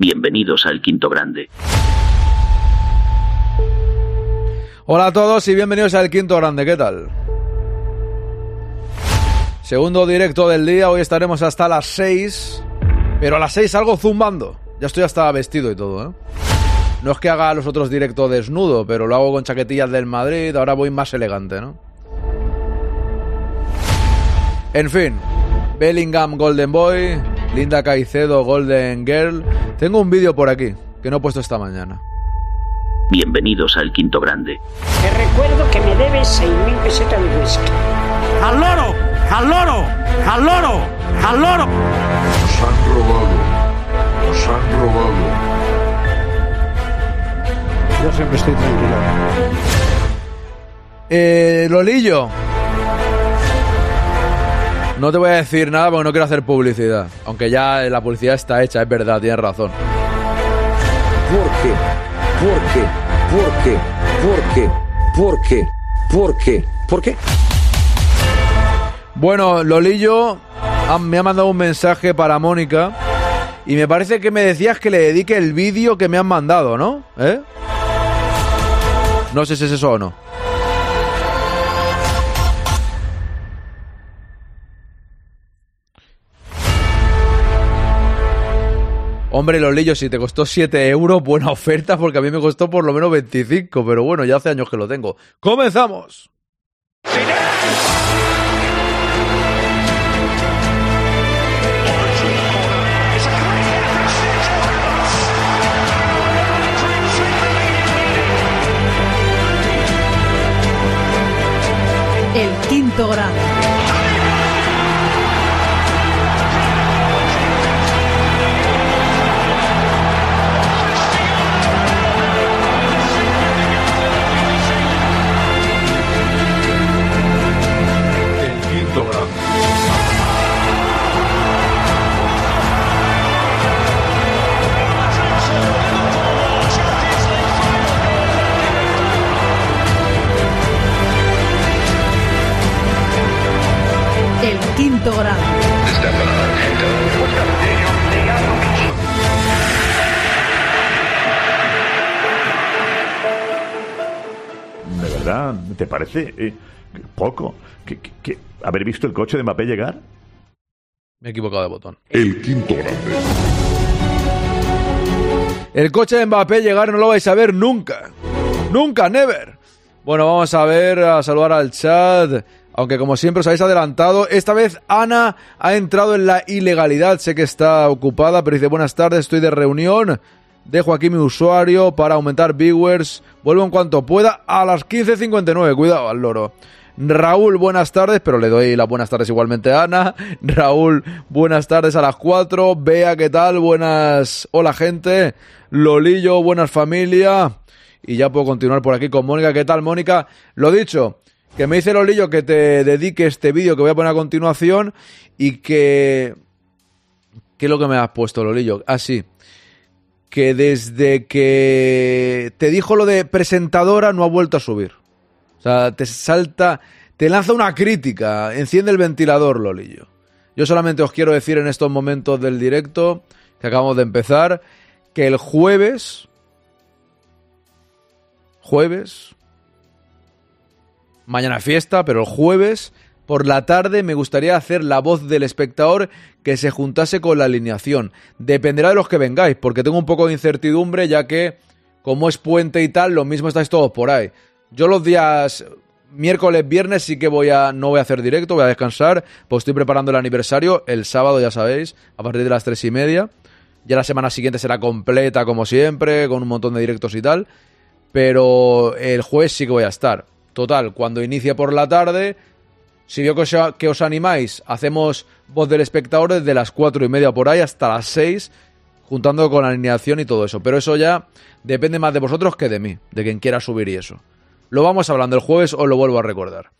Bienvenidos al Quinto Grande. Hola a todos y bienvenidos al Quinto Grande, ¿qué tal? Segundo directo del día, hoy estaremos hasta las 6, pero a las 6 salgo zumbando. Ya estoy hasta vestido y todo, ¿eh? No es que haga los otros directos desnudo, pero lo hago con chaquetillas del Madrid, ahora voy más elegante, ¿no? En fin, Bellingham Golden Boy, Linda Caicedo Golden Girl. Tengo un vídeo por aquí que no he puesto esta mañana. Bienvenidos al Quinto Grande. Te recuerdo que me debes 6.000 pesetas de whisky. ¡Al loro! ¡Al loro! ¡Al loro! ¡Al loro! Nos han robado. Nos han robado. Yo siempre estoy tranquilo. Eh, Lolillo. No te voy a decir nada porque no quiero hacer publicidad. Aunque ya la publicidad está hecha, es verdad, tienes razón. ¿Por qué? ¿Por qué? ¿Por qué? ¿Por qué? ¿Por qué? ¿Por qué? ¿Por qué? Bueno, Lolillo me ha mandado un mensaje para Mónica y me parece que me decías que le dedique el vídeo que me han mandado, ¿no? ¿Eh? No sé si es eso o no. Hombre, Lolillo, si te costó 7 euros, buena oferta, porque a mí me costó por lo menos 25, pero bueno, ya hace años que lo tengo. ¡Comenzamos! El quinto grado. Quinto grado. ¿De verdad? ¿Te parece eh, poco que, que- que haber visto el coche de Mbappé llegar? Me he equivocado de botón. El Quinto Grande. El coche de Mbappé llegar no lo vais a ver nunca. Nunca, never. Bueno, vamos a ver, a saludar al chat. Aunque como siempre os habéis adelantado, esta vez Ana ha entrado en la ilegalidad. Sé que está ocupada, pero dice buenas tardes, estoy de reunión. Dejo aquí mi usuario para aumentar viewers. Vuelvo en cuanto pueda a las 15.59. Cuidado al loro. Raúl, buenas tardes, pero le doy las buenas tardes igualmente a Ana. Raúl, buenas tardes a las 4. Bea, ¿qué tal? Buenas. Hola, gente. Lolillo, buenas familia. Y ya puedo continuar por aquí con Mónica. ¿Qué tal, Mónica? Lo dicho, que me dice Lolillo que te dedique este vídeo que voy a poner a continuación y que... ¿Qué es lo que me has puesto, Lolillo? Ah, sí. Que desde que te dijo lo de presentadora no ha vuelto a subir. O sea, te salta, te lanza una crítica, enciende el ventilador, Lolillo. Yo solamente os quiero decir en estos momentos del directo, que acabamos de empezar, que el jueves, jueves, mañana fiesta, pero el jueves por la tarde me gustaría hacer la voz del espectador que se juntase con la alineación. Dependerá de los que vengáis, porque tengo un poco de incertidumbre, ya que como es puente y tal, lo mismo estáis todos por ahí. Yo los días miércoles, viernes sí que voy a no voy a hacer directo, voy a descansar, pues estoy preparando el aniversario el sábado, ya sabéis, a partir de las tres y media. Ya la semana siguiente será completa como siempre, con un montón de directos y tal. Pero el jueves sí que voy a estar. Total, cuando inicie por la tarde, si veo que os, animáis, hacemos voz del espectador desde las cuatro y media por ahí hasta las seis, juntando con alineación y todo eso. Pero eso ya depende más de vosotros que de mí, de quien quiera subir y eso. Lo vamos hablando el jueves, os lo vuelvo a recordar.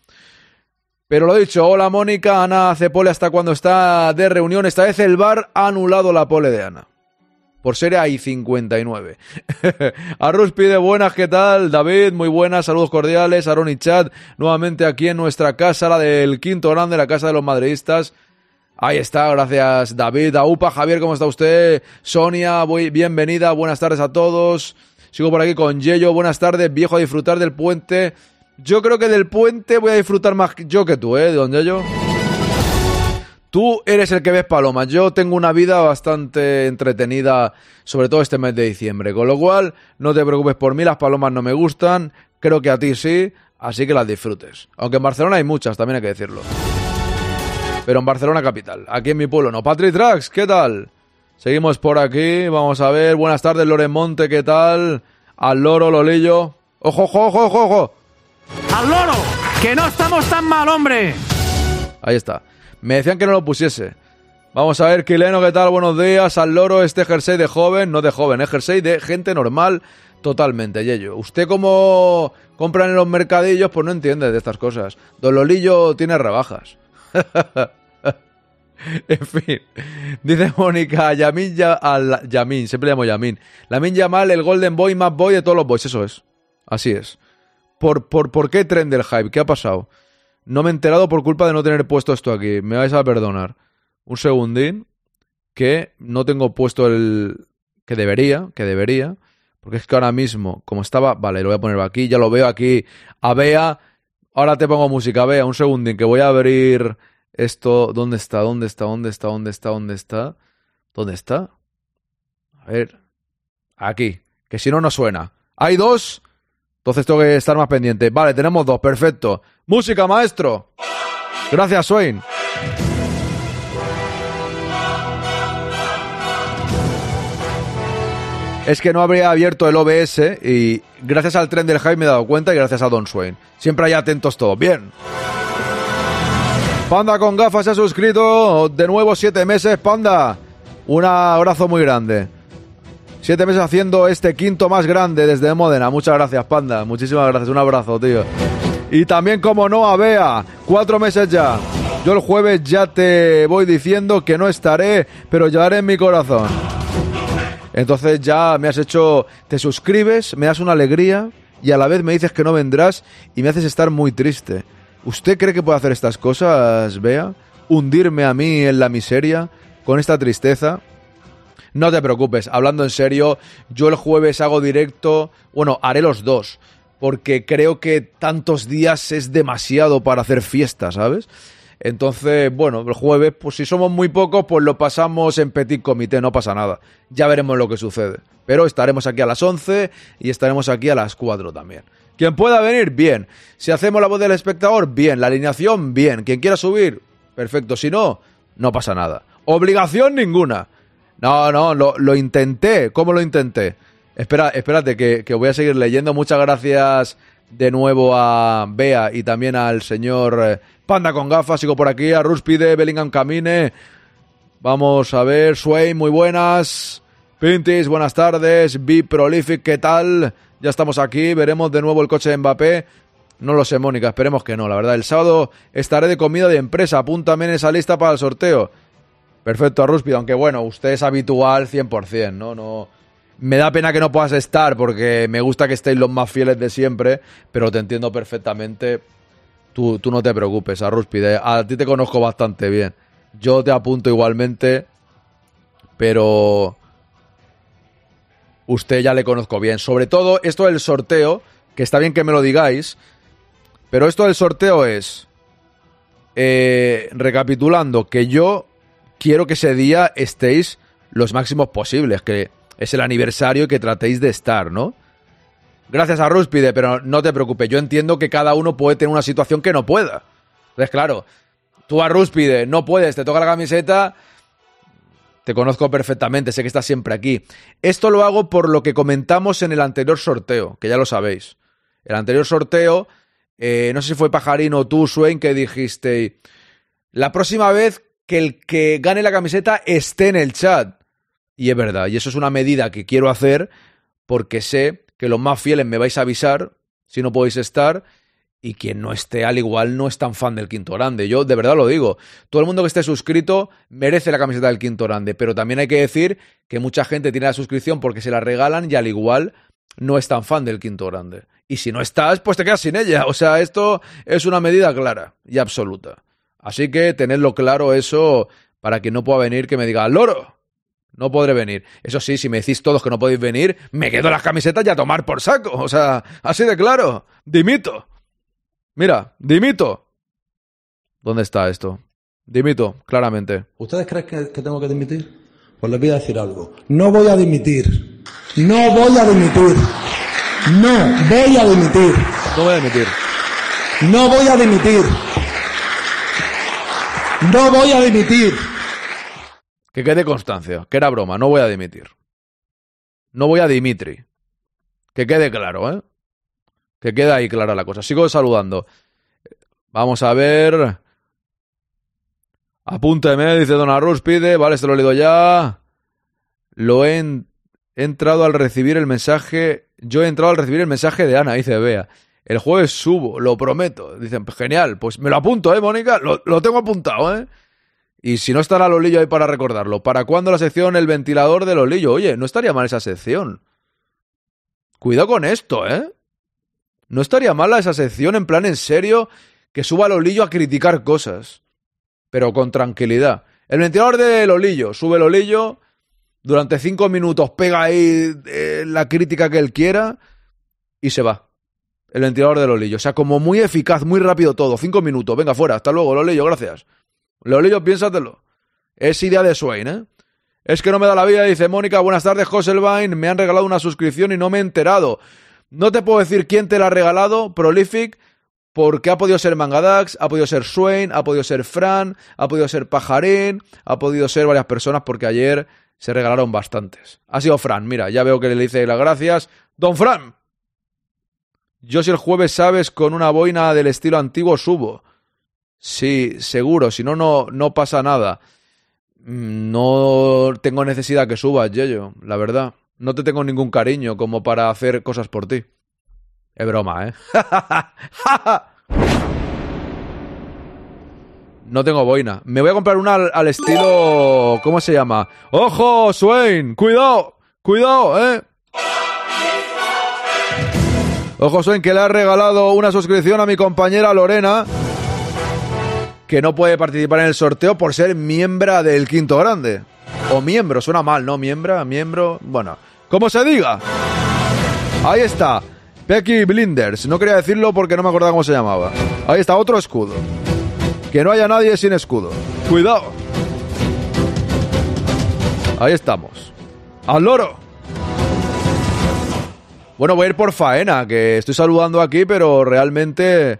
Pero lo dicho, hola Mónica, Ana hace pole hasta cuando está de reunión. Esta vez el bar ha anulado la pole de Ana. Por ser hay 59. Arrus pide buenas, ¿qué tal? David, muy buenas, saludos cordiales. Aaron y Chad, nuevamente aquí en nuestra casa, la del quinto grande, la casa de los madridistas. Ahí está, gracias David, Aupa, Javier, ¿cómo está usted? Sonia, voy, bienvenida, buenas tardes a todos. Sigo por aquí con Yello, buenas tardes, viejo, a disfrutar del puente. Yo creo que del puente voy a disfrutar más yo que tú, ¿eh, don Yello? Tú eres el que ves palomas. Yo tengo una vida bastante entretenida, sobre todo este mes de diciembre. Con lo cual, no te preocupes por mí, las palomas no me gustan. Creo que a ti sí, así que las disfrutes. Aunque en Barcelona hay muchas, también hay que decirlo pero en Barcelona capital. Aquí en mi pueblo no. Patrick Trax, ¿qué tal? Seguimos por aquí, vamos a ver. Buenas tardes, Loremonte, ¿qué tal? Al loro, Lolillo. ¡Ojo, ojo, ojo, ojo, ojo! ¡Al loro! ¡Que no estamos tan mal, hombre! Ahí está. Me decían que no lo pusiese. Vamos a ver, Quileno, ¿qué tal? Buenos días. Al loro, este jersey de joven, no de joven, es jersey de gente normal totalmente, Yello. Usted como compra en los mercadillos, pues no entiende de estas cosas. Don Lolillo tiene rebajas. en fin, dice Mónica, Yamin, ya, al, Yamin, siempre le llamo Yamin. Lamin Yamal, el Golden Boy más boy de todos los boys, eso es. Así es. ¿Por, por, ¿Por qué tren del hype? ¿Qué ha pasado? No me he enterado por culpa de no tener puesto esto aquí. Me vais a perdonar. Un segundín. Que no tengo puesto el... Que debería, que debería. Porque es que ahora mismo, como estaba... Vale, lo voy a poner aquí. Ya lo veo aquí. A Bea. Ahora te pongo música. Bea, un segundín. Que voy a abrir esto, ¿dónde está? ¿Dónde está? ¿Dónde está? ¿Dónde está? ¿Dónde está? ¿Dónde está? A ver. Aquí. Que si no, no suena. Hay dos. Entonces tengo que estar más pendiente. Vale, tenemos dos. Perfecto. Música, maestro. Gracias, Swain. Es que no habría abierto el OBS y gracias al tren del hype me he dado cuenta y gracias a Don Swain. Siempre hay atentos todos. Bien. Panda con gafas se ha suscrito de nuevo siete meses. Panda, un abrazo muy grande. Siete meses haciendo este quinto más grande desde Módena. Muchas gracias, Panda. Muchísimas gracias. Un abrazo, tío. Y también, como no, a Bea. Cuatro meses ya. Yo el jueves ya te voy diciendo que no estaré, pero llevaré en mi corazón. Entonces ya me has hecho... Te suscribes, me das una alegría y a la vez me dices que no vendrás y me haces estar muy triste. ¿Usted cree que puede hacer estas cosas, Bea? ¿Hundirme a mí en la miseria? ¿Con esta tristeza? No te preocupes, hablando en serio, yo el jueves hago directo, bueno, haré los dos, porque creo que tantos días es demasiado para hacer fiesta, ¿sabes? Entonces, bueno, el jueves, pues si somos muy pocos, pues lo pasamos en petit comité, no pasa nada. Ya veremos lo que sucede. Pero estaremos aquí a las 11 y estaremos aquí a las 4 también. Quien pueda venir, bien. Si hacemos la voz del espectador, bien. La alineación, bien. Quien quiera subir, perfecto. Si no, no pasa nada. Obligación ninguna. No, no, lo, intenté. ¿Cómo lo intenté? Espera, espérate, que, que, voy a seguir leyendo. Muchas gracias de nuevo a Bea y también al señor eh, Panda con gafas. Sigo por aquí. A Ruspide, Bellingham Camine. Vamos a ver. Swain, muy buenas. Pintis, buenas tardes. Be Prolific, ¿qué tal? Ya estamos aquí, veremos de nuevo el coche de Mbappé. No lo sé, Mónica, esperemos que no, la verdad. El sábado estaré de comida de empresa, apúntame en esa lista para el sorteo. Perfecto, Rúspido, aunque bueno, usted es habitual 100%, ¿no? No... Me da pena que no puedas estar porque me gusta que estéis los más fieles de siempre, pero te entiendo perfectamente. Tú, tú no te preocupes, Rúspide. A ti te conozco bastante bien. Yo te apunto igualmente, pero usted ya le conozco bien. Sobre todo esto del sorteo, que está bien que me lo digáis, pero esto del sorteo es, eh, recapitulando, que yo quiero que ese día estéis los máximos posibles, que es el aniversario y que tratéis de estar, ¿no? Gracias a Rúspide, pero no te preocupes, yo entiendo que cada uno puede tener una situación que no pueda. Entonces, claro, tú a Rúspide no puedes, te toca la camiseta te conozco perfectamente, sé que estás siempre aquí. Esto lo hago por lo que comentamos en el anterior sorteo, que ya lo sabéis. El anterior sorteo, eh, no sé si fue Pajarino o tú, Swain, que dijiste, la próxima vez que el que gane la camiseta esté en el chat. Y es verdad, y eso es una medida que quiero hacer porque sé que los más fieles me vais a avisar si no podéis estar y quien no esté al igual no es tan fan del quinto grande. Yo de verdad lo digo. Todo el mundo que esté suscrito merece la camiseta del quinto grande, pero también hay que decir que mucha gente tiene la suscripción porque se la regalan y al igual no es tan fan del quinto grande. Y si no estás, pues te quedas sin ella. O sea, esto es una medida clara y absoluta. Así que tenedlo claro eso para que no pueda venir que me diga, loro, no podré venir. Eso sí, si me decís todos que no podéis venir, me quedo las camisetas y a tomar por saco. O sea, así de claro. Dimito. Mira, dimito. ¿Dónde está esto? Dimito, claramente. ¿Ustedes creen que, que tengo que dimitir? Pues les voy a decir algo. No voy a dimitir. No voy a dimitir. No voy a dimitir. No voy a dimitir. No voy a dimitir. No voy a dimitir. Que quede constancia, que era broma, no voy a dimitir. No voy a Dimitri. Que quede claro, ¿eh? Que quede ahí clara la cosa. Sigo saludando. Vamos a ver. Apúnteme, dice Don Arrus, pide. Vale, este lo he leído ya. Lo he, he entrado al recibir el mensaje. Yo he entrado al recibir el mensaje de Ana, dice Bea. El jueves subo, lo prometo. Dicen, genial, pues me lo apunto, ¿eh, Mónica? Lo, lo tengo apuntado, ¿eh? Y si no estará Lolillo ahí para recordarlo. ¿Para cuándo la sección El ventilador de Lolillo? Oye, no estaría mal esa sección. Cuidado con esto, ¿eh? No estaría mala esa sección en plan en serio que suba Lolillo a criticar cosas. Pero con tranquilidad. El ventilador de Lolillo. Sube Lolillo. Durante cinco minutos pega ahí eh, la crítica que él quiera. Y se va. El ventilador de Lolillo. O sea, como muy eficaz, muy rápido todo. Cinco minutos. Venga, fuera. Hasta luego, Lolillo. Gracias. Lolillo, piénsatelo. Es idea de Swain, ¿eh? Es que no me da la vida, dice Mónica. Buenas tardes, Joselvain. Me han regalado una suscripción y no me he enterado. No te puedo decir quién te la ha regalado, Prolific, porque ha podido ser Mangadax, ha podido ser Swain, ha podido ser Fran, ha podido ser Pajarín, ha podido ser varias personas, porque ayer se regalaron bastantes. Ha sido Fran, mira, ya veo que le dice las gracias. Don Fran. Yo si el jueves sabes con una boina del estilo antiguo subo. Sí, seguro, si no, no, no pasa nada. Mm, No tengo necesidad que subas, Yeyo, la verdad. No te tengo ningún cariño como para hacer cosas por ti. Es broma, ¿eh? No tengo boina. Me voy a comprar una al, al estilo... ¿Cómo se llama? ¡Ojo, Swain! ¡Cuidado! ¡Cuidado, eh! Ojo, Swain, que le ha regalado una suscripción a mi compañera Lorena que no puede participar en el sorteo por ser miembro del quinto grande. O miembro, suena mal, ¿no? Miembro, miembro, bueno, como se diga. Ahí está, Pecky Blinders. No quería decirlo porque no me acordaba cómo se llamaba. Ahí está, otro escudo. Que no haya nadie sin escudo. Cuidado. Ahí estamos. Al loro. Bueno, voy a ir por faena, que estoy saludando aquí, pero realmente...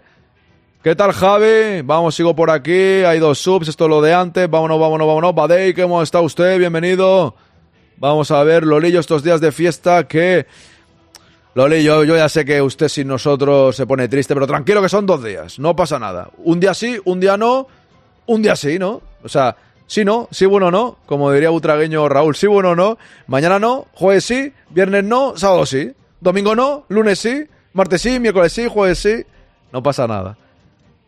¿Qué tal, Javi? Vamos, sigo por aquí. Hay dos subs, esto es lo de antes. Vámonos, vámonos, vámonos. Badei, ¿cómo está usted? Bienvenido. Vamos a ver, Lolillo, estos días de fiesta que... Lolillo, yo ya sé que usted sin nosotros se pone triste, pero tranquilo que son dos días. No pasa nada. Un día sí, un día no. Un día sí, ¿no? O sea, sí, no, sí, bueno, no. Como diría butragueño Raúl, sí, bueno, no. Mañana no, jueves sí, viernes no, sábado sí. Domingo no, lunes sí, martes sí, miércoles sí, jueves sí. No pasa nada.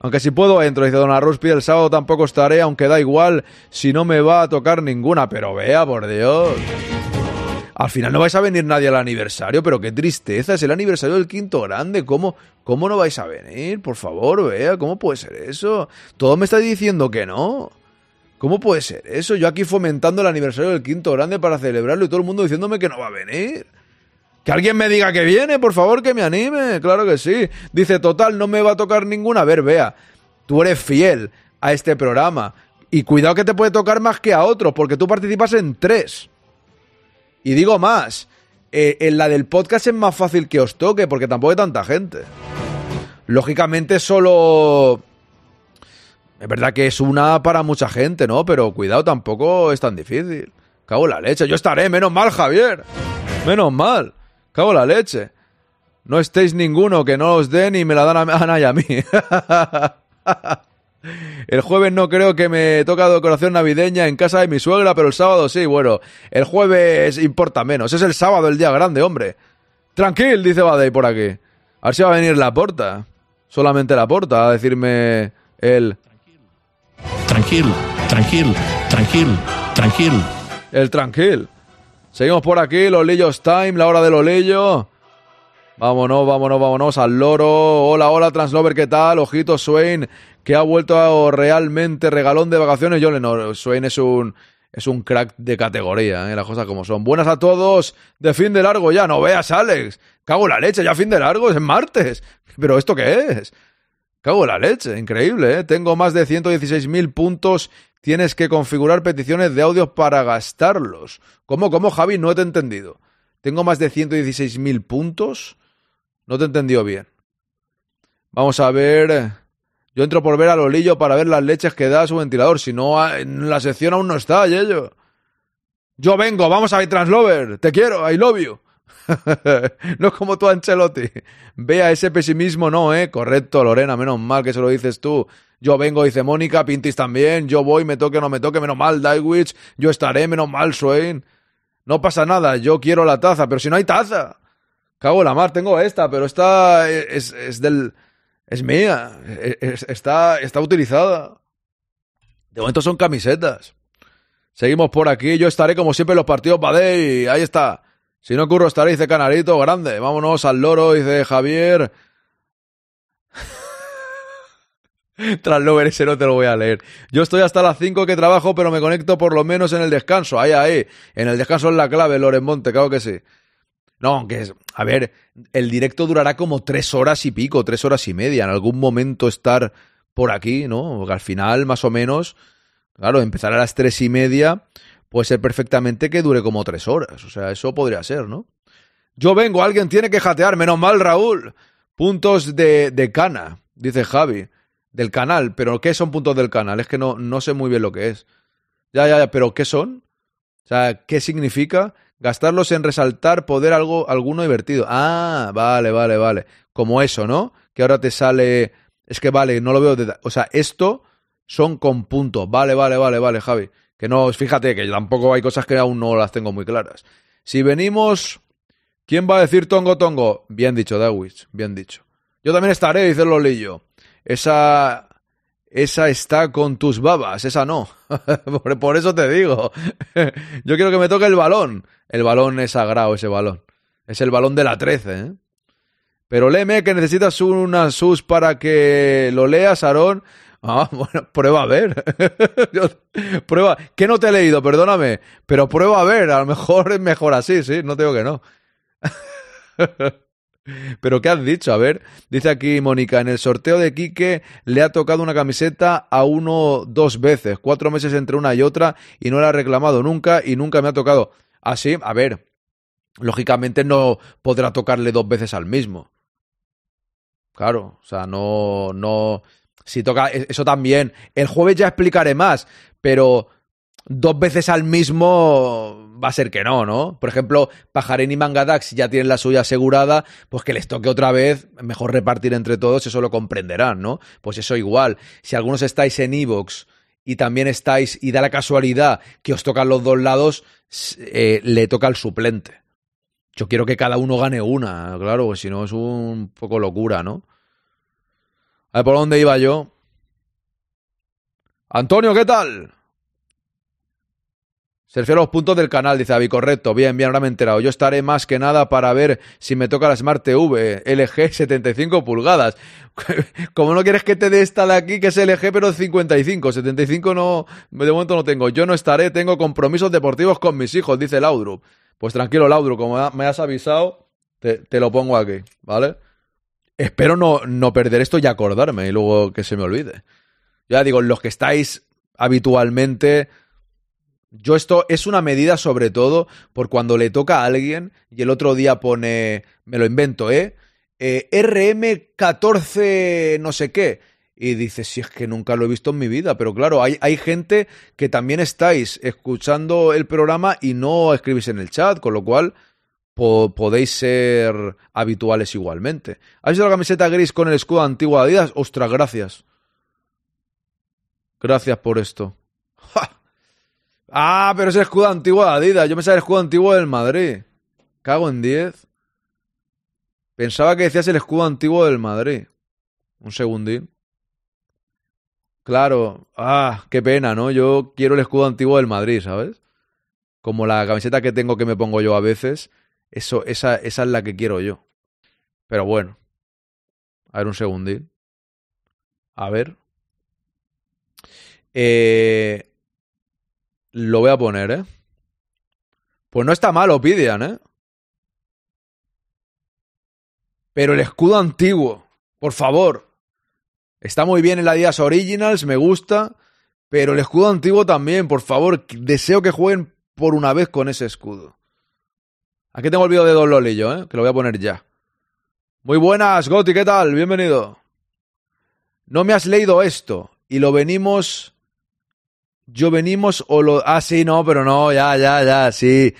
Aunque si puedo entro, dice Don Arruspi, el sábado tampoco estaré, aunque da igual si no me va a tocar ninguna, pero vea, por Dios. Al final no vais a venir nadie al aniversario, pero qué tristeza, es el aniversario del quinto grande, ¿cómo, cómo no vais a venir? Por favor, vea, ¿cómo puede ser eso? Todo me está diciendo que no. ¿Cómo puede ser eso? Yo aquí fomentando el aniversario del quinto grande para celebrarlo y todo el mundo diciéndome que no va a venir. Que alguien me diga que viene, por favor, que me anime. Claro que sí. Dice, total, no me va a tocar ninguna. A ver, vea, tú eres fiel a este programa. Y cuidado que te puede tocar más que a otros, porque tú participas en tres. Y digo más, eh, en la del podcast es más fácil que os toque, porque tampoco hay tanta gente. Lógicamente solo... Es verdad que es una para mucha gente, ¿no? Pero cuidado, tampoco es tan difícil. Cago en la leche. Yo estaré, menos mal, Javier. Menos mal. Cago en la leche. No estéis ninguno que no os den y me la dan a Ana y a mí. El jueves no creo que me toca decoración navideña en casa de mi suegra, pero el sábado sí, bueno. El jueves importa menos. Es el sábado el día grande, hombre. Tranquil, dice Badey por aquí. A ver si va a venir la porta. Solamente la porta a decirme él. Tranquil, tranquil, tranquil, tranquil. El tranquil. Seguimos por aquí, los lillos time, la hora de los lillos. Vámonos, vámonos, vámonos al loro. Hola, hola, Translover, ¿qué tal? Ojito, Swain, que ha vuelto a realmente regalón de vacaciones. Yo no, Swain es un, es un crack de categoría, ¿eh? las cosas como son. Buenas a todos, de fin de largo ya, no veas, Alex. Cago en la leche, ya fin de largo, es martes. ¿Pero esto qué es? Cago en la leche, increíble, ¿eh? Tengo más de 116.000 puntos. Tienes que configurar peticiones de audios para gastarlos. ¿Cómo, cómo, Javi? No te he entendido. Tengo más de 116.000 puntos. No te he entendido bien. Vamos a ver. Yo entro por ver a Lolillo para ver las leches que da su ventilador. Si no, en la sección aún no está, Yello. Yo vengo, vamos a ver Translover. Te quiero, I love you. no es como tú, Ancelotti. Vea ese pesimismo, no, ¿eh? Correcto, Lorena, menos mal que se lo dices tú. Yo vengo, dice Mónica, Pintis también. Yo voy, me toque o no me toque, menos mal, Dywitch. Yo estaré, menos mal, Swain. No pasa nada, yo quiero la taza, pero si no hay taza. Cago en la mar, tengo esta, pero esta es, es del. Es mía. Es, está, está utilizada. De momento son camisetas. Seguimos por aquí. Yo estaré como siempre en los partidos Badey. Ahí está. Si no curro estaré, dice Canarito, grande. Vámonos al loro, dice Javier. Translover ese no te lo voy a leer. Yo estoy hasta las 5 que trabajo, pero me conecto por lo menos en el descanso. Ahí, ahí. En el descanso es la clave, Loren Monte, claro que sí. No, aunque es. A ver, el directo durará como tres horas y pico, tres horas y media. En algún momento estar por aquí, ¿no? Al final, más o menos, claro, empezar a las tres y media, puede ser perfectamente que dure como tres horas. O sea, eso podría ser, ¿no? Yo vengo, alguien tiene que jatear, menos mal, Raúl. Puntos de, de cana, dice Javi. Del canal, pero ¿qué son puntos del canal? Es que no, no sé muy bien lo que es. Ya, ya, ya, pero ¿qué son? O sea, ¿qué significa? Gastarlos en resaltar poder algo, alguno divertido. Ah, vale, vale, vale. Como eso, ¿no? Que ahora te sale. Es que vale, no lo veo. De... O sea, esto son con puntos. Vale, vale, vale, vale, Javi. Que no, fíjate que tampoco hay cosas que aún no las tengo muy claras. Si venimos. ¿Quién va a decir tongo tongo? Bien dicho, Dawis, bien dicho. Yo también estaré, dice Lolillo. Esa. Esa está con tus babas, esa no. por, por, eso te digo. Yo quiero que me toque el balón. El balón es sagrado, ese balón. Es el balón de la 13, ¿eh? Pero léeme que necesitas una sus para que lo leas, Aarón. Ah, bueno, prueba a ver. Yo, prueba. Que no te he leído, perdóname. Pero prueba a ver. A lo mejor es mejor así, sí. No te digo que no. Pero ¿qué has dicho? A ver, dice aquí Mónica, en el sorteo de Quique le ha tocado una camiseta a uno dos veces, cuatro meses entre una y otra y no la ha reclamado nunca y nunca me ha tocado. Así, a ver, lógicamente no podrá tocarle dos veces al mismo. Claro, o sea, no, no, si toca, eso también. El jueves ya explicaré más, pero dos veces al mismo va a ser que no, ¿no? Por ejemplo, Pajarén y Mangadax ya tienen la suya asegurada, pues que les toque otra vez, mejor repartir entre todos, eso lo comprenderán, ¿no? Pues eso igual. Si algunos estáis en Evox y también estáis, y da la casualidad que os tocan los dos lados, eh, le toca al suplente. Yo quiero que cada uno gane una, claro, si no es un poco locura, ¿no? A ver, ¿por dónde iba yo? Antonio, ¿qué tal? Se refiere a los puntos del canal, dice Avi, correcto. Bien, bien, ahora me he enterado. Yo estaré más que nada para ver si me toca la Smart TV LG 75 pulgadas. Como no quieres que te dé esta de aquí, que es LG, pero 55. 75 no, de momento no tengo. Yo no estaré, tengo compromisos deportivos con mis hijos, dice Laudrup. Pues tranquilo, Laudrup, como me has avisado, te, te lo pongo aquí, ¿vale? Espero no, no perder esto y acordarme y luego que se me olvide. Ya digo, los que estáis habitualmente yo esto es una medida sobre todo por cuando le toca a alguien y el otro día pone, me lo invento, ¿eh? eh RM14 no sé qué. Y dices, si es que nunca lo he visto en mi vida, pero claro, hay, hay gente que también estáis escuchando el programa y no escribís en el chat, con lo cual po podéis ser habituales igualmente. ¿Has visto la camiseta gris con el escudo antiguo de Adidas? Ostras, gracias. Gracias por esto. ¡Ja! Ah, pero es el escudo antiguo de Adidas. Yo pensaba el escudo antiguo del Madrid. Cago en 10. Pensaba que decías el escudo antiguo del Madrid. Un segundín. Claro. Ah, qué pena, ¿no? Yo quiero el escudo antiguo del Madrid, ¿sabes? Como la camiseta que tengo que me pongo yo a veces. Eso, esa, esa es la que quiero yo. Pero bueno. A ver un segundín. A ver. Eh, lo voy a poner, ¿eh? Pues no está mal Opidian, ¿eh? Pero el escudo antiguo, por favor. Está muy bien en la Díaz Originals, me gusta. Pero el escudo antiguo también, por favor. Deseo que jueguen por una vez con ese escudo. Aquí tengo el vídeo de Don Lolillo, ¿eh? Que lo voy a poner ya. Muy buenas, Goti, ¿qué tal? Bienvenido. No me has leído esto. Y lo venimos. Yo venimos o lo. Ah, sí, no, pero no, ya, ya, ya, sí.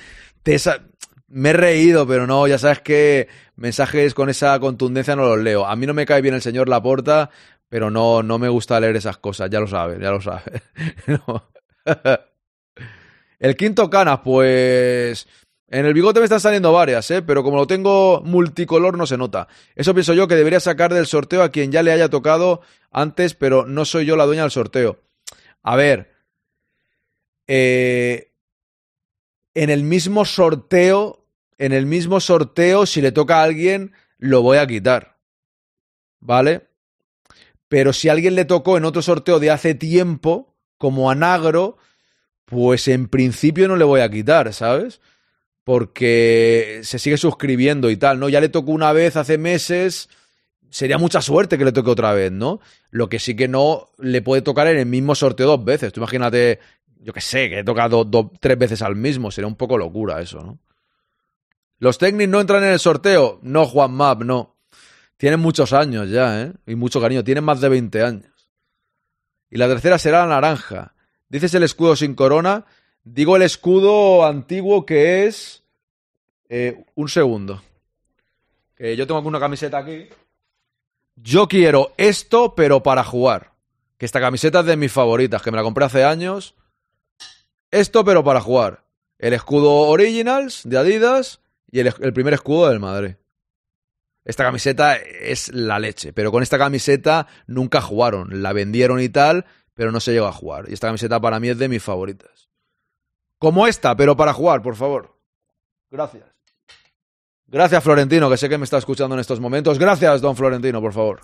Me he reído, pero no, ya sabes que mensajes con esa contundencia no los leo. A mí no me cae bien el señor Laporta, pero no, no me gusta leer esas cosas, ya lo sabes, ya lo sabes. El quinto canas, pues. En el bigote me están saliendo varias, ¿eh? Pero como lo tengo multicolor no se nota. Eso pienso yo que debería sacar del sorteo a quien ya le haya tocado antes, pero no soy yo la dueña del sorteo. A ver. Eh, en el mismo sorteo, en el mismo sorteo, si le toca a alguien, lo voy a quitar. ¿Vale? Pero si alguien le tocó en otro sorteo de hace tiempo, como a Nagro, pues en principio no le voy a quitar, ¿sabes? Porque se sigue suscribiendo y tal, ¿no? Ya le tocó una vez hace meses, sería mucha suerte que le toque otra vez, ¿no? Lo que sí que no le puede tocar en el mismo sorteo dos veces. Tú imagínate, yo que sé, que toca do- do- tres veces al mismo, sería un poco locura eso, ¿no? ¿Los técnicos no entran en el sorteo? No, Juan Map, no. Tienen muchos años ya, ¿eh? Y mucho cariño, tienen más de 20 años. Y la tercera será la naranja. Dices el escudo sin corona. Digo el escudo antiguo que es. eh, un segundo. Que yo tengo una camiseta aquí. Yo quiero esto, pero para jugar. Que esta camiseta es de mis favoritas, que me la compré hace años. Esto, pero para jugar. El escudo Originals de Adidas y el, el primer escudo del Madrid. Esta camiseta es la leche, pero con esta camiseta nunca jugaron. La vendieron y tal, pero no se llegó a jugar. Y esta camiseta para mí es de mis favoritas. Como esta, pero para jugar, por favor. Gracias. Gracias, Florentino, que sé que me está escuchando en estos momentos. Gracias, don Florentino, por favor.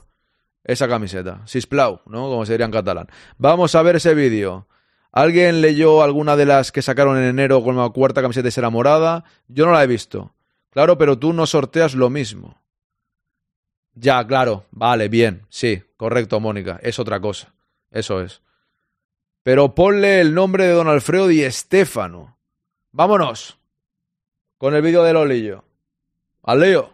Esa camiseta. Sisplau, ¿no? Como se diría en catalán. Vamos a ver ese vídeo. ¿Alguien leyó alguna de las que sacaron en enero con la cuarta camiseta y será morada? Yo no la he visto. Claro, pero tú no sorteas lo mismo. Ya, claro. Vale, bien. Sí, correcto, Mónica. Es otra cosa. Eso es. Pero ponle el nombre de don Alfredo Di Estéfano. Vámonos. Con el vídeo del Olillo. Al lío.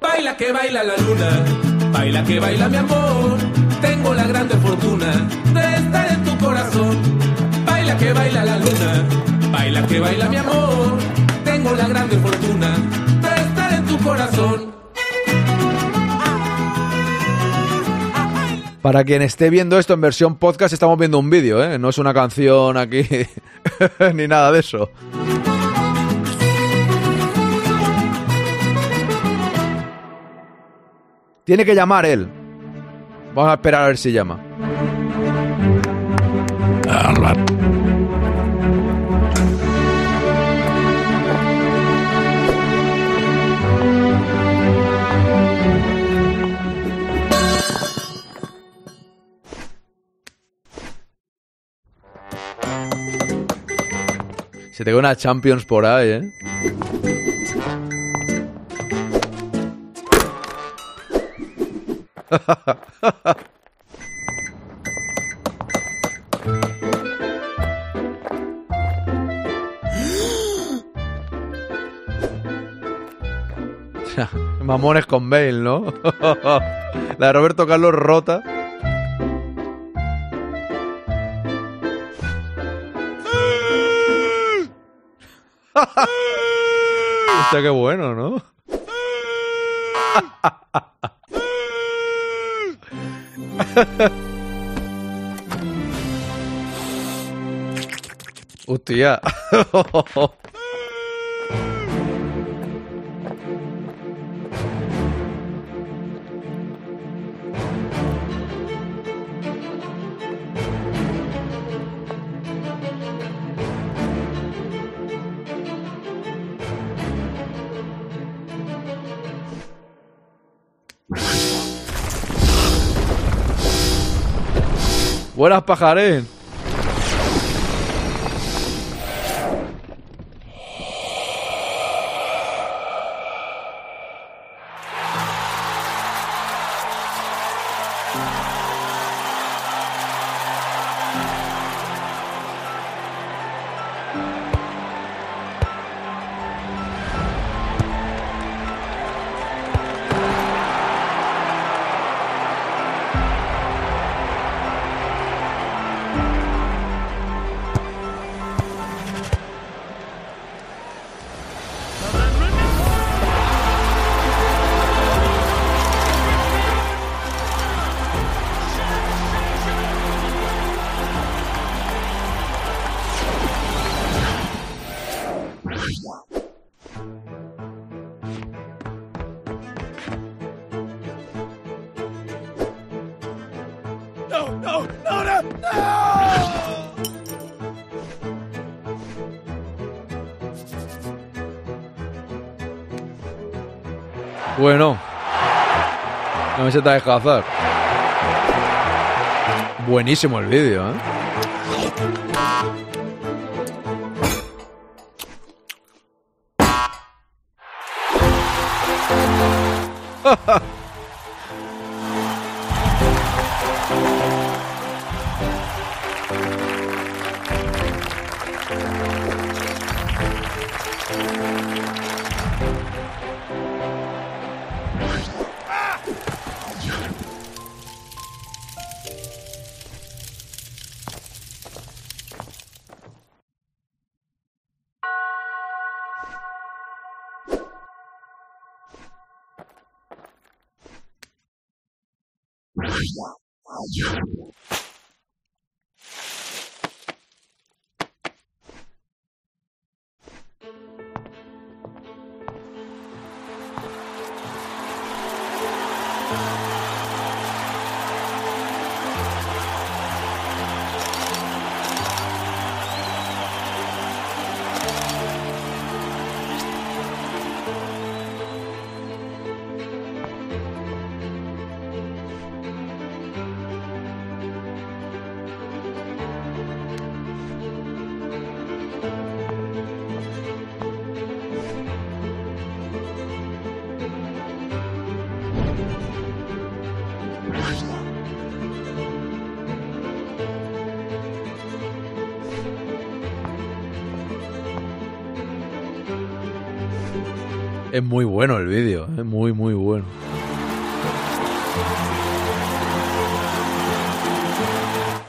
Baila que baila la luna, baila que baila mi amor. Para quien esté viendo esto en versión podcast, estamos viendo un vídeo, ¿eh? No es una canción aquí ni nada de eso. Tiene que llamar él. Vamos a esperar a ver si llama. Se te una Champions por ahí, ¿eh? Mamones con Bale, ¿no? La de Roberto Carlos rota. Hostia, qué bueno, ¿no? Hostia. Buenas, pajarín. Camiseta de Hazard. Buenísimo el vídeo, ¿eh? Muy bueno el vídeo, es muy, muy bueno.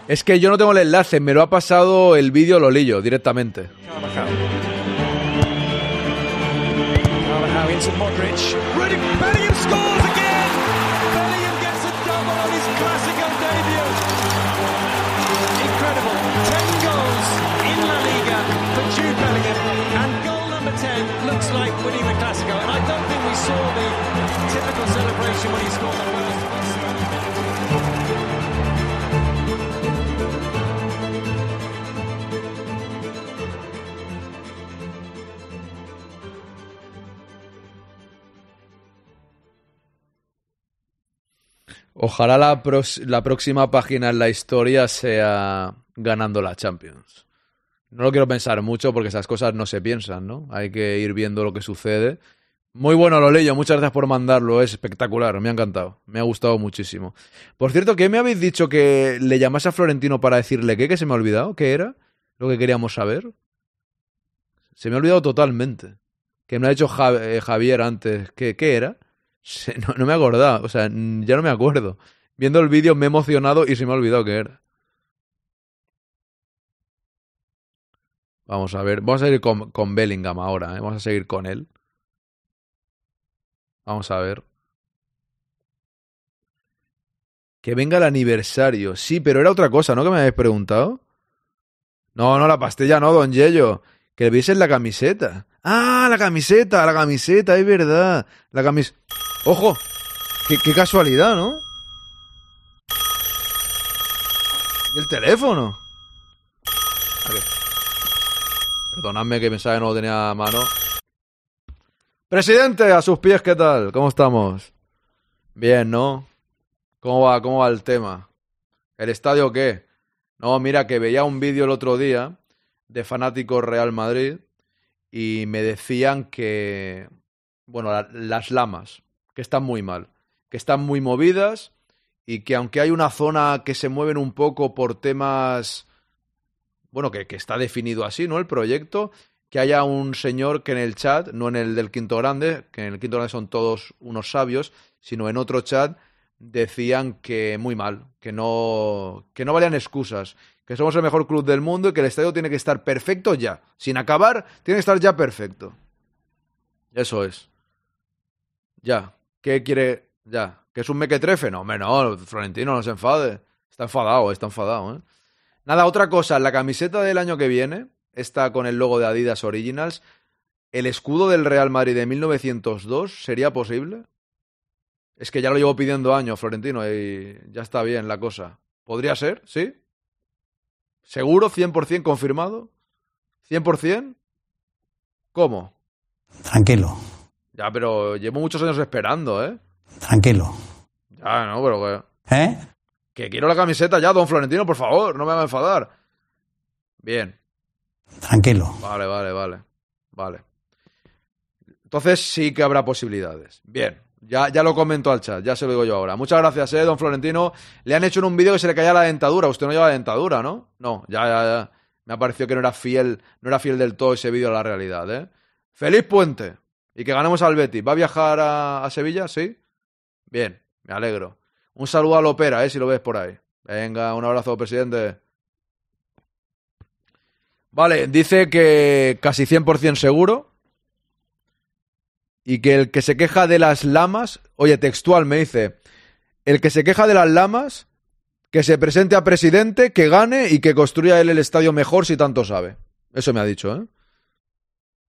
Es que yo no tengo el enlace, me lo ha pasado el vídeo Lolillo directamente. Like the. And I don't think we saw the typical celebration when he scored the first. Ojalá la próxima página en la historia sea ganando la Champions. No lo quiero pensar mucho porque esas cosas no se piensan, ¿no? Hay que ir viendo lo que sucede. Muy bueno, lo leyo. Muchas gracias por mandarlo. Es espectacular. Me ha encantado. Me ha gustado muchísimo. Por cierto, ¿qué me habéis dicho que le llamase a Florentino para decirle qué? Que se me ha olvidado. ¿Qué era? Lo que queríamos saber. Se me ha olvidado totalmente. Que me ha dicho eh, Javier antes. ¿Qué, qué era? No, no me he acordado. O sea, ya no me acuerdo. Viendo el vídeo me he emocionado y se me ha olvidado qué era. Vamos a ver. Vamos a ir con, con Bellingham ahora. ¿eh? Vamos a seguir con él. Vamos a ver. Que venga el aniversario. Sí, pero era otra cosa, ¿no? Que me habéis preguntado. No, no, la pastilla no, don Yello. Que viese la camiseta. Ah, la camiseta, la camiseta, es verdad. La camiseta. Ojo, qué, qué casualidad, ¿no? ¿Y el teléfono? Vale. Perdonadme que pensaba no lo tenía a mano. Presidente, a sus pies, ¿qué tal? ¿Cómo estamos? Bien, ¿no? ¿Cómo va, cómo va el tema? ¿El estadio qué? No, mira, que veía un vídeo el otro día de fanáticos Real Madrid y me decían que, bueno, la- las lamas, que están muy mal, que están muy movidas y que aunque hay una zona que se mueven un poco por temas, bueno, que, que está definido así, ¿no? El proyecto, que haya un señor que en el chat, no en el del Quinto Grande, que en el Quinto Grande son todos unos sabios, sino en otro chat decían que muy mal, que no, que no valían excusas, que somos el mejor club del mundo y que el estadio tiene que estar perfecto ya. Sin acabar, tiene que estar ya perfecto. Eso es. Ya. ¿Qué quiere? Ya. ¿Que es un mequetrefe? No, hombre, no, Florentino, no se enfade. Está enfadado, está enfadado, ¿eh? Nada, otra cosa, la camiseta del año que viene está con el logo de Adidas Originals. ¿El escudo del Real Madrid de 1902 sería posible? Es que ya lo llevo pidiendo años, Florentino, y ya está bien la cosa. ¿Podría ser? ¿Sí? ¿Seguro? ¿100% confirmado? ¿100%? ¿Cómo? Tranquilo, Ya, pero llevo muchos años esperando, ¿eh? tranquilo. Ya, no, pero que... ¿Eh? Que quiero la camiseta ya, don Florentino, por favor, no me haga enfadar. Bien, Tranquilo. vale, vale, vale. Vale. Entonces sí que habrá posibilidades. Bien, ya, ya lo comento al chat, ya se lo digo yo ahora. Muchas gracias, eh, don Florentino. Le han hecho en un vídeo que se le caía la dentadura. Usted no lleva dentadura, ¿no? No, ya, ya, ya. Me ha parecido que no era fiel, no era fiel del todo ese vídeo a la realidad, ¿eh? Feliz puente. Y que ganemos al Betis. ¿Va a viajar a, a Sevilla? ¿Sí? Bien, me alegro. Un saludo a Lopera, ¿eh? Si lo ves por ahí. Venga, un abrazo, presidente. Vale, dice que casi 100% seguro. Y que el que se queja de las lamas, oye, textual me dice, el que se queja de las lamas, que se presente a presidente, que gane y que construya él el estadio mejor si tanto sabe. Eso me ha dicho, ¿eh?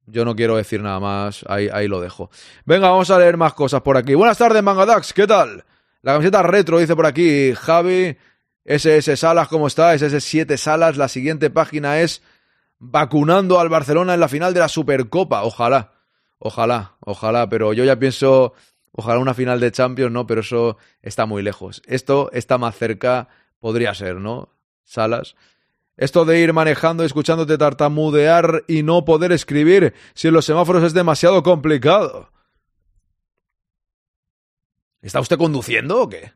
Yo no quiero decir nada más, ahí, ahí lo dejo. Venga, vamos a leer más cosas por aquí. Buenas tardes, Mangadax, ¿qué tal? La camiseta retro dice por aquí, Javi, SS Salas, ¿cómo está? SS7 Salas, la siguiente página es vacunando al Barcelona en la final de la Supercopa. Ojalá, ojalá, ojalá, pero yo ya pienso, ojalá una final de Champions, ¿no? Pero eso está muy lejos. Esto está más cerca, podría ser, ¿no? Salas. Esto de ir manejando escuchándote tartamudear y no poder escribir si en los semáforos es demasiado complicado. ¿Está usted conduciendo o qué?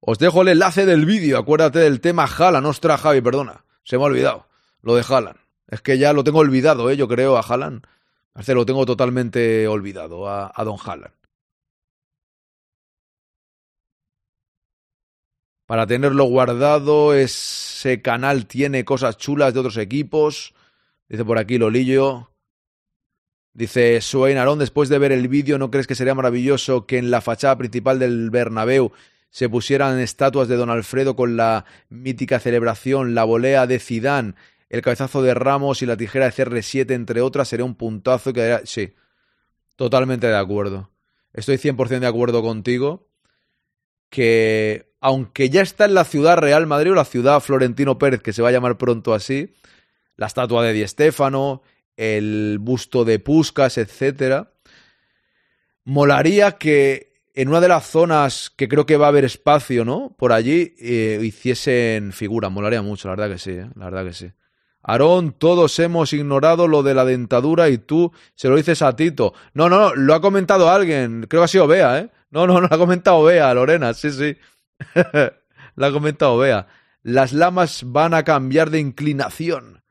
Os dejo el enlace del vídeo. Acuérdate del tema Haaland. Ostras, Javi, perdona. Se me ha olvidado. Lo de Haaland. Es que ya lo tengo olvidado, ¿eh? Yo creo a que lo tengo totalmente olvidado a, a Don Haaland. Para tenerlo guardado, ese canal tiene cosas chulas de otros equipos. Dice por aquí Lolillo. Dice Swain Arón, después de ver el vídeo, ¿no crees que sería maravilloso que en la fachada principal del Bernabéu se pusieran estatuas de Don Alfredo con la mítica celebración, la volea de Zidane, el cabezazo de Ramos y la tijera de CR7, entre otras? Sería un puntazo que daría... Sí, totalmente de acuerdo. Estoy 100% de acuerdo contigo que aunque ya está en la ciudad Real Madrid o la ciudad Florentino Pérez, que se va a llamar pronto así, la estatua de Di Stéfano, el busto de Puskas, etcétera, molaría que en una de las zonas que creo que va a haber espacio, ¿no? Por allí eh, hiciesen figuras, molaría mucho, la verdad que sí, ¿eh? la verdad que sí. Aarón, todos hemos ignorado lo de la dentadura y tú se lo dices a Tito. No, no, no, lo ha comentado alguien, creo que ha sido Bea, ¿eh? No, no, no, lo ha comentado Bea, Lorena, sí, sí. lo ha comentado Bea. Las lamas van a cambiar de inclinación.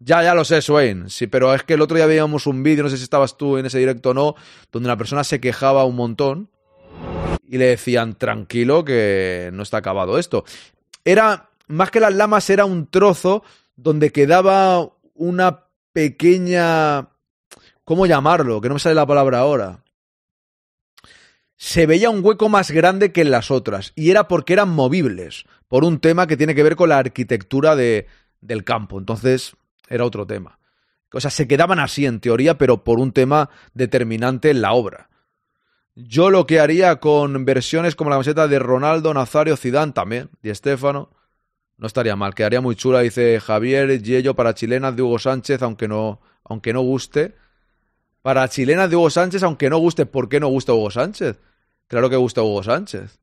Ya, ya lo sé, Swain. Sí, pero es que el otro día veíamos un vídeo, no sé si estabas tú en ese directo o no, donde una persona se quejaba un montón y le decían, tranquilo, que no está acabado esto. Era, más que las lamas, era un trozo donde quedaba una pequeña... ¿Cómo llamarlo? Que no me sale la palabra ahora. Se veía un hueco más grande que en las otras, y era porque eran movibles, por un tema que tiene que ver con la arquitectura de, del campo. Entonces, era otro tema. O sea, se quedaban así en teoría, pero por un tema determinante en la obra. Yo lo que haría con versiones como la camiseta de Ronaldo, Nazario, Zidane también, y Estefano, no estaría mal, quedaría muy chula, dice Javier Yello para chilenas de Hugo Sánchez, aunque no, aunque no guste. Para chilenas de Hugo Sánchez, aunque no guste, ¿por qué no gusta Hugo Sánchez? Claro que gusta Hugo Sánchez.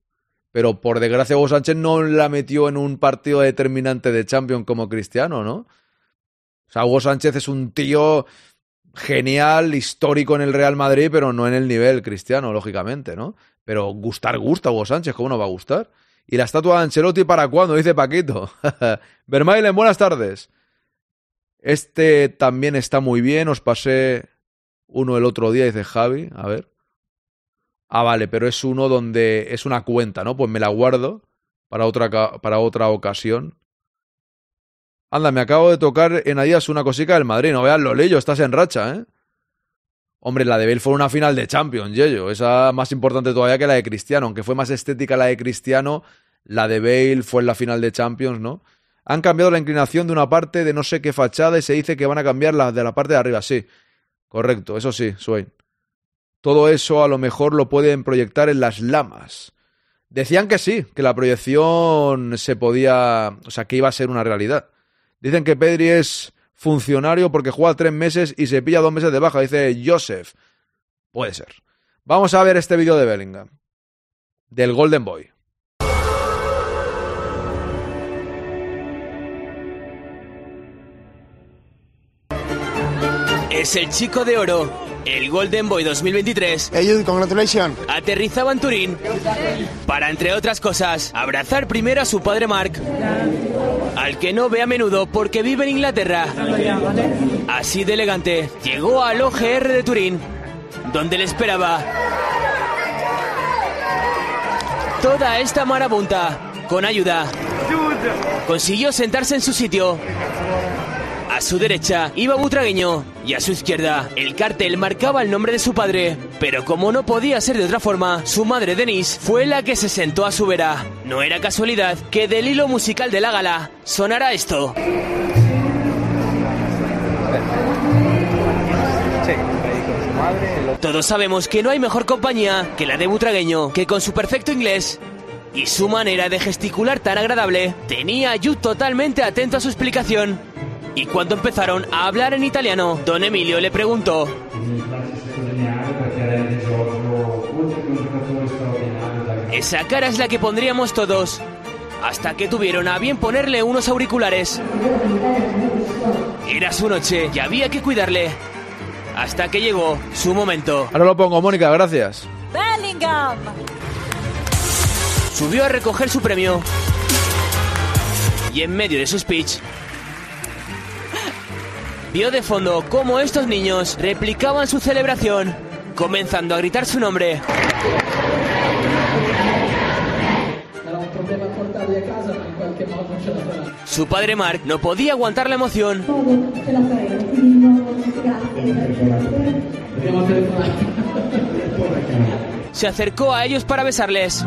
pero por desgracia Hugo Sánchez no la metió en un partido determinante de Champions como Cristiano, ¿no? O sea, Hugo Sánchez es un tío genial, histórico en el Real Madrid, pero no en el nivel cristiano, lógicamente, ¿no? Pero gustar gusta Hugo Sánchez, ¿cómo no va a gustar? ¿Y la estatua de Ancelotti para cuándo? Dice Paquito. Vermailen, buenas tardes. Este también está muy bien, os pasé uno el otro día, dice Javi, a ver. Ah, vale, pero es uno donde es una cuenta, ¿no? Pues me la guardo para otra, para otra ocasión. Anda, me acabo de tocar en Adidas una cosica del Madrid. No veas lo leyo, estás en racha, ¿eh? Hombre, la de Bale fue una final de Champions, Yello. Esa más importante todavía que la de Cristiano. Aunque fue más estética la de Cristiano, la de Bale fue en la final de Champions, ¿no? Han cambiado la inclinación de una parte de no sé qué fachada y se dice que van a cambiar la de la parte de arriba. Sí, correcto, eso sí, Swain. Todo eso a lo mejor lo pueden proyectar en las lamas. Decían que sí, que la proyección se podía, o sea, que iba a ser una realidad. Dicen que Pedri es funcionario porque juega tres meses y se pilla dos meses de baja, dice Joseph. Puede ser. Vamos a ver este vídeo de Bellingham, del Golden Boy. Es el chico de oro, el Golden Boy 2023. Hey, congratulations. Aterrizaba en Turín para, entre otras cosas, abrazar primero a su padre Mark, al que no ve a menudo porque vive en Inglaterra. Así de elegante, llegó al OGR de Turín, donde le esperaba toda esta marabunta. Con ayuda, consiguió sentarse en su sitio. A su derecha iba Butragueño y a su izquierda el cartel marcaba el nombre de su padre. Pero como no podía ser de otra forma, su madre Denise fue la que se sentó a su vera. No era casualidad que del hilo musical de la gala sonara esto. Todos sabemos que no hay mejor compañía que la de Butragueño, que con su perfecto inglés y su manera de gesticular tan agradable, tenía a Jude totalmente atento a su explicación. Y cuando empezaron a hablar en italiano, don Emilio le preguntó. Esa cara es la que pondríamos todos. Hasta que tuvieron a bien ponerle unos auriculares. Era su noche y había que cuidarle. Hasta que llegó su momento. Ahora lo pongo, Mónica, gracias. Bellingham. Subió a recoger su premio. Y en medio de su speech, vio de fondo cómo estos niños replicaban su celebración, comenzando a gritar su nombre. Su padre Mark no podía aguantar la emoción. Se acercó a ellos para besarles.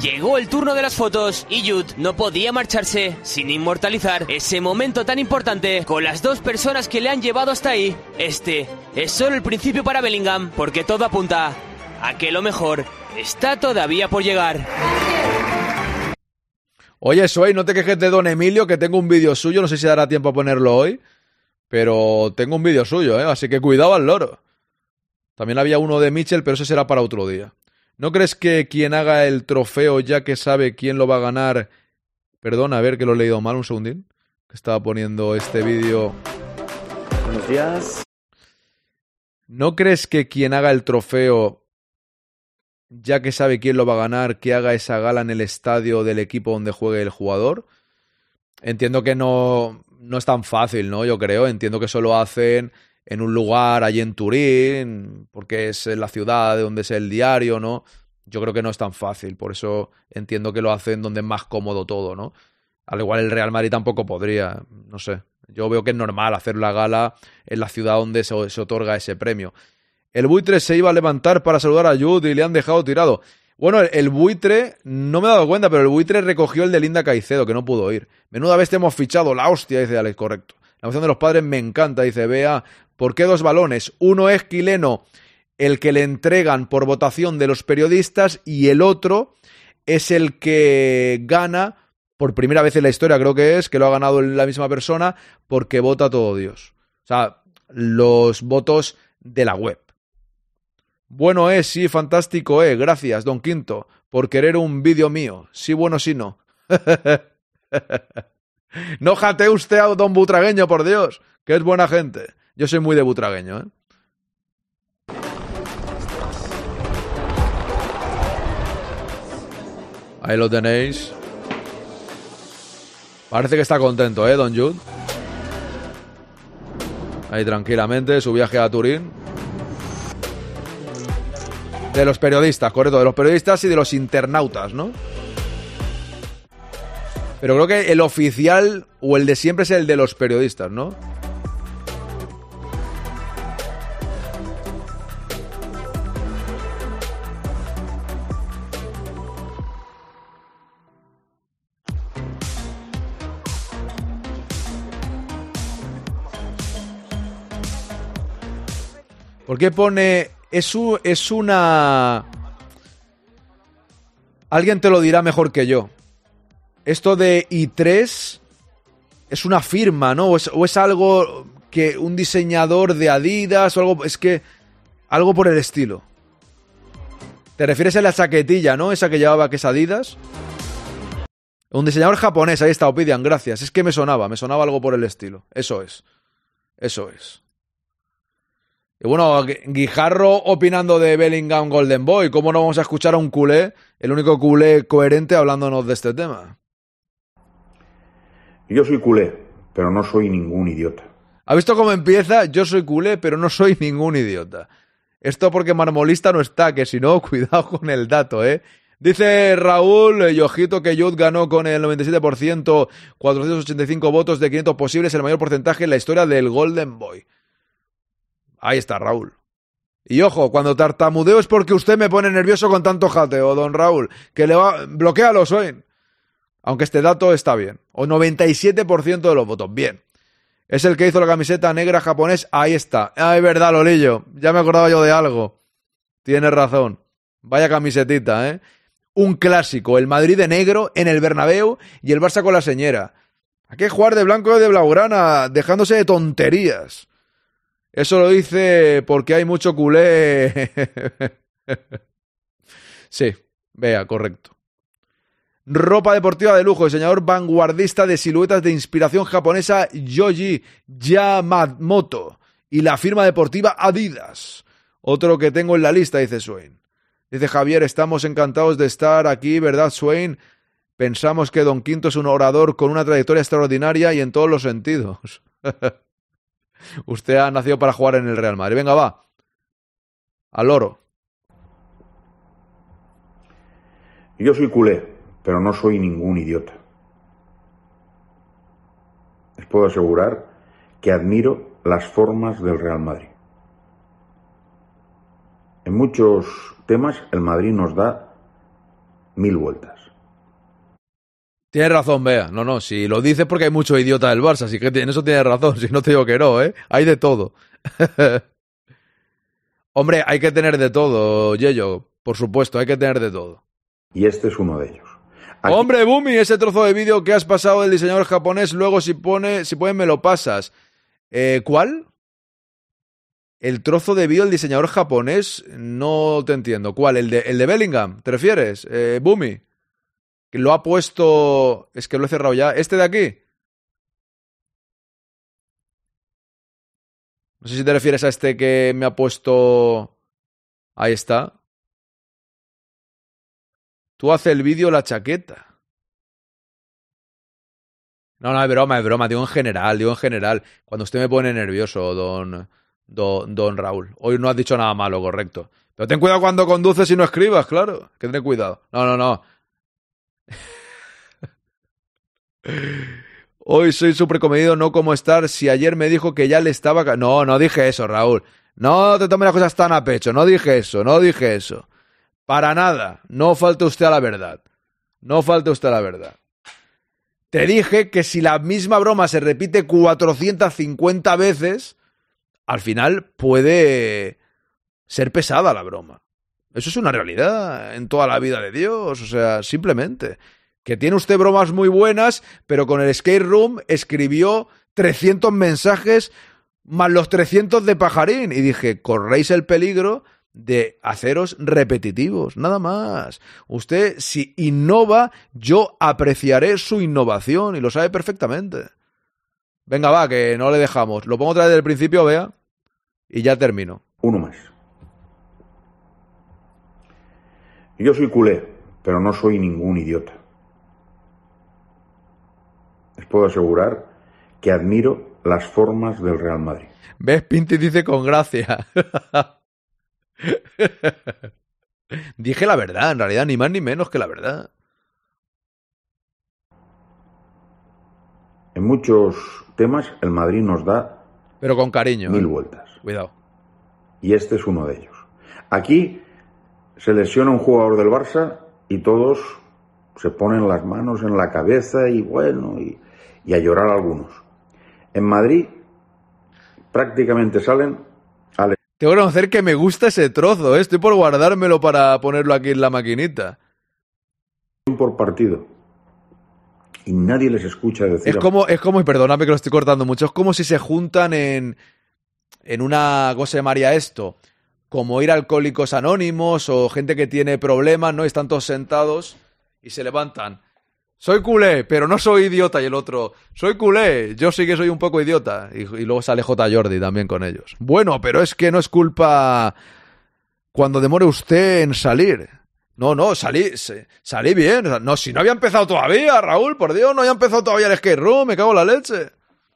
Llegó el turno de las fotos y Jude no podía marcharse sin inmortalizar ese momento tan importante con las dos personas que le han llevado hasta ahí. Este es solo el principio para Bellingham porque todo apunta a que lo mejor está todavía por llegar. Oye, Soy, no te quejes de Don Emilio, que tengo un vídeo suyo, no sé si dará tiempo a ponerlo hoy, pero tengo un vídeo suyo, ¿eh? así que cuidado al loro. También había uno de Mitchell, pero ese será para otro día. ¿No crees que quien haga el trofeo, ya que sabe quién lo va a ganar... Perdona, a ver que lo he leído mal un segundín. Que estaba poniendo este vídeo... Buenos días. ¿No crees que quien haga el trofeo, ya que sabe quién lo va a ganar, que haga esa gala en el estadio del equipo donde juegue el jugador? Entiendo que no, no es tan fácil, ¿no? Yo creo. Entiendo que eso lo hacen en un lugar allí en Turín, porque es la ciudad de donde es el diario, ¿no? Yo creo que no es tan fácil, por eso entiendo que lo hacen donde es más cómodo todo, ¿no? Al igual el Real Madrid tampoco podría, no sé. Yo veo que es normal hacer la gala en la ciudad donde se, se otorga ese premio. El buitre se iba a levantar para saludar a Jude y le han dejado tirado. Bueno, el, el, buitre, no me he dado cuenta, pero el buitre recogió el de Linda Caicedo, que no pudo ir. Menuda vez te hemos fichado, la hostia, dice Alex, correcto. La opción de los padres me encanta, dice Bea. ¿Por qué dos balones? Uno es Quileno, el que le entregan por votación de los periodistas, y el otro es el que gana, por primera vez en la historia creo que es, que lo ha ganado la misma persona, porque vota todo Dios. O sea, los votos de la web. Bueno es, sí, fantástico es. Gracias, don Quinto, por querer un vídeo mío. Sí, bueno, sí, no. no jate usted a don Butragueño, por Dios, que es buena gente. Yo soy muy de Butragueño, ¿eh? Ahí lo tenéis. Parece que está contento, ¿eh, Don Jude? Ahí tranquilamente, su viaje a Turín. De los periodistas, correcto, de los periodistas y de los internautas, ¿no? Pero creo que el oficial o el de siempre es el de los periodistas, ¿no? ¿Por qué pone... Es, u- es una... Alguien te lo dirá mejor que yo. Esto de i3 es una firma, ¿no? O es, algo que un diseñador de Adidas o algo... Es que... Algo por el estilo. ¿Te refieres a la chaquetilla, no? Esa que llevaba que es Adidas. Un diseñador japonés, ahí está, Opidian, gracias. Es que me sonaba, me sonaba algo por el estilo. Eso es. Eso es. Y bueno, Gu- Guijarro opinando de Bellingham Golden Boy. ¿Cómo no vamos a escuchar a un culé, el único culé coherente hablándonos de este tema? Yo soy culé, pero no soy ningún idiota. ¿Ha visto cómo empieza? Yo soy culé, pero no soy ningún idiota. Esto porque Marmolista no está, que si no, cuidado con el dato, ¿eh? Dice Raúl y ojito que Yud ganó con el 97%, 485 votos de 500 posibles, el mayor porcentaje en la historia del Golden Boy. Ahí está, Raúl. Y ojo, cuando tartamudeo es porque usted me pone nervioso con tanto jateo, don Raúl, que le va... Bloquealo, Swain. Aunque este dato está bien. O 97% de los votos. Bien. Es el que hizo la camiseta negra japonés. Ahí está. Ah, es verdad, Lolillo. Ya me acordaba yo de algo. Tienes razón. Vaya camisetita, ¿eh? Un clásico. El Madrid de negro en el Bernabéu y el Barça con la señera. Hay que jugar de blanco de blaugrana, dejándose de tonterías. Eso lo dice porque hay mucho culé. sí, vea, correcto. Ropa deportiva de lujo, diseñador vanguardista de siluetas de inspiración japonesa Yoji Yamamoto y la firma deportiva Adidas. Otro que tengo en la lista, dice Swain. Dice Javier, estamos encantados de estar aquí, ¿verdad, Swain? Pensamos que Don Quinto es un orador con una trayectoria extraordinaria y en todos los sentidos. Usted ha nacido para jugar en el Real Madrid. Venga, va. Al oro. Yo soy culé, pero no soy ningún idiota. Les puedo asegurar que admiro las formas del Real Madrid. En muchos temas el Madrid nos da mil vueltas. Tienes razón, Bea. No, no, si lo dices porque hay mucho idiota del Barça, así que en eso tienes razón. Si no te digo que no, ¿eh? Hay de todo. Hombre, hay que tener de todo, Yello. Por supuesto, hay que tener de todo. Y este es uno de ellos. Hombre, Bumi, ese trozo de vídeo que has pasado del diseñador japonés, luego si pone, si puedes me lo pasas. Eh, ¿Cuál? El trozo de vídeo del diseñador japonés, no te entiendo. ¿Cuál? ¿El de, el de Bellingham? ¿Te refieres? Eh, Bumi. Que lo ha puesto. Es que lo he cerrado ya. ¿Este de aquí? No sé si te refieres a este que me ha puesto. Ahí está. Tú haces el vídeo la chaqueta. No, no, es broma, es broma. Digo en general, digo en general. Cuando usted me pone nervioso, don, don, don Raúl. Hoy no has dicho nada malo, correcto. Pero ten cuidado cuando conduces y no escribas, claro. Que ten cuidado. No, no, no. Hoy soy súper comedido, no como estar. Si ayer me dijo que ya le estaba. No, no dije eso, Raúl. No te tomes las cosas tan a pecho. No dije eso, no dije eso. Para nada. No falte usted a la verdad. No falte usted a la verdad. Te dije que si la misma broma se repite 450 veces, al final puede ser pesada la broma. Eso es una realidad en toda la vida de Dios. O sea, simplemente. Que tiene usted bromas muy buenas, pero con el Skate Room escribió 300 mensajes más los 300 de Pajarín. Y dije, corréis el peligro de haceros repetitivos, nada más. Usted, si innova, yo apreciaré su innovación y lo sabe perfectamente. Venga, va, que no le dejamos. Lo pongo otra vez del principio, vea, y ya termino. Uno más. Yo soy culé, pero no soy ningún idiota. Les puedo asegurar que admiro las formas del Real Madrid. ¿Ves? Pinti dice con gracia. Dije la verdad, en realidad, ni más ni menos que la verdad. En muchos temas el Madrid nos da Pero con cariño. mil ¿eh? vueltas. Cuidado. Y este es uno de ellos. Aquí se lesiona un jugador del Barça y todos se ponen las manos en la cabeza y bueno, y, y a llorar algunos. En Madrid prácticamente salen al Tengo que reconocer que me gusta ese trozo, ¿eh? estoy por guardármelo para ponerlo aquí en la maquinita. por partido. Y nadie les escucha decir... Es como, es como, y perdóname que lo estoy cortando mucho, es como si se juntan en, en una, ¿cómo se llamaría esto? Como ir a alcohólicos anónimos o gente que tiene problemas, ¿no? Y están todos sentados y se levantan. Soy culé, pero no soy idiota. Y el otro, soy culé, yo sí que soy un poco idiota. Y, luego sale J. Jordi también con ellos. Bueno, pero es que no es culpa cuando demore usted en salir. No, no, salí, salí bien. No, si no había empezado todavía, Raúl, por Dios, no había empezado todavía el skate room, me cago en la leche.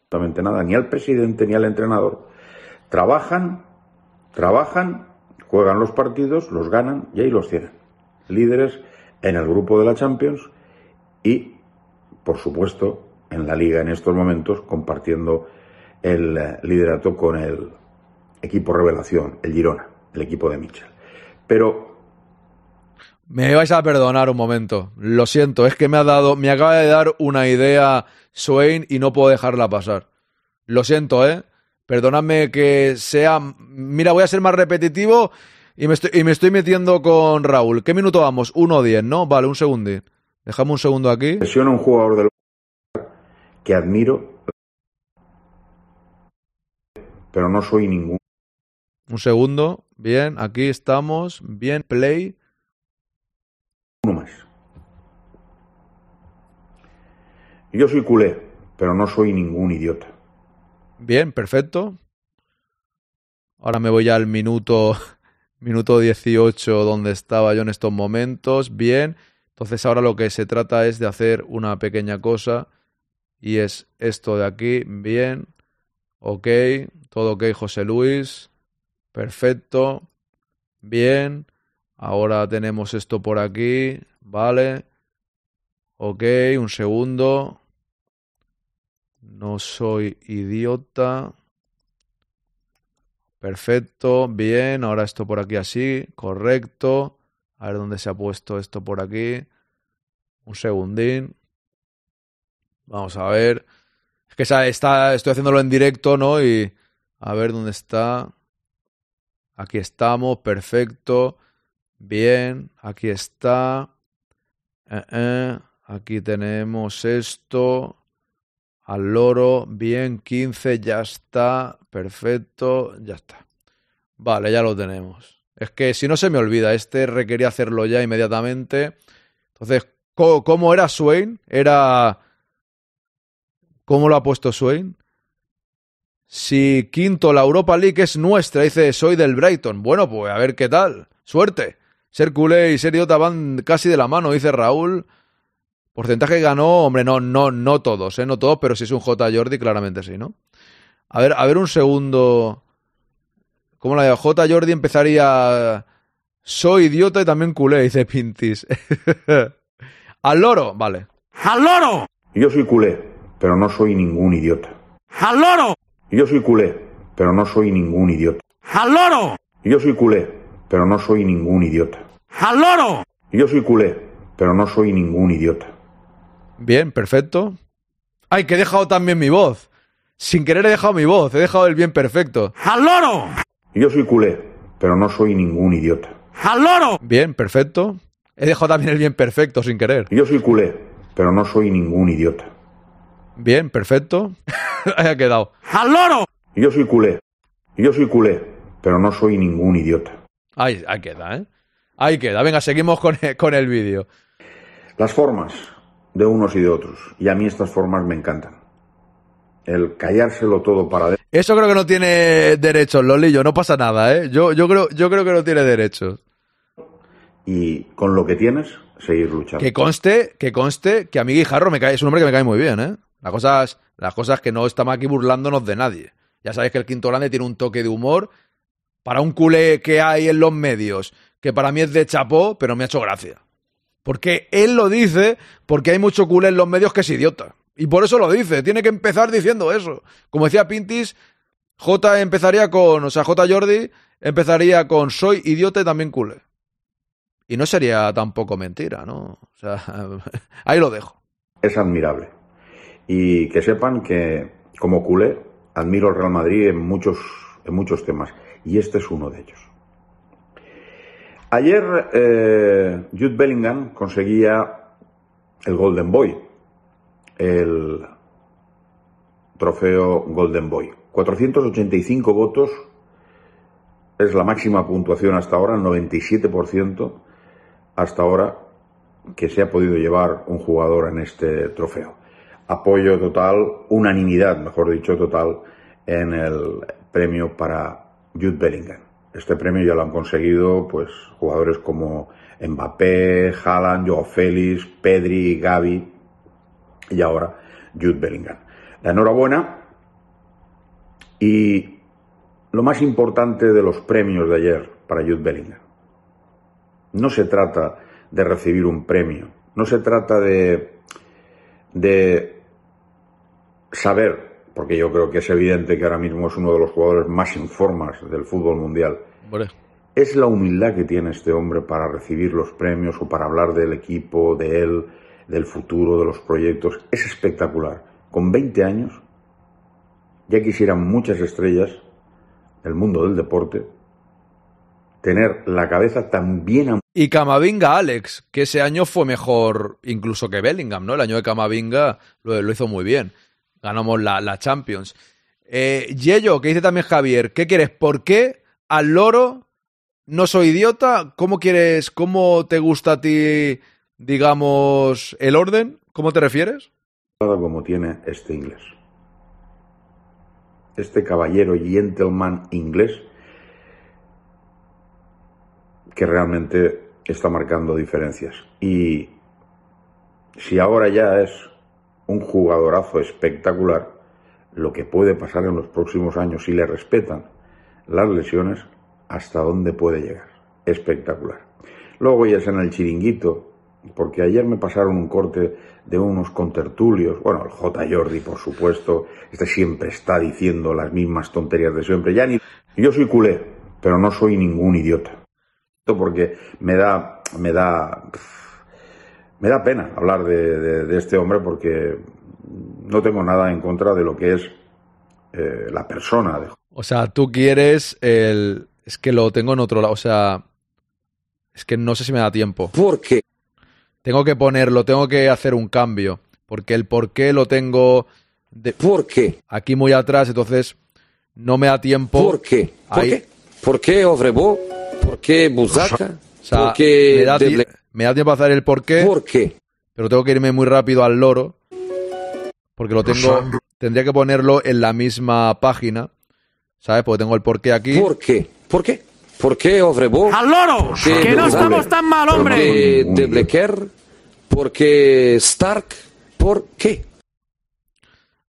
absolutamente nada, ni al presidente ni al entrenador. Trabajan, trabajan, juegan los partidos, los ganan y ahí los tienen. Líderes en el grupo de la Champions y, por supuesto, en la liga en estos momentos, compartiendo el eh, liderato con el equipo revelación, el Girona, el equipo de Mitchell. Pero Me vais a perdonar un momento. Lo siento, es que me ha dado, me acaba de dar una idea Swain y no puedo dejarla pasar. Lo siento, ¿eh? Perdóname que sea. Mira, voy a ser más repetitivo y me estoy, y me estoy metiendo con Raúl. ¿Qué minuto vamos? 1-10, ¿no? Vale, un segundín. Dejamos un segundo aquí. lesiona un jugador del que admiro, pero no soy ningún Un segundo. Bien, aquí estamos. Bien, play. uno más. Yo soy culé, pero no soy ningún idiota. Bien, perfecto. Ahora me voy al minuto, minuto 18 donde estaba yo en estos momentos. Bien. Entonces ahora lo que se trata es de hacer una pequeña cosa y es esto de aquí. Bien. Ok. Todo ok, José Luis. Perfecto. Bien. Ahora tenemos esto por aquí. Vale. Ok, un segundo. No soy idiota. Perfecto, bien. Ahora esto por aquí así, correcto. A ver dónde se ha puesto esto por aquí. Un segundín. Vamos a ver. Es que está, estoy haciéndolo en directo, ¿no? Y a ver dónde está. Aquí estamos, perfecto. Bien, aquí está. Eh, eh, Aquí tenemos esto. Al loro, bien, 15, ya está, perfecto, ya está. Vale, ya lo tenemos. Es que si no se me olvida, este requería hacerlo ya inmediatamente. Entonces, ¿cómo, era Swain? Era... ¿Cómo lo ha puesto Swain? Si quinto, la Europa League es nuestra, dice, soy del Brighton. Bueno, pues a ver qué tal. Suerte. Ser culé y ser idiota van casi de la mano, dice Raúl. Porcentaje ganó, hombre, no, no, no todos, ¿eh? No todos, pero si es un J. Jordi, claramente sí, ¿no? A ver, a ver un segundo. ¿Cómo la de J. Jordi empezaría? Soy idiota y también culé, dice Pintis. Al loro, vale. ¡Al loro! Yo soy culé, pero no soy ningún idiota. ¡Al loro! Yo soy culé, pero no soy ningún idiota. ¡Al loro! Yo soy culé, pero no soy ningún idiota. ¡Al loro! Yo soy culé, pero no soy ningún idiota. Bien, perfecto. Ay, que he dejado también mi voz. Sin querer he dejado mi voz, he dejado el bien perfecto. ¡Al loro! Yo soy culé, pero no soy ningún idiota. ¡Al loro! Bien, perfecto. He dejado también el bien perfecto sin querer. Yo soy culé, pero no soy ningún idiota. Bien, perfecto. Ahí ha quedado. ¡Al loro! Yo soy culé. Yo soy culé, pero no soy ningún idiota. Ahí, ahí queda, ¿eh? Ahí queda. Venga, seguimos con, con el vídeo. Las formas de unos y de otros. Y a mí estas formas me encantan. El callárselo todo para adentro. Eso creo que no tiene derechos, Lolillo. No pasa nada, ¿eh? Yo, yo, creo, yo creo que no tiene derechos. Y con lo que tienes, seguir luchando. Que conste, que conste que a mí Guijarro me cae, es un hombre que me cae muy bien, ¿eh? Las cosas, las cosas que no estamos aquí burlándonos de nadie. Ya sabéis que el Quinto Grande tiene un toque de humor para un culé que hay en los medios, que para mí es de chapó, pero me ha hecho gracia. Porque él lo dice porque hay mucho culé en los medios que es idiota. Y por eso lo dice, tiene que empezar diciendo eso. Como decía Pintis, J empezaría con, o sea, J Jordi empezaría con soy idiota y también culé. Y no sería tampoco mentira, ¿no? O sea, ahí lo dejo. Es admirable. Y que sepan que, como culé, admiro al Real Madrid en muchos, en muchos temas. Y este es uno de ellos. Ayer eh, Jude Bellingham conseguía el Golden Boy, el trofeo Golden Boy. 485 votos es la máxima puntuación hasta ahora, el 97% hasta ahora que se ha podido llevar un jugador en este trofeo. Apoyo total, unanimidad, mejor dicho, total, en el premio para Jude Bellingham. Este premio ya lo han conseguido pues jugadores como Mbappé, Haaland, Joao Félix, Pedri, Gavi y ahora Jude Bellingham. La enhorabuena y lo más importante de los premios de ayer para Jude Bellingham. No se trata de recibir un premio, no se trata de, de saber porque yo creo que es evidente que ahora mismo es uno de los jugadores más en formas del fútbol mundial. Vale. Es la humildad que tiene este hombre para recibir los premios o para hablar del equipo, de él, del futuro, de los proyectos. Es espectacular. Con 20 años, ya quisieran muchas estrellas del mundo del deporte tener la cabeza tan bien y Camavinga, Alex, que ese año fue mejor incluso que Bellingham, ¿no? El año de Camavinga lo, hizo muy bien ganamos la, la Champions. Eh, Yello, que dice también Javier, ¿qué quieres? ¿Por qué al loro no soy idiota? ¿Cómo quieres, cómo te gusta a ti, digamos, el orden? ¿Cómo te refieres? Como tiene este inglés. Este caballero gentleman inglés que realmente está marcando diferencias. Y si ahora ya es un jugadorazo espectacular, lo que puede pasar en los próximos años si le respetan las lesiones, hasta dónde puede llegar. Espectacular. Luego ya es en el chiringuito, porque ayer me pasaron un corte de unos contertulios, bueno, el J. Jordi, por supuesto, este siempre está diciendo las mismas tonterías de siempre. Ya ni... Yo soy culé, pero no soy ningún idiota. Porque me da, me da, me da pena hablar de, de, de, este hombre porque no tengo nada en contra de lo que es eh, la persona. De... O sea, tú quieres el... Es que lo tengo en otro lado, o sea... Es que no sé si me da tiempo. ¿Por qué? Tengo que ponerlo, tengo que hacer un cambio. Porque el por qué lo tengo... De... ¿Por qué? Aquí muy atrás, entonces no me da tiempo. ¿Por qué? ¿Por Ahí... qué? ¿Por qué Ovrebo? ¿Por qué Busaca? O sea, ¿Por qué me, da Deble- me da tiempo a hacer el por qué, ¿Por qué? pero tengo que irme muy rápido al loro. Porque lo tengo. Tendría que ponerlo en la misma página. ¿Sabes? Porque tengo el por qué aquí. ¿Por qué? ¿Por qué? ¿Por qué Ovrebo? ¡Al loro! ¿Qué ¡Que no estamos tan mal, ¿Por hombre! qué Deblecker? ¿Por qué Stark? ¿Por qué?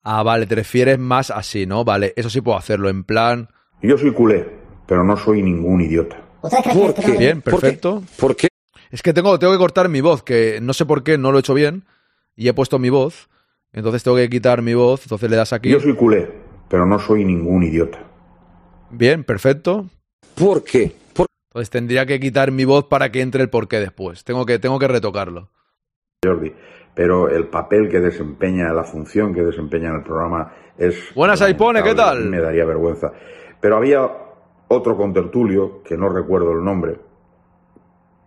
Ah, vale, te refieres más así, ¿no? Vale, eso sí puedo hacerlo. En plan. Yo soy culé, pero no soy ningún idiota. ¿Por qué? Bien, ¿Por perfecto. ¿Por qué? Es que tengo, tengo que cortar mi voz, que no sé por qué no lo he hecho bien. Y he puesto mi voz. Entonces tengo que quitar mi voz. Entonces le das aquí. Yo soy culé, pero no soy ningún idiota. Bien, perfecto. ¿Por qué? ¿Por Entonces tendría que quitar mi voz para que entre el porqué después. Tengo que, tengo que retocarlo. Jordi. Pero el papel que desempeña, la función que desempeña en el programa es. Buenas, Aipone, ¿qué tal? Me daría vergüenza. Pero había otro contertulio, que no recuerdo el nombre,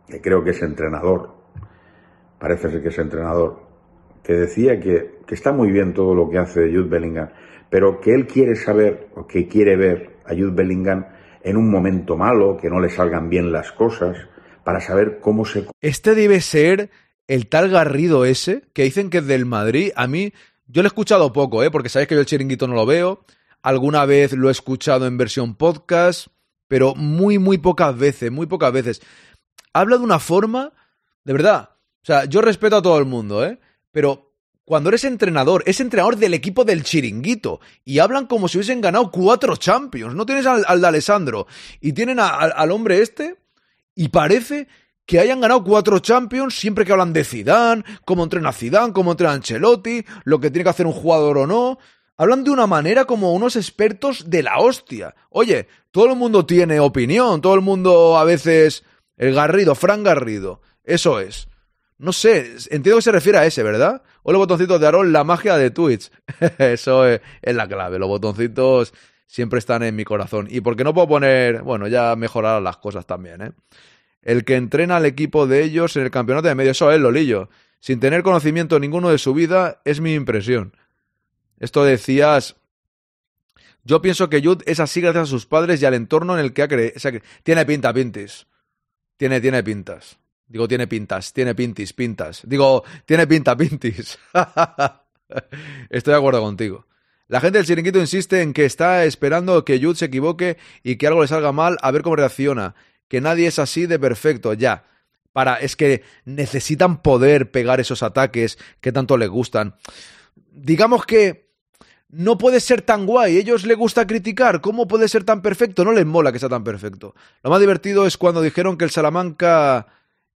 que creo que es entrenador, parece ser que es entrenador, que decía que, que está muy bien todo lo que hace Jude Bellingham, pero que él quiere saber o que quiere ver a Jude Bellingham en un momento malo, que no le salgan bien las cosas, para saber cómo se... Este debe ser el tal Garrido ese, que dicen que es del Madrid. A mí, yo lo he escuchado poco, ¿eh? porque sabéis que yo el chiringuito no lo veo. Alguna vez lo he escuchado en versión podcast, pero muy, muy pocas veces, muy pocas veces. Habla de una forma, de verdad. O sea, yo respeto a todo el mundo, ¿eh? Pero cuando eres entrenador, es entrenador del equipo del chiringuito y hablan como si hubiesen ganado cuatro Champions. No tienes al, al de Alessandro y tienen al, al hombre este y parece que hayan ganado cuatro Champions siempre que hablan de Zidane, cómo entrena Zidane, cómo entrena Ancelotti, lo que tiene que hacer un jugador o no. Hablan de una manera como unos expertos de la hostia. Oye, todo el mundo tiene opinión, todo el mundo a veces... El Garrido, Fran Garrido, eso es. No sé, entiendo que se refiere a ese, ¿verdad? O los botoncitos de Aaron, la magia de Twitch. eso es, la clave. Los botoncitos siempre están en mi corazón. Y porque no puedo poner, bueno, ya mejorarán las cosas también, ¿eh? El que entrena al equipo de ellos en el campeonato de medio, eso es Lolillo. Sin tener conocimiento ninguno de su vida, es mi impresión. Esto decías. Yo pienso que Jude es así gracias a sus padres y al entorno en el que ha crecido. Tiene pinta, pintis. Tiene, tiene pintas. Digo, tiene pintas, tiene pintis, pintas. Digo, tiene pinta, pintis. Estoy de acuerdo contigo. La gente del chiringuito insiste en que está esperando que Jude se equivoque y que algo le salga mal a ver cómo reacciona. Que nadie es así de perfecto, ya. Para, es que necesitan poder pegar esos ataques que tanto les gustan. Digamos que no puede ser tan guay. Ellos les gusta criticar. ¿Cómo puede ser tan perfecto? No les mola que sea tan perfecto. Lo más divertido es cuando dijeron que el Salamanca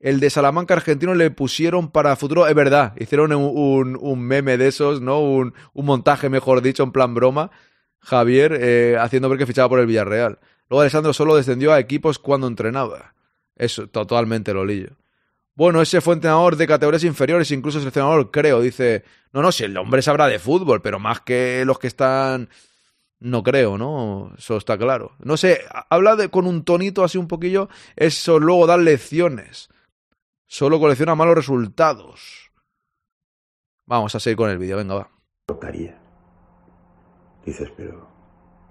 el de Salamanca argentino le pusieron para futuro, es verdad, hicieron un, un, meme de esos, ¿no? Un, un, montaje, mejor dicho, en plan broma, Javier, eh, haciendo ver que fichaba por el Villarreal. Luego Alessandro solo descendió a equipos cuando entrenaba. Eso, totalmente lolillo. Bueno, ese fue entrenador de categorías inferiores, incluso seleccionador, creo, dice, no, no, si el hombre sabrá de fútbol, pero más que los que están... No creo, ¿no? Eso está claro. No sé, habla de, con un tonito así un poquillo, eso luego dar lecciones solo colecciona malos resultados. Vamos a seguir con el vídeo, venga, va. Tocaría. Dices, pero.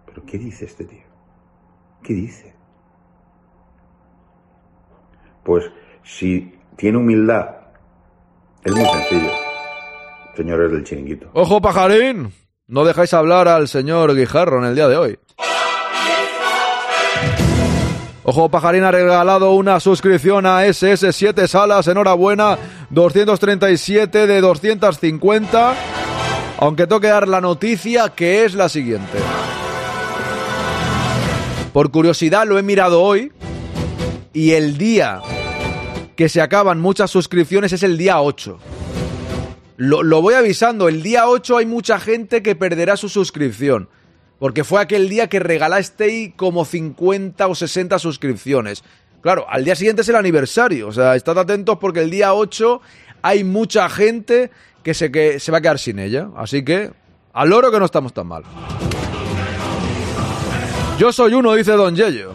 ¿Pero qué dice este tío? ¿Qué dice? Pues si tiene humildad, es muy sencillo, señores del chiringuito. ¡Ojo, pajarín! No dejáis hablar al señor Guijarro en el día de hoy. Ojo, Pajarín ha regalado una suscripción a SS7 Salas. Enhorabuena. 237 de 250. Aunque toque dar la noticia que es la siguiente. Por curiosidad lo he mirado hoy. Y el día que se acaban muchas suscripciones es el día 8. Lo, lo voy avisando. El día 8 hay mucha gente que perderá su suscripción. Porque fue aquel día que regalasteis como 50 o 60 suscripciones. Claro, al día siguiente es el aniversario. O sea, estad atentos porque el día 8 hay mucha gente que se, que se va a quedar sin ella. Así que, al oro que no estamos tan mal. Yo soy uno, dice Don Yello.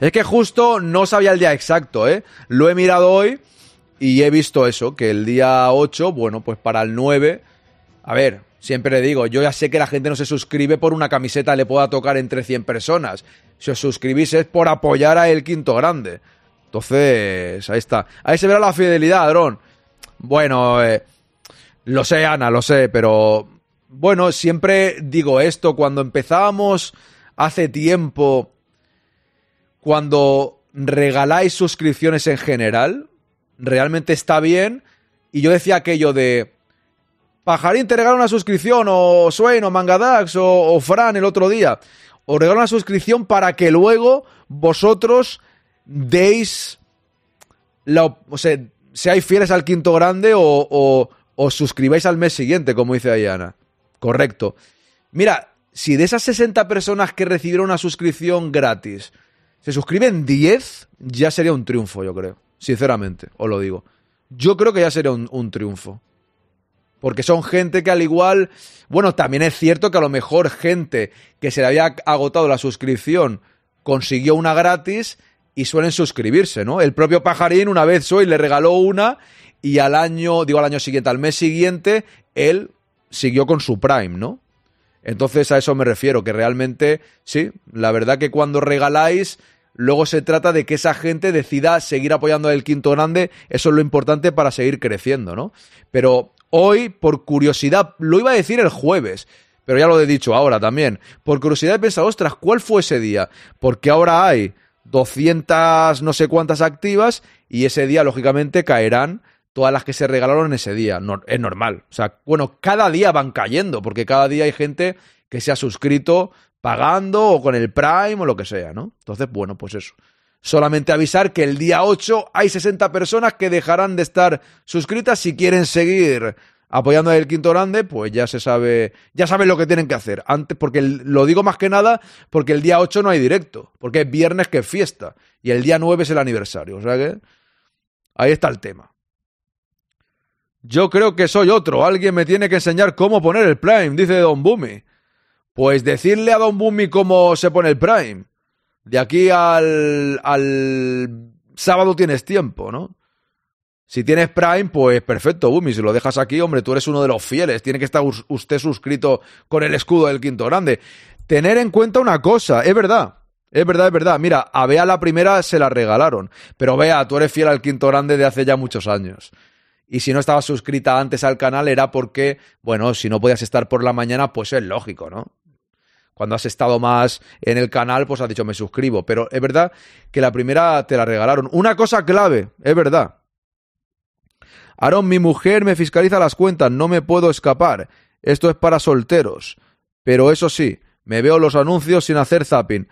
Es que justo no sabía el día exacto, ¿eh? Lo he mirado hoy y he visto eso, que el día 8, bueno, pues para el 9... A ver, Siempre le digo, yo ya sé que la gente no se suscribe por una camiseta le pueda tocar entre 100 personas. Si os suscribís es por apoyar a El Quinto Grande. Entonces, ahí está. Ahí se verá la fidelidad, Dron. Bueno, eh, lo sé, Ana, lo sé, pero bueno, siempre digo esto, cuando empezábamos hace tiempo, cuando regaláis suscripciones en general, realmente está bien. Y yo decía aquello de Pajarín te regala una suscripción, o Swain, o Mangadax, o, o Fran el otro día. Os regalo una suscripción para que luego vosotros deis la, o sea, seáis fieles al quinto grande o, os suscribáis al mes siguiente, como dice Diana. Correcto. Mira, si de esas 60 personas que recibieron una suscripción gratis se suscriben 10, ya sería un triunfo, yo creo. Sinceramente, os lo digo. Yo creo que ya sería un triunfo. Porque son gente que al igual, bueno, también es cierto que a lo mejor gente que se le había agotado la suscripción consiguió una gratis y suelen suscribirse, ¿no? El propio Pajarín una vez hoy le regaló una y al año, digo al año siguiente, al mes siguiente, él siguió con su Prime, ¿no? Entonces a eso me refiero, que realmente, sí, la verdad que cuando regaláis, luego se trata de que esa gente decida seguir apoyando al quinto grande, eso es lo importante para seguir creciendo, ¿no? Pero hoy, por curiosidad, lo iba a decir el jueves, pero ya lo he dicho ahora también, por curiosidad he pensado, ostras, ¿cuál fue ese día? Porque ahora hay 200 no sé cuántas activas y ese día, lógicamente, caerán todas las que se regalaron ese día. Es normal. O sea, bueno, cada día van cayendo, porque cada día hay gente que se ha suscrito pagando o con el Prime o lo que sea, ¿no? Entonces, bueno, pues eso. Solamente avisar que el día 8 hay 60 personas que dejarán de estar suscritas si quieren seguir apoyando al quinto grande, pues ya se sabe, ya saben lo que tienen que hacer. Antes, porque el, lo digo más que nada porque el día 8 no hay directo, porque es viernes que es fiesta y el día 9 es el aniversario, o sea que ahí está el tema. Yo creo que soy otro. Alguien me tiene que enseñar cómo poner el Prime, dice Don Bumi. Pues decirle a Don Bumi cómo se pone el Prime. De aquí al, al sábado tienes tiempo, ¿no? Si tienes Prime, pues perfecto, Bumi. Si lo dejas aquí, hombre, tú eres uno de los fieles. Tiene que estar usted suscrito con el escudo del quinto grande. Tener en cuenta una cosa, es verdad. Es verdad, es verdad. Mira, a Bea la primera se la regalaron. Pero Bea, tú eres fiel al quinto grande de hace ya muchos años y si no estabas suscrita antes al canal era porque, bueno, si no podías estar por la mañana, pues es lógico, ¿no? Cuando has estado más en el canal, pues has dicho me suscribo. Pero es verdad que la primera te la regalaron. Una cosa clave, es verdad. Aaron, mi mujer me fiscaliza las cuentas, no me puedo escapar. Esto es para solteros. Pero eso sí, me veo los anuncios sin hacer zapping.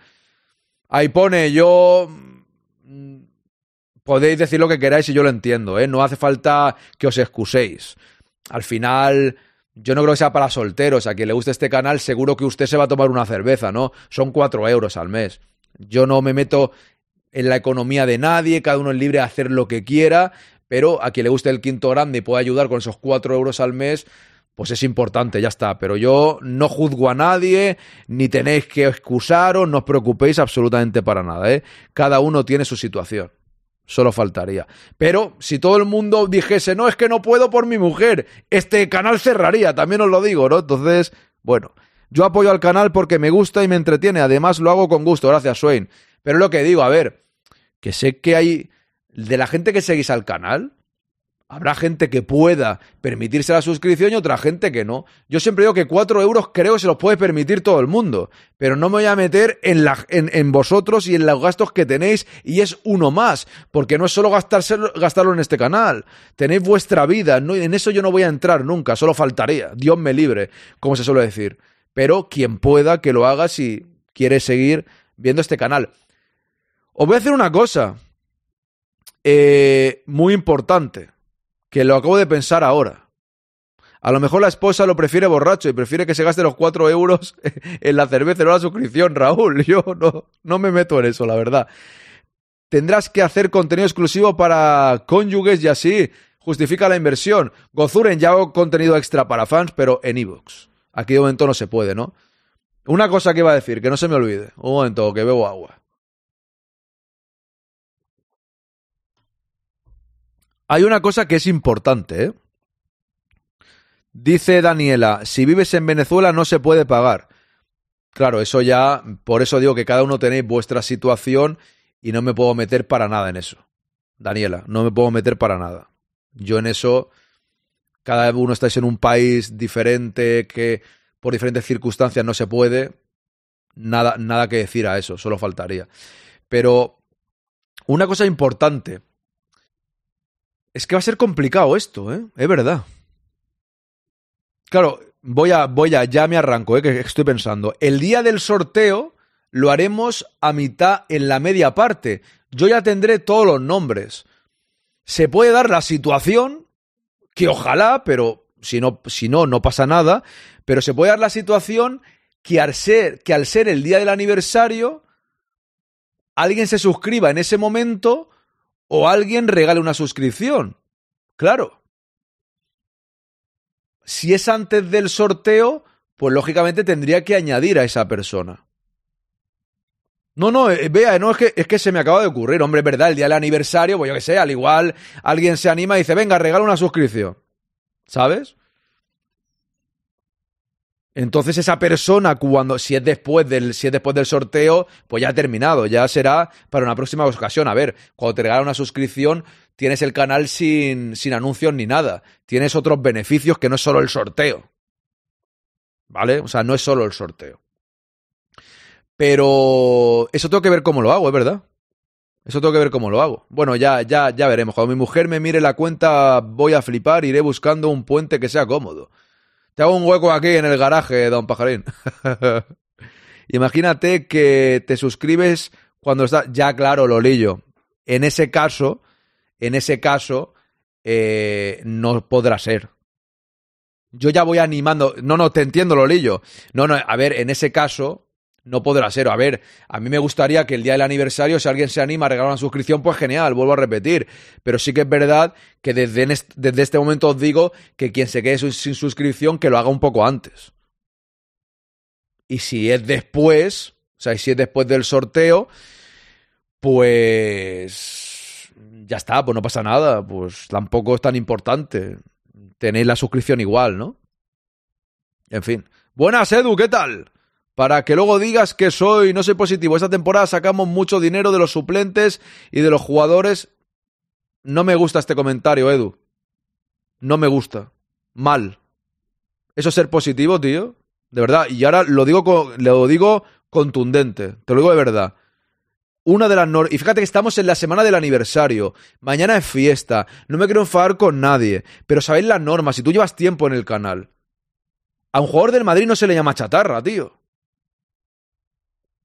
Ahí pone, yo podéis decir lo que queráis y yo lo entiendo, ¿eh? No hace falta que os excuséis. Al final, yo no creo que sea para solteros. A quien le guste este canal, seguro que usted se va a tomar una cerveza, ¿no? Son cuatro euros al mes. Yo no me meto en la economía de nadie, cada uno es libre de hacer lo que quiera, pero a quien le guste el quinto grande y pueda ayudar con esos cuatro euros al mes, pues es importante, ya está. Pero yo no juzgo a nadie, ni tenéis que excusaros, no os preocupéis absolutamente para nada, ¿eh? Cada uno tiene su situación. Solo faltaría. Pero si todo el mundo dijese, no, es que no puedo por mi mujer, este canal cerraría, también os lo digo, ¿no? Entonces, bueno, yo apoyo al canal porque me gusta y me entretiene, además lo hago con gusto, gracias Swain. Pero lo que digo, a ver, que sé que hay de la gente que seguís al canal, Habrá gente que pueda permitirse la suscripción y otra gente que no. Yo siempre digo que cuatro euros creo que se los puede permitir todo el mundo, pero no me voy a meter en, vosotros y en los gastos que tenéis y es uno más, porque no es solo gastarlo en este canal. Tenéis vuestra vida, no, en eso yo no voy a entrar nunca, solo faltaría. Dios me libre, como se suele decir. Pero quien pueda que lo haga si quiere seguir viendo este canal. Os voy a hacer una cosa eh, muy importante que lo acabo de pensar ahora. A lo mejor la esposa lo prefiere borracho y prefiere que se gaste los cuatro euros en la cerveza, no la suscripción, Raúl. Yo no, no me meto en eso, la verdad. Tendrás que hacer contenido exclusivo para cónyuges y así justifica la inversión. Gozuren ya hago contenido extra para fans, pero en ebooks. Aquí de momento no se puede, ¿no? Una cosa que iba a decir, que no se me olvide. Un momento, que bebo agua. Hay una cosa que es importante, ¿eh? Dice Daniela, si vives en Venezuela no se puede pagar. Claro, eso ya, por eso digo que cada uno tenéis vuestra situación y no me puedo meter para nada en eso. Daniela, no me puedo meter para nada. Yo en eso, cada uno estáis en un país diferente que por diferentes circunstancias no se puede. Nada, nada que decir a eso, solo faltaría. Pero una cosa importante es que va a ser complicado esto, ¿eh? Es verdad. Claro, voy a, voy a, ya me arranco, ¿eh? Que estoy pensando. El día del sorteo lo haremos a mitad en la media parte. Yo ya tendré todos los nombres. Se puede dar la situación, que ojalá, pero si no, si no, no pasa nada. Pero se puede dar la situación que al ser, que al ser el día del aniversario, alguien se suscriba en ese momento o alguien regale una suscripción. Claro. Si es antes del sorteo, pues lógicamente tendría que añadir a esa persona. No, no, eh, vea, no es que, es que se me acaba de ocurrir, hombre, es verdad, el día del aniversario, pues yo que sé, al igual alguien se anima y dice, venga, regala una suscripción. ¿Sabes? Entonces esa persona cuando si es después del si es después del sorteo, pues ya ha terminado, ya será para una próxima ocasión. A ver, cuando te regalan una suscripción, tienes el canal sin sin anuncios ni nada. Tienes otros beneficios que no es solo el sorteo. ¿Vale? O sea, no es solo el sorteo. Pero eso tengo que ver cómo lo hago, es verdad. Eso tengo que ver cómo lo hago. Bueno, ya, ya, ya veremos. Cuando mi mujer me mire la cuenta, voy a flipar, iré buscando un puente que sea cómodo. Te hago un hueco aquí en el garaje, don Pajarín. Imagínate que te suscribes cuando está. Ya, claro, Lolillo. En ese caso, en ese caso, eh, no podrá ser. Yo ya voy animando. No, no, te entiendo, Lolillo. No, no, a ver, en ese caso, no podrá ser. A ver, a mí me gustaría que el día del aniversario, si alguien se anima a regalar una suscripción, pues genial, vuelvo a repetir. Pero sí que es verdad que desde, este, desde este momento os digo que quien se quede sin suscripción, que lo haga un poco antes. Y si es después, o sea, si es después del sorteo, pues ya está, pues no pasa nada, pues tampoco es tan importante. Tenéis la suscripción igual, ¿no? En fin. Buenas, Edu, ¿qué tal? Para que luego digas que soy, no soy positivo. Esta temporada sacamos mucho dinero de los suplentes y de los jugadores. No me gusta este comentario, Edu. No me gusta. Mal. Eso es ser positivo, tío. De verdad. Y ahora lo digo, lo digo contundente. Te lo digo de verdad. Una de las normas. Y fíjate que estamos en la semana del aniversario. Mañana es fiesta. No me quiero enfadar con nadie. Pero sabéis las normas. Si tú llevas tiempo en el canal. A un jugador del Madrid no se le llama chatarra, tío.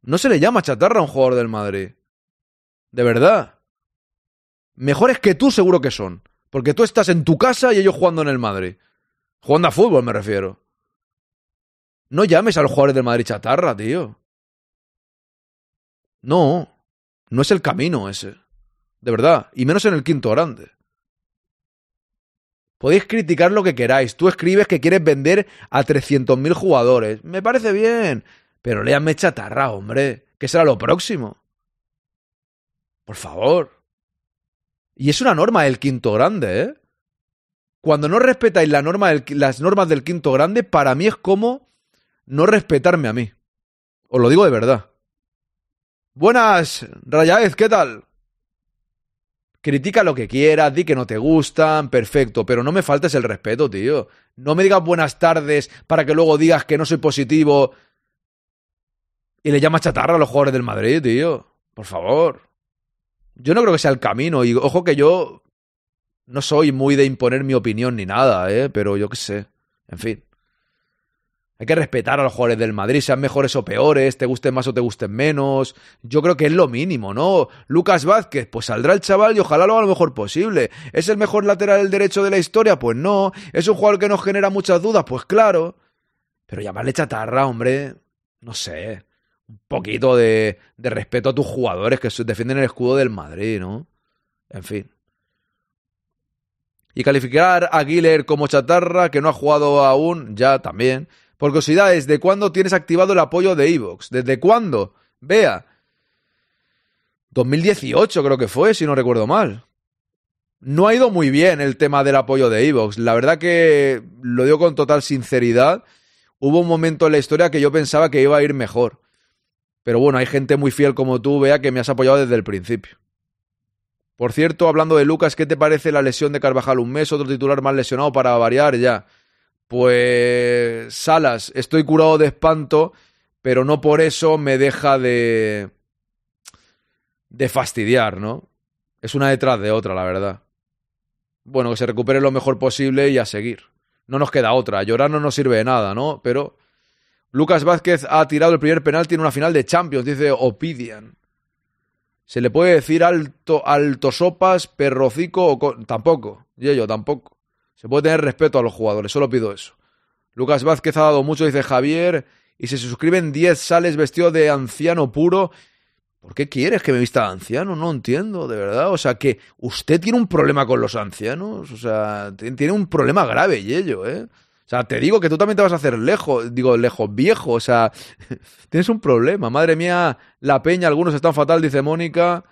No se le llama chatarra a un jugador del Madrid. De verdad. Mejores que tú seguro que son. Porque tú estás en tu casa y ellos jugando en el Madrid. Jugando a fútbol me refiero. No llames a los jugadores del Madrid chatarra, tío. No. No es el camino ese. De verdad. Y menos en el quinto grande. Podéis criticar lo que queráis. Tú escribes que quieres vender a 300.000 jugadores. Me parece bien. Pero léanme chatarra, hombre. ¿Qué será lo próximo? Por favor. Y es una norma del quinto grande, ¿eh? Cuando no respetáis la norma las normas del quinto grande, para mí es como no respetarme a mí. Os lo digo de verdad. Buenas, Rayaez, ¿qué tal? Critica lo que quieras, di que no te gustan, perfecto, pero no me faltes el respeto, tío. No me digas buenas tardes para que luego digas que no soy positivo y le llama chatarra a los jugadores del Madrid, tío. Por favor. Yo no creo que sea el camino. Y ojo que yo no soy muy de imponer mi opinión ni nada, ¿eh? Pero yo qué sé. En fin. Hay que respetar a los jugadores del Madrid, sean mejores o peores, te gusten más o te gusten menos. Yo creo que es lo mínimo, ¿no? Lucas Vázquez, pues saldrá el chaval y ojalá lo haga lo mejor posible. ¿Es el mejor lateral derecho de la historia? Pues no. ¿Es un jugador que nos genera muchas dudas? Pues claro. Pero llamarle chatarra, hombre. No sé un poquito de, respeto a tus jugadores que defienden el escudo del Madrid, ¿no? En fin. Y calificar a Guiller como chatarra, que no ha jugado aún, ya también. Por curiosidades, ¿de cuándo tienes activado el apoyo de Evox? ¿Desde cuándo? Vea. 2018 creo que fue, si no recuerdo mal. No ha ido muy bien el tema del apoyo de Evox. La verdad que lo digo con total sinceridad. Hubo un momento en la historia que yo pensaba que iba a ir mejor. Pero bueno, hay gente muy fiel como tú, vea, que me has apoyado desde el principio. Por cierto, hablando de Lucas, ¿qué te parece la lesión de Carvajal? Un mes, otro titular más lesionado para variar ya. Pues Salas, estoy curado de espanto, pero no por eso me deja de de fastidiar, ¿no? Es una detrás de otra, la verdad. Bueno, que se recupere lo mejor posible y a seguir. No nos queda otra. Llorar no nos sirve de nada, ¿no? Pero Lucas Vázquez ha tirado el primer penalti en una final de Champions, dice Opidian. ¿Se le puede decir alto, alto sopas, perrocico o tampoco? Y tampoco. Se puede tener respeto a los jugadores, solo pido eso. Lucas Vázquez ha dado mucho, dice Javier, y se suscriben 10 sales vestido de anciano puro. ¿Por qué quieres que me vista de anciano? No entiendo, de verdad. O sea, que usted tiene un problema con los ancianos. O sea, tiene un problema grave, y ello, ¿eh? O sea, te digo que tú también te vas a hacer lejos, digo, lejos, viejo. O sea, tienes un problema. Madre mía, la peña, algunos están fatal, dice Mónica.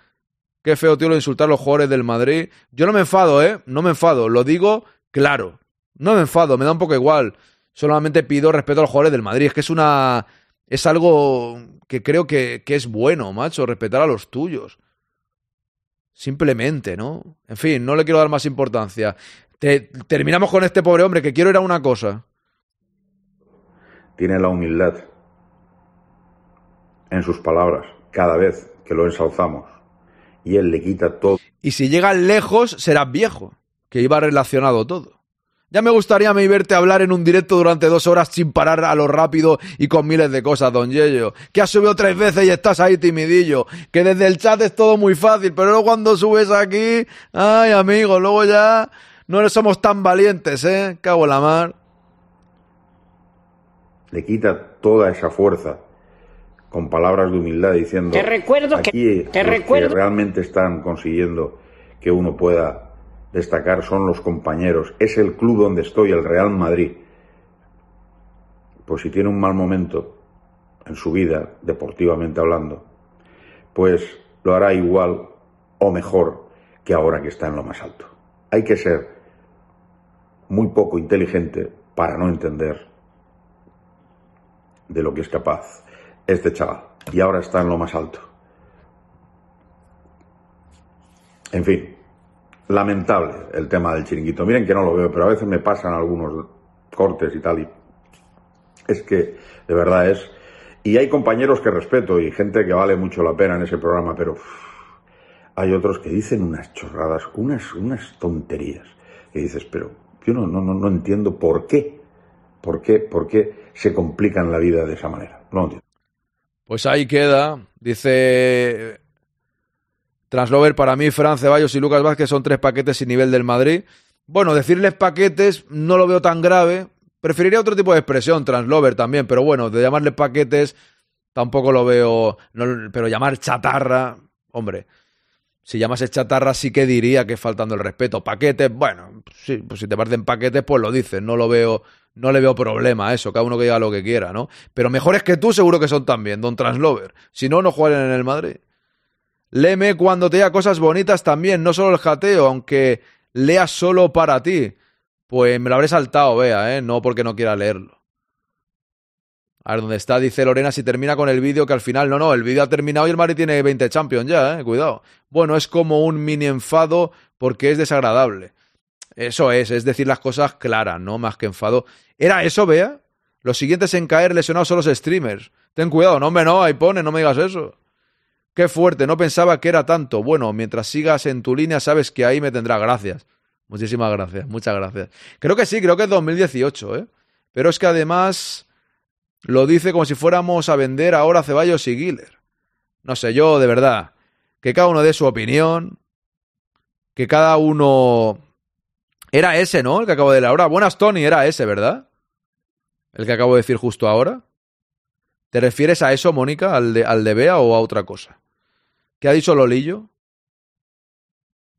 Qué feo, tío, lo insultar a los jugadores del Madrid. Yo no me enfado, ¿eh? No me enfado. Lo digo claro. No me enfado, me da un poco igual. Solamente pido respeto a los jugadores del Madrid. Es que es una. Es algo que creo que, que es bueno, macho, respetar a los tuyos. Simplemente, ¿no? En fin, no le quiero dar más importancia. Te- terminamos con este pobre hombre, que quiero ir a una cosa. Tiene la humildad en sus palabras cada vez que lo ensalzamos. Y él le quita todo. Y si llegas lejos, serás viejo, que iba relacionado todo. Ya me gustaría verte hablar en un directo durante dos horas sin parar a lo rápido y con miles de cosas, don Yello. Que has subido tres veces y estás ahí timidillo. Que desde el chat es todo muy fácil, pero luego cuando subes aquí, ay amigo, luego ya no somos tan valientes, ¿eh? Cago en la mar. Le quita toda esa fuerza con palabras de humildad diciendo Te recuerdo que- te los recuerdo- que realmente están consiguiendo que uno pueda destacar son los compañeros es el club donde estoy el Real Madrid pues si tiene un mal momento en su vida deportivamente hablando pues lo hará igual o mejor que ahora que está en lo más alto hay que ser muy poco inteligente para no entender de lo que es capaz este chaval. Y ahora está en lo más alto. En fin, lamentable el tema del chiringuito. Miren que no lo veo, pero a veces me pasan algunos cortes y tal. Y es que de verdad es. Y hay compañeros que respeto y gente que vale mucho la pena en ese programa, pero hay otros que dicen unas chorradas, unas, unas tonterías. Que dices, pero yo no, no, no, entiendo por qué. ¿Por qué? ¿Por qué se complican la vida de esa manera? No lo entiendo. Pues ahí queda. Dice Translover, para mí, Fran Ceballos y Lucas Vázquez son tres paquetes sin nivel del Madrid. Bueno, decirles paquetes no lo veo tan grave. Preferiría otro tipo de expresión, Translover también, pero bueno, de llamarles paquetes tampoco lo veo. pero llamar chatarra, hombre, si llamas chatarra sí que diría que es faltando el respeto. Paquetes, bueno, sí, pues si te parecen paquetes, pues lo dices, no lo veo, no le veo problema a eso, cada uno que diga lo que quiera, ¿no? Pero mejores que tú seguro que son también, Don Translover. Si no, no jueguen en el Madrid. Léeme cuando te diga cosas bonitas también, no solo el jateo, aunque lea solo para ti. Pues me lo habré saltado, vea, ¿eh? No porque no quiera leerlo. A ver dónde está, dice Lorena, si termina con el vídeo que al final, no, no, el vídeo ha terminado y el Madrid tiene 20 Champions ya, eh, cuidado. Bueno, es como un mini enfado porque es desagradable. Eso es, es decir las cosas claras, no más que enfado. ¿Era eso, vea? Los siguientes en caer lesionados son los streamers. Ten cuidado, no, hombre, no, ahí pone, no me digas eso. Qué fuerte, no pensaba que era tanto. Bueno, mientras sigas en tu línea, sabes que ahí me tendrás. Gracias. Muchísimas gracias, muchas gracias. Creo que sí, creo que es 2018, ¿eh? Pero es que además lo dice como si fuéramos a vender ahora Ceballos y Guiller. No sé, yo de verdad, que cada uno dé su opinión, que cada uno... Era ese, ¿no? El que acabo de leer ahora. Buenas, Tony, era ese, ¿verdad? El que acabo de decir justo ahora. ¿Te refieres a eso, Mónica, al de, al de Bea o a otra cosa? ¿Qué ha dicho Lolillo?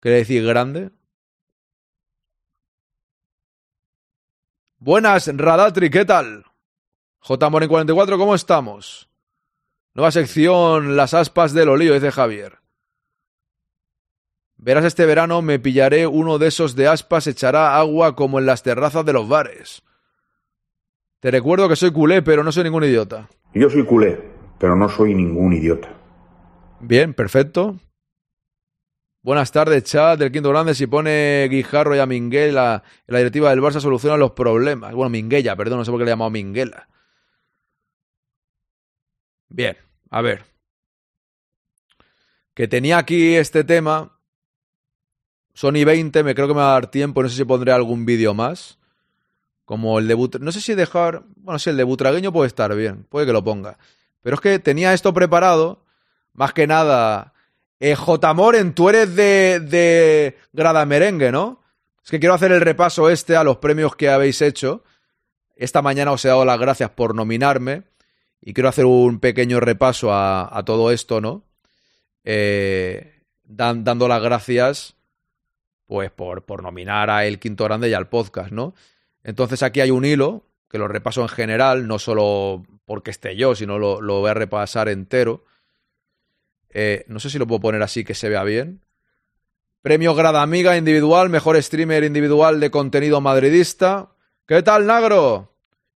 ¿Quiere decir grande? Buenas, Radatri, ¿qué tal? J. Moren 44, ¿cómo estamos? Nueva sección, las aspas de Lolillo, dice Javier. Verás este verano me pillaré uno de esos de aspas, echará agua como en las terrazas de los bares. Te recuerdo que soy culé, pero no soy ningún idiota. Yo soy culé, pero no soy ningún idiota. Bien, perfecto. Buenas tardes, chat del Quinto Grande. Si pone Guijarro y a Minguela en la directiva del Barça soluciona los problemas. Bueno, Minguella, perdón, no sé por qué le he llamado Minguela. Bien, a ver. Que tenía aquí este tema. Sony 20, me creo que me va a dar tiempo. No sé si pondré algún vídeo más. Como el debut. No sé si dejar. Bueno, si el de Butragueño puede estar bien. Puede que lo ponga. Pero es que tenía esto preparado. Más que nada. Eh, J. Moren, tú eres de, de Grada Merengue, ¿no? Es que quiero hacer el repaso este a los premios que habéis hecho. Esta mañana os he dado las gracias por nominarme. Y quiero hacer un pequeño repaso a, todo esto, ¿no? Eh, dan, dando las gracias, pues, por, nominar a El Quinto Grande y al podcast, ¿no? Entonces aquí hay un hilo, que lo repaso en general, no solo porque esté yo, sino lo, lo voy a repasar entero. Eh, no sé si lo puedo poner así que se vea bien. Premio Grada Amiga individual, mejor streamer individual de contenido madridista. ¿Qué tal, Nagro?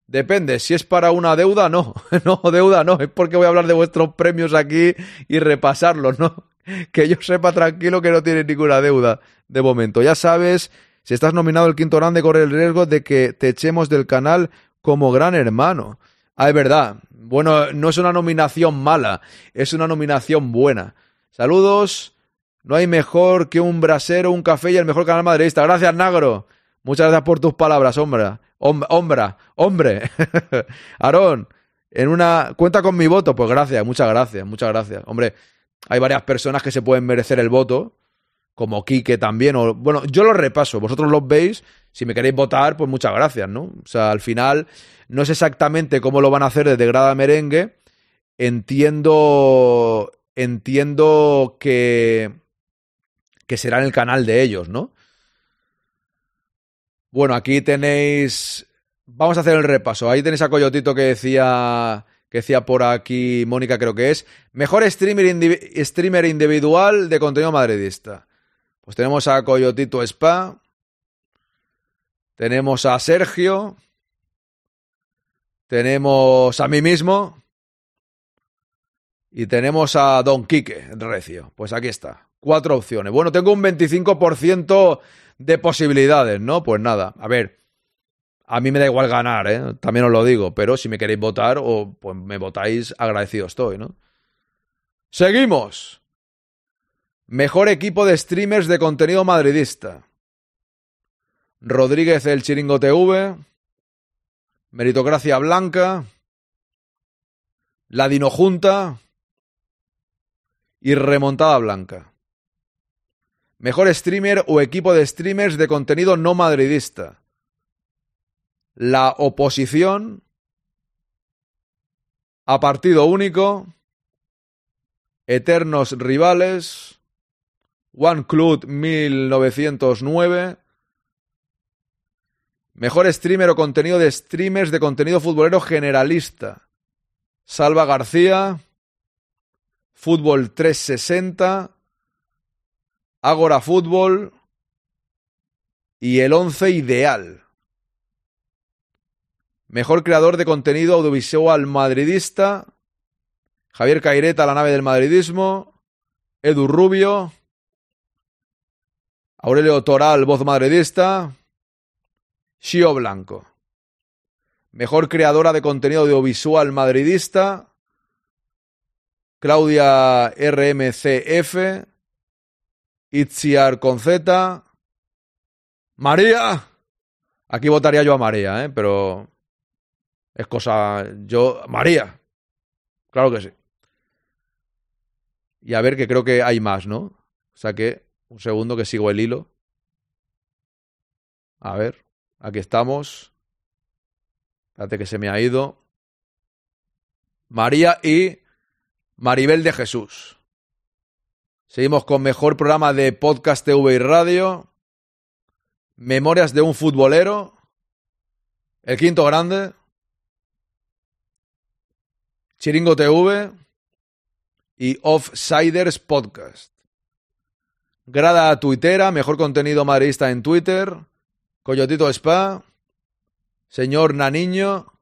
Depende, si es para una deuda, no. No, deuda no. Es porque voy a hablar de vuestros premios aquí y repasarlos, ¿no? Que yo sepa tranquilo que no tienes ninguna deuda de momento. Ya sabes, si estás nominado al quinto grande, corre el riesgo de que te echemos del canal como gran hermano. Ah, es verdad. Bueno, no es una nominación mala, es una nominación buena. Saludos. No hay mejor que un brasero, un café y el mejor canal madridista. Gracias, Nagro. Muchas gracias por tus palabras, hombre. Hombre, hombre. Aarón, en una. Cuenta con mi voto. Pues gracias, muchas gracias, muchas gracias. Hombre, hay varias personas que se pueden merecer el voto, como Quique también. O, bueno, yo los repaso, vosotros los veis. Si me queréis votar, pues muchas gracias, ¿no? O sea, al final, no es exactamente cómo lo van a hacer desde Grada Merengue. Entiendo. Entiendo que. que será en el canal de ellos, ¿no? Bueno, aquí tenéis. Vamos a hacer el repaso. Ahí tenéis a Coyotito que decía. Que decía por aquí, Mónica creo que es. Mejor streamer, individual de contenido madridista. Pues tenemos a Coyotito Spa. Tenemos a Sergio. Tenemos a mí mismo. Y tenemos a Don Quique Recio. Pues aquí está. Cuatro opciones. Bueno, tengo un 25% de posibilidades, ¿no? Pues nada, a ver, a mí me da igual ganar, ¿eh? También os lo digo, pero si me queréis votar, o pues me votáis, agradecido estoy, ¿no? Seguimos. Mejor equipo de streamers de contenido madridista. Rodríguez el Chiringo TV. Meritocracia Blanca. Ladino Junta. Y Remontada Blanca. Mejor streamer o equipo de streamers de contenido no madridista. La oposición a partido único. Eternos rivales. One Club 1909. Mejor streamer o contenido de streamers de contenido futbolero generalista. Salva García. Fútbol 360. Agora Fútbol y el 11 ideal. Mejor creador de contenido audiovisual madridista. Javier Caireta, la nave del madridismo. Edu Rubio. Aurelio Toral, voz madridista. Shio Blanco. Mejor creadora de contenido audiovisual madridista. Claudia RMCF. Itziar con Z. María. Aquí votaría yo a María, ¿eh? Pero es cosa... Yo... María. Claro que sí. Y a ver que creo que hay más, ¿no? O sea que... Un segundo que sigo el hilo. A ver. Aquí estamos. Espérate que se me ha ido. María y Maribel de Jesús. Seguimos con mejor programa de podcast TV y radio. Memorias de un futbolero. El quinto grande. Chiringo TV. Y Offsiders Podcast. Grada tuitera, mejor contenido madridista en Twitter. Coyotito Spa. Señor Naniño.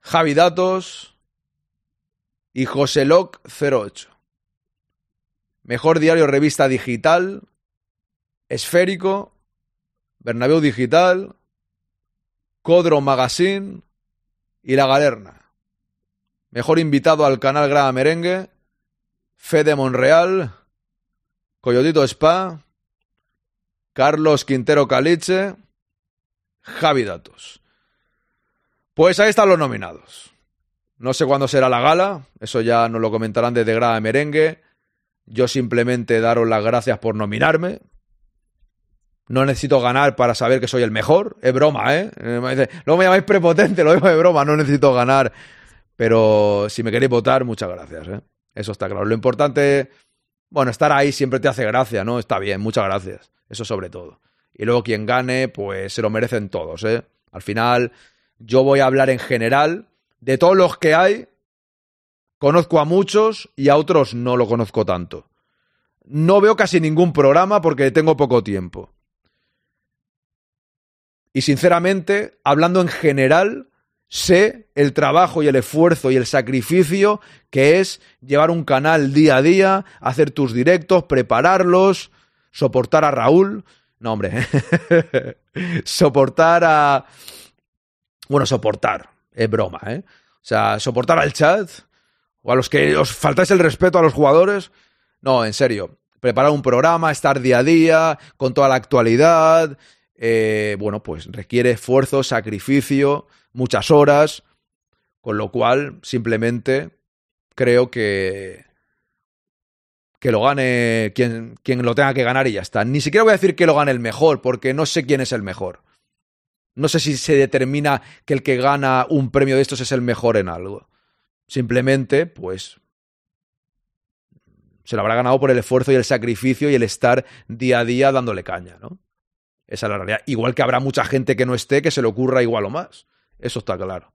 Javi Datos. Y Joseloc 08. Mejor diario revista digital, Esférico, Bernabéu Digital, Codro Magazine y La Galerna. Mejor invitado al canal Grada Merengue, Fede Monreal, Coyotito Spa, Carlos Quintero Caliche, Javi Datos. Pues ahí están los nominados. No sé cuándo será la gala, eso ya nos lo comentarán desde Grada Merengue. Yo simplemente daros las gracias por nominarme. No necesito ganar para saber que soy el mejor. Es broma, ¿eh? Luego me llamáis prepotente, lo digo de broma. No necesito ganar. Pero si me queréis votar, muchas gracias, ¿eh? Eso está claro. Lo importante, bueno, estar ahí siempre te hace gracia, ¿no? Está bien, muchas gracias. Eso sobre todo. Y luego quien gane, pues se lo merecen todos, ¿eh? Al final, yo voy a hablar en general de todos los que hay Conozco a muchos y a otros no lo conozco tanto. No veo casi ningún programa porque tengo poco tiempo. Y sinceramente, hablando en general, sé el trabajo y el esfuerzo y el sacrificio que es llevar un canal día a día, hacer tus directos, prepararlos, soportar a Raúl. No, hombre. soportar a. Bueno, soportar. Es broma, ¿eh? O sea, soportar al chat. O a los que os faltáis el respeto a los jugadores. No, en serio. Preparar un programa, estar día a día, con toda la actualidad. Eh, bueno, pues requiere esfuerzo, sacrificio, muchas horas. Con lo cual, simplemente creo que. Que lo gane quien, quien lo tenga que ganar y ya está. Ni siquiera voy a decir que lo gane el mejor, porque no sé quién es el mejor. No sé si se determina que el que gana un premio de estos es el mejor en algo. Simplemente, pues, se lo habrá ganado por el esfuerzo y el sacrificio y el estar día a día dándole caña, ¿no? Esa es la realidad. Igual que habrá mucha gente que no esté que se le ocurra igual o más. Eso está claro.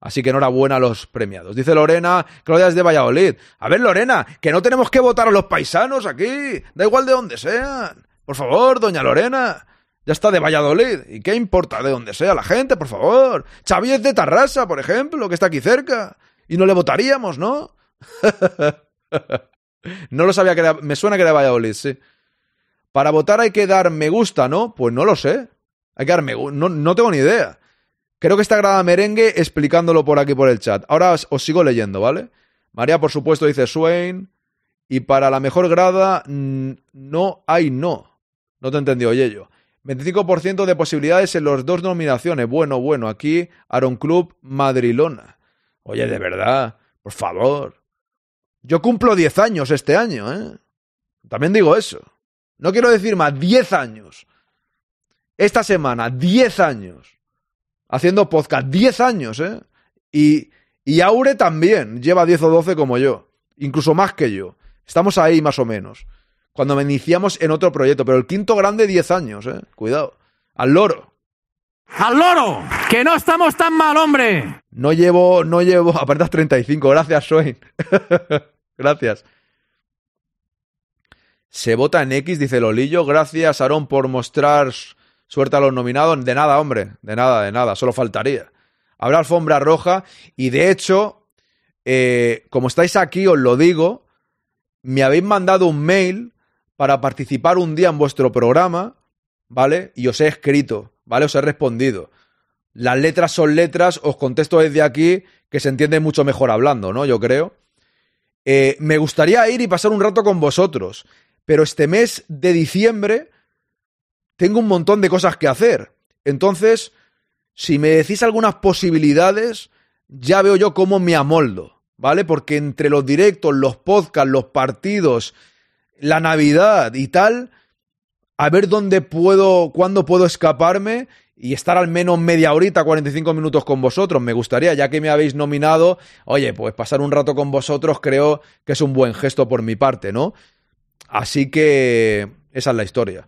Así que enhorabuena a los premiados. Dice Lorena, Claudia es de Valladolid. A ver, Lorena, que no tenemos que votar a los paisanos aquí. Da igual de donde sean. Por favor, doña Lorena. Ya está de Valladolid. ¿Y qué importa de donde sea la gente, por favor? Xavi de Tarrasa, por ejemplo, que está aquí cerca. Y no le votaríamos, ¿no? no lo sabía que era... Me suena que era Valladolid, sí. Para votar hay que dar me gusta, ¿no? Pues no lo sé. Hay que dar me gusta. No, no tengo ni idea. Creo que está grabada merengue explicándolo por aquí por el chat. Ahora os, sigo leyendo, ¿vale? María, por supuesto, dice Swain. Y para la mejor grada, no hay no. No te entendí, oye yo. 25% de posibilidades en las dos nominaciones. Bueno, bueno, aquí Aaron Club Madrilona. Oye, de verdad, por favor. Yo cumplo 10 años este año, ¿eh? También digo eso. No quiero decir más, 10 años. Esta semana, 10 años haciendo podcast. 10 años, ¿eh? Y, y Aure también lleva 10 o 12 como yo. Incluso más que yo. Estamos ahí más o menos. Cuando me iniciamos en otro proyecto. Pero el quinto grande, 10 años, ¿eh? Cuidado. Al loro. ¡Al loro! ¡Que no estamos tan mal, hombre! No llevo, no llevo, apertas 35. Gracias, Swain. Gracias. Se vota en X, dice Lolillo. Gracias, Aarón, por mostrar Suerte a los nominados. De nada, hombre. De nada, de nada. Solo faltaría. Habrá alfombra roja. Y de hecho, eh, como estáis aquí, os lo digo. Me habéis mandado un mail para participar un día en vuestro programa. ¿Vale? Y os he escrito. ¿Vale? Os he respondido. Las letras son letras. Os contesto desde aquí que se entiende mucho mejor hablando, ¿no? Yo creo. Eh, me gustaría ir y pasar un rato con vosotros. Pero este mes de diciembre tengo un montón de cosas que hacer. Entonces, si me decís algunas posibilidades, ya veo yo cómo me amoldo, ¿vale? Porque entre los directos, los podcasts, los partidos, la Navidad y tal, a ver dónde puedo, cuándo puedo escaparme y estar al menos media horita, 45 minutos con vosotros. Me gustaría, ya que me habéis nominado, oye, pues pasar un rato con vosotros creo que es un buen gesto por mi parte, ¿no? Así que esa es la historia.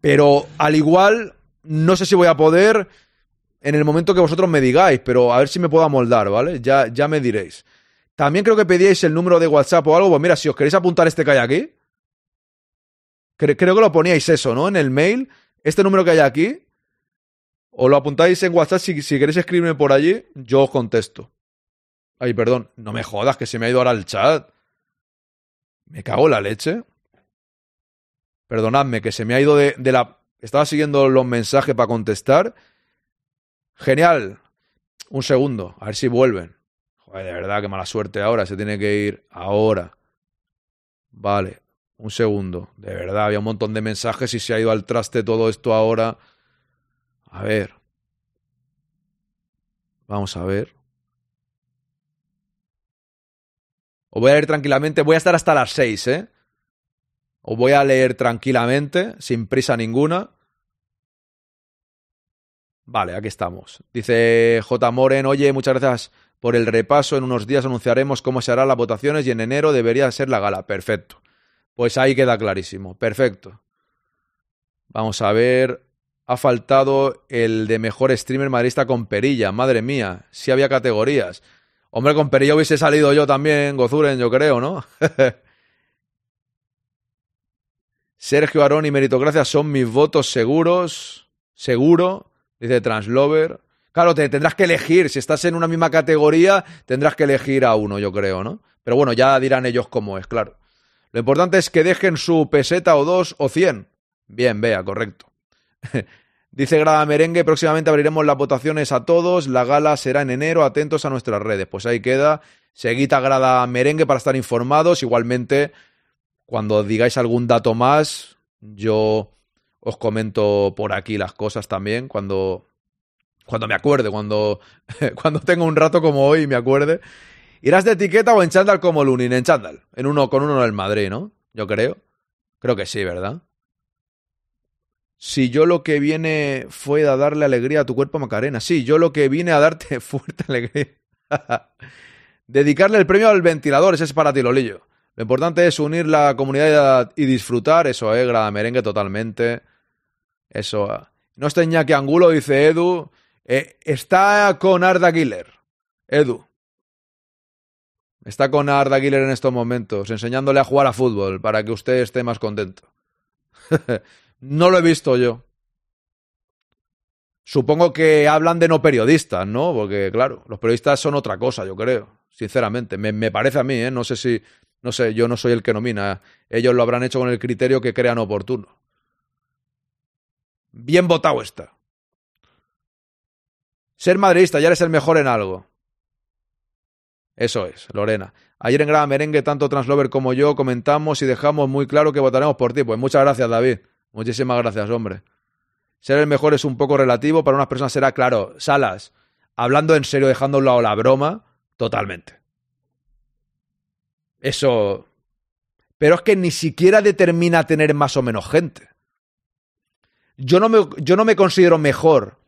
Pero al igual, no sé si voy a poder en el momento que vosotros me digáis, pero a ver si me puedo amoldar, ¿vale? Ya, ya me diréis. También creo que pedíais el número de WhatsApp o algo. Pues mira, si os queréis apuntar este que hay aquí, creo que lo poníais eso, ¿no? En el mail, este número que hay aquí, o lo apuntáis en WhatsApp si, queréis escribirme por allí, yo os contesto. Ay, perdón, no me jodas que se me ha ido ahora el chat. Me cago en la leche. Perdonadme, que se me ha ido de, de la... Estaba siguiendo los mensajes para contestar. Genial. Un segundo, a ver si vuelven. Joder, de verdad, qué mala suerte ahora. Se tiene que ir ahora. Vale, un segundo. De verdad, había un montón de mensajes y se ha ido al traste todo esto ahora. A ver. Vamos a ver. Os voy a leer tranquilamente. Voy a estar hasta las seis, ¿eh? Os voy a leer tranquilamente, sin prisa ninguna. Vale, aquí estamos. Dice J. Moren, oye, muchas gracias por el repaso. En unos días anunciaremos cómo se harán las votaciones y en enero debería ser la gala. Perfecto. Pues ahí queda clarísimo. Perfecto. Vamos a ver. Ha faltado el de mejor streamer madrista con perilla. Madre mía, si había categorías. Hombre, con perilla hubiese salido yo también, Gozuren, yo creo, ¿no? Sergio Arón y Meritocracia son mis votos seguros. Seguro. Dice Translover. Claro, te tendrás que elegir. Si estás en una misma categoría, tendrás que elegir a uno, yo creo, ¿no? Pero bueno, ya dirán ellos cómo es, claro. Lo importante es que dejen su peseta o dos o cien. Bien, vea, correcto. Dice Grada Merengue, próximamente abriremos las votaciones a todos. La gala será en enero. Atentos a nuestras redes. Pues ahí queda. Seguita Grada Merengue para estar informados. Igualmente, cuando digáis algún dato más, yo os comento por aquí las cosas también. Cuando, cuando me acuerde, cuando, cuando tenga un rato como hoy y me acuerde. ¿Irás de etiqueta o en chándal como Lunin? En chándal. En uno con uno en el Madrid, ¿no? Yo creo. Creo que sí, ¿verdad? Si yo lo que viene fue a darle alegría a tu cuerpo, Macarena. Sí, yo lo que vine a darte fuerte alegría. Dedicarle el premio al ventilador, ese es para ti, Lolillo. Lo importante es unir la comunidad y disfrutar. Eso, eh, grada merengue totalmente. Eso. eh. No está Iñaki Angulo, dice Edu. Eh, está con Arda Giler. Edu. Está con Arda Giler en estos momentos, enseñándole a jugar a fútbol para que usted esté más contento. no lo he visto yo. Supongo que hablan de no periodistas, ¿no? Porque, claro, los periodistas son otra cosa, yo creo. Sinceramente, me, me parece a mí, ¿eh? No sé si. No sé, yo no soy el que nomina. Ellos lo habrán hecho con el criterio que crean oportuno. Bien votado está. Ser madridista, ya eres el mejor en algo. Eso es, Lorena. Ayer en Grada Merengue, tanto Translover como yo comentamos y dejamos muy claro que votaremos por ti. Pues muchas gracias, David. Muchísimas gracias, hombre. Ser el mejor es un poco relativo, para unas personas será claro. Salas, hablando en serio, dejando a un lado la broma, totalmente. Eso. Pero es que ni siquiera determina tener más o menos gente. Yo no me, yo no me considero mejor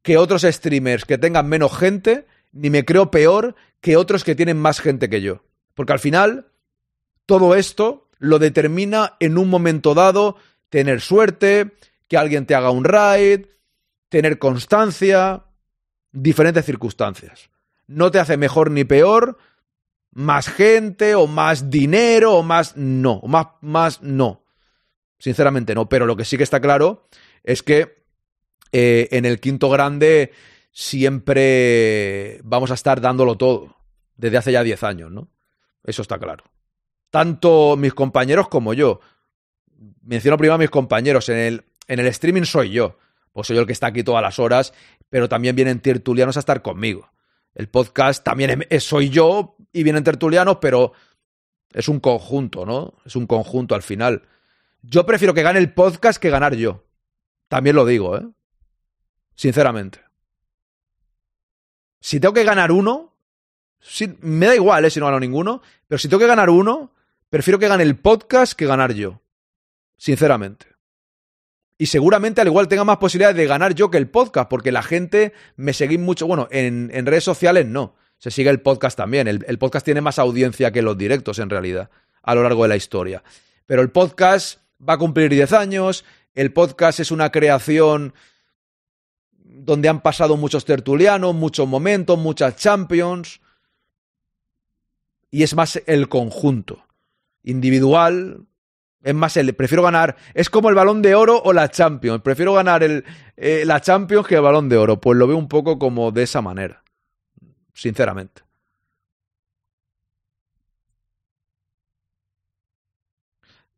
que otros streamers que tengan menos gente, ni me creo peor que otros que tienen más gente que yo. Porque al final, todo esto lo determina en un momento dado tener suerte, que alguien te haga un raid, tener constancia, diferentes circunstancias. No te hace mejor ni peor, más gente o más dinero o más no, más más no. Sinceramente no, pero lo que sí que está claro es que eh, en el quinto grande siempre vamos a estar dándolo todo, desde hace ya 10 años, ¿no? Eso está claro. Tanto mis compañeros como yo. Menciono primero a mis compañeros, en el, en el streaming soy yo, pues soy yo el que está aquí todas las horas, pero también vienen tertulianos a estar conmigo. El podcast también es, soy yo y vienen tertulianos, pero es un conjunto, ¿no? Es un conjunto al final. Yo prefiero que gane el podcast que ganar yo. También lo digo, ¿eh? Sinceramente. Si tengo que ganar uno, me da igual, ¿eh? Si no gano ninguno, pero si tengo que ganar uno, prefiero que gane el podcast que ganar yo. Sinceramente. Y seguramente al igual tenga más posibilidades de ganar yo que el podcast, porque la gente me seguís mucho. Bueno, en, en, redes sociales no. Se sigue el podcast también. El, el, podcast tiene más audiencia que los directos, en realidad, a lo largo de la historia. Pero el podcast va a cumplir 10 años. El podcast es una creación donde han pasado muchos tertulianos, muchos momentos, muchas champions. Y es más el conjunto. Individual, es más, el, prefiero ganar. Es como el balón de oro o la Champions. Prefiero ganar el, eh, la Champions que el balón de oro. Pues lo veo un poco como de esa manera. Sinceramente.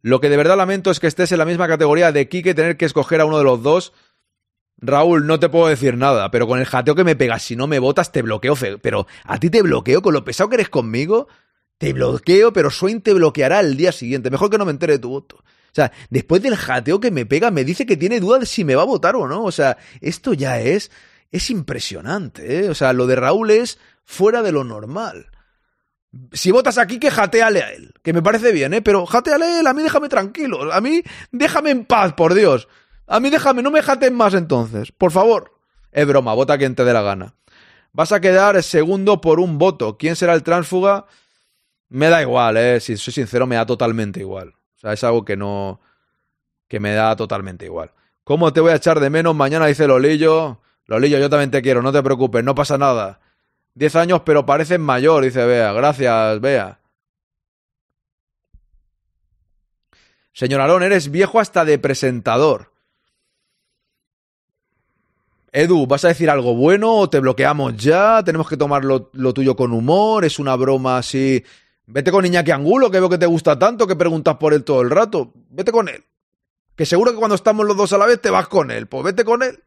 Lo que de verdad lamento es que estés en la misma categoría de Kike tener que escoger a uno de los dos. Raúl, no te puedo decir nada, pero con el jateo que me pegas, si no me votas, te bloqueo. Pero a ti te bloqueo con lo pesado que eres conmigo. Te bloqueo, pero Swain te bloqueará el día siguiente. Mejor que no me entere de tu voto. O sea, después del jateo que me pega, me dice que tiene duda de si me va a votar o no. O sea, esto ya es. Es impresionante, ¿eh? O sea, lo de Raúl es fuera de lo normal. Si votas aquí, que jateale a él. Que me parece bien, ¿eh? Pero jateale a él, a mí déjame tranquilo. A mí déjame en paz, por Dios. A mí déjame, no me jaten más entonces. Por favor. Es broma, vota quien te dé la gana. Vas a quedar segundo por un voto. ¿Quién será el tránsfuga? Me da igual, eh. Si soy sincero, me da totalmente igual. O sea, es algo que no. que me da totalmente igual. ¿Cómo te voy a echar de menos? Mañana dice Lolillo. Lolillo, yo también te quiero, no te preocupes, no pasa nada. Diez años, pero pareces mayor, dice Bea. Gracias, Bea. Señor Alón, eres viejo hasta de presentador. Edu, ¿vas a decir algo bueno o te bloqueamos ya? ¿Tenemos que tomar lo, lo tuyo con humor? ¿Es una broma así? Vete con Iñaki Angulo, que veo que te gusta tanto, que preguntas por él todo el rato. Vete con él. Que seguro que cuando estamos los dos a la vez te vas con él. Pues vete con él.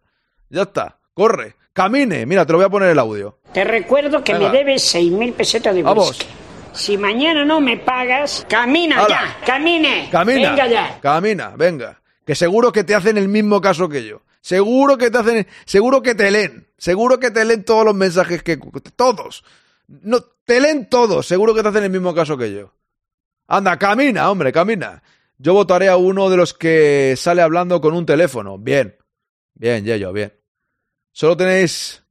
Ya está. Corre. Camine. Mira, te lo voy a poner el audio. Te recuerdo que Venga. me debes 6.000 pesetas de Vamos. whisky. Si mañana no me pagas, camina Hala. ya, camine. Camina. Venga ya. Camina, venga. Que seguro que te hacen el mismo caso que yo. Seguro que te hacen, seguro que te leen. Seguro que te leen todos los mensajes que, todos. No, te leen todos. Seguro que te hacen el mismo caso que yo. Anda, camina, hombre, camina. Yo votaré a uno de los que sale hablando con un teléfono. Bien. Bien, Yello, bien. Solo tenéis,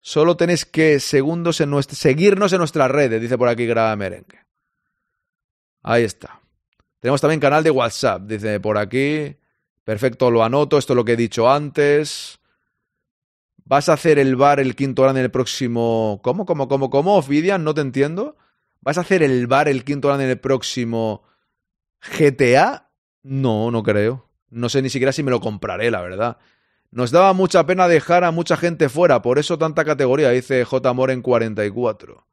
solo tenéis que segundos en nuestra, seguirnos en nuestras redes, dice por aquí Grada Merengue. Ahí está. Tenemos también canal de WhatsApp, dice por aquí. Perfecto, lo anoto, esto es lo que he dicho antes. ¿Vas a hacer el bar el quinto grande en el próximo... ¿Cómo, cómo, cómo, cómo? Ofidian, no te entiendo. ¿Vas a hacer el bar el quinto grande en el próximo GTA? No, no creo. No sé ni siquiera si me lo compraré, la verdad. Nos daba mucha pena dejar a mucha gente fuera, por eso tanta categoría, dice J. Moren 44.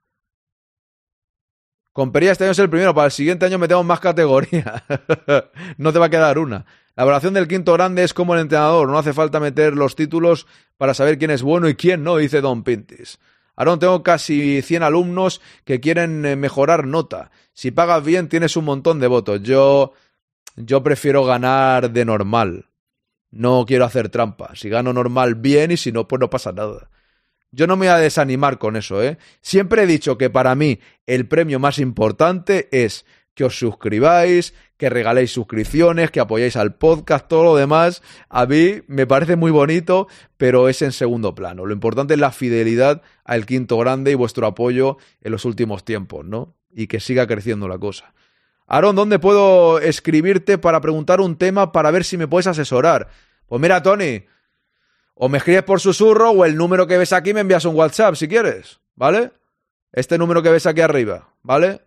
Con Pería este año es el primero, para el siguiente año metemos más categoría. no te va a quedar una. La evaluación del quinto grande es como el entrenador, no hace falta meter los títulos para saber quién es bueno y quién no, dice Don Pintis. Aarón, tengo casi 100 alumnos que quieren eh, mejorar nota. Si pagas bien, tienes un montón de votos. Yo, yo prefiero ganar de normal. No quiero hacer trampa. Si gano normal, bien, y si no, pues no pasa nada. Yo no me voy a desanimar con eso, ¿eh? Siempre he dicho que para mí el premio más importante es que os suscribáis, que regaléis suscripciones, que apoyáis al podcast, todo lo demás. A mí me parece muy bonito, pero es en segundo plano. Lo importante es la fidelidad al quinto grande y vuestro apoyo en los últimos tiempos, ¿no? Y que siga creciendo la cosa. Aaron, ¿dónde puedo escribirte para preguntar un tema para ver si me puedes asesorar? Pues mira, Tony, o me escribes por susurro o el número que ves aquí me envías un WhatsApp si quieres, ¿vale? Este número que ves aquí arriba, ¿vale?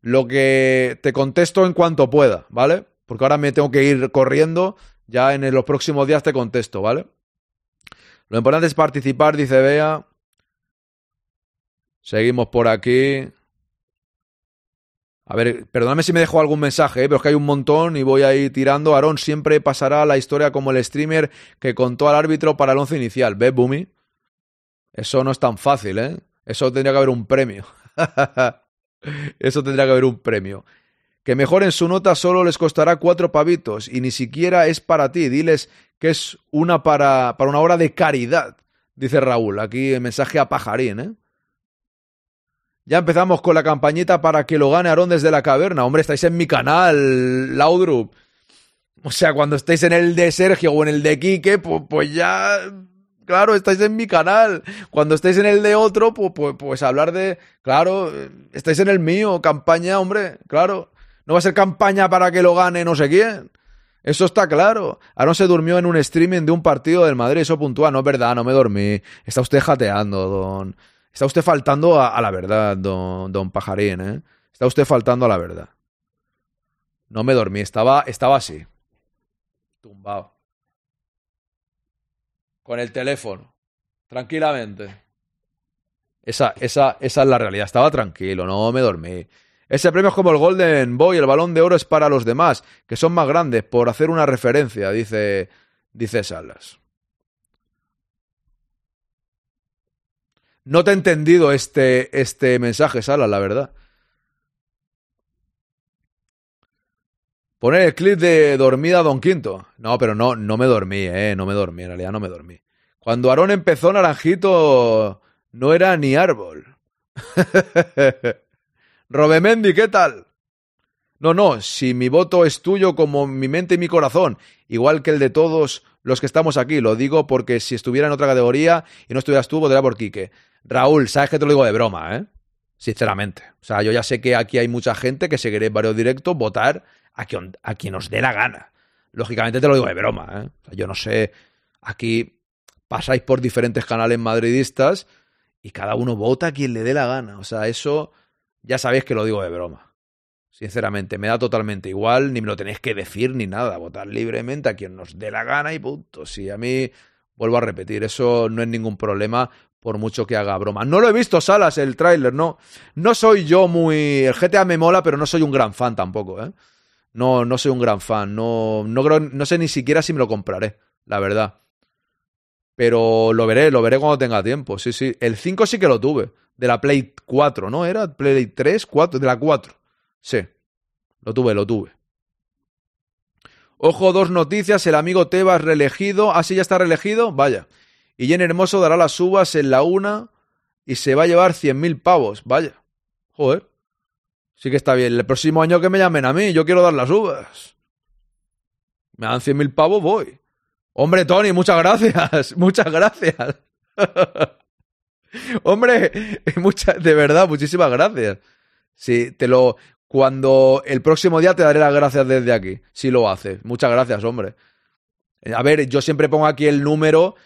Lo que te contesto en cuanto pueda, ¿vale? Porque ahora me tengo que ir corriendo, ya en los próximos días te contesto, ¿vale? Lo importante es participar, dice Bea. Seguimos por aquí. A ver, perdóname si me dejo algún mensaje, ¿eh? pero es que hay un montón y voy a ir tirando. Aarón siempre pasará la historia como el streamer que contó al árbitro para el once inicial. ¿Ves, Bumi? Eso no es tan fácil, ¿eh? Eso tendría que haber un premio. Eso tendría que haber un premio. Que mejoren su nota solo les costará cuatro pavitos y ni siquiera es para ti. Diles que es una para, para una hora de caridad, dice Raúl. Aquí mensaje a pajarín, ¿eh? Ya empezamos con la campañita para que lo gane Aarón desde la caverna. Hombre, estáis en mi canal, Laudrup. O sea, cuando estéis en el de Sergio o en el de Quique, pues, pues ya. Claro, estáis en mi canal. Cuando estéis en el de otro, pues, hablar de. Claro, estáis en el mío. Campaña, hombre, claro. No va a ser campaña para que lo gane no sé quién. Eso está claro. Aaron se durmió en un streaming de un partido del Madrid. Eso puntúa. No es verdad, no me dormí. Está usted jateando, don. Está usted faltando a, a la verdad, don, don Pajarín, ¿eh? Está usted faltando a la verdad. No me dormí, estaba, estaba así. Tumbado. Con el teléfono. Tranquilamente. Esa, esa, esa es la realidad. Estaba tranquilo, no me dormí. Ese premio es como el Golden Boy, el balón de oro es para los demás, que son más grandes, por hacer una referencia, dice, dice Salas. No te he entendido este, este mensaje, Salas, la verdad. Poner el clip de dormida Don Quinto. No, pero no, no me dormí, eh. No me dormí, en realidad no me dormí. Cuando Aarón empezó Naranjito, no era ni árbol. Robemendi, ¿qué tal? No, no, si mi voto es tuyo como mi mente y mi corazón, igual que el de todos los que estamos aquí, lo digo porque si estuviera en otra categoría y no estuvieras tú, votaría por Quique. Raúl, sabes que te lo digo de broma, ¿eh? Sinceramente. O sea, yo ya sé que aquí hay mucha gente que seguiré varios directos votar a quien, a quien os dé la gana. Lógicamente te lo digo de broma, ¿eh? O sea, yo no sé, aquí pasáis por diferentes canales madridistas y cada uno vota a quien le dé la gana. O sea, eso ya sabéis que lo digo de broma. Sinceramente, me da totalmente igual, ni me lo tenéis que decir ni nada. Votar libremente a quien nos dé la gana y punto. Si a mí Vuelvo a repetir, eso no es ningún problema por mucho que haga broma. No lo he visto, Salas, el tráiler, no. No soy yo muy... El GTA me mola, pero no soy un gran fan tampoco, ¿eh? No, no soy un gran fan. No, no, no sé ni siquiera si me lo compraré, la verdad. Pero lo veré, lo veré cuando tenga tiempo. Sí, sí. El 5 sí que lo tuve. De la Play 4, ¿no? ¿Era Play 3? 4, de la 4. Sí. Lo tuve, lo tuve. Ojo, dos noticias. El amigo Tebas reelegido. Ah, sí, ya está reelegido. Vaya. Y Jenny Hermoso dará las uvas en la una y se va a llevar 100.000 pavos. Vaya. Joder. Sí que está bien. El próximo año que me llamen a mí, yo quiero dar las uvas. Me dan 100.000 pavos, voy. Hombre, Tony, muchas gracias. Muchas gracias. Hombre, muchas, de verdad, muchísimas gracias. Sí, te lo. Cuando el próximo día te daré las gracias desde aquí, si lo haces. Muchas gracias, hombre. A ver, yo siempre pongo aquí el número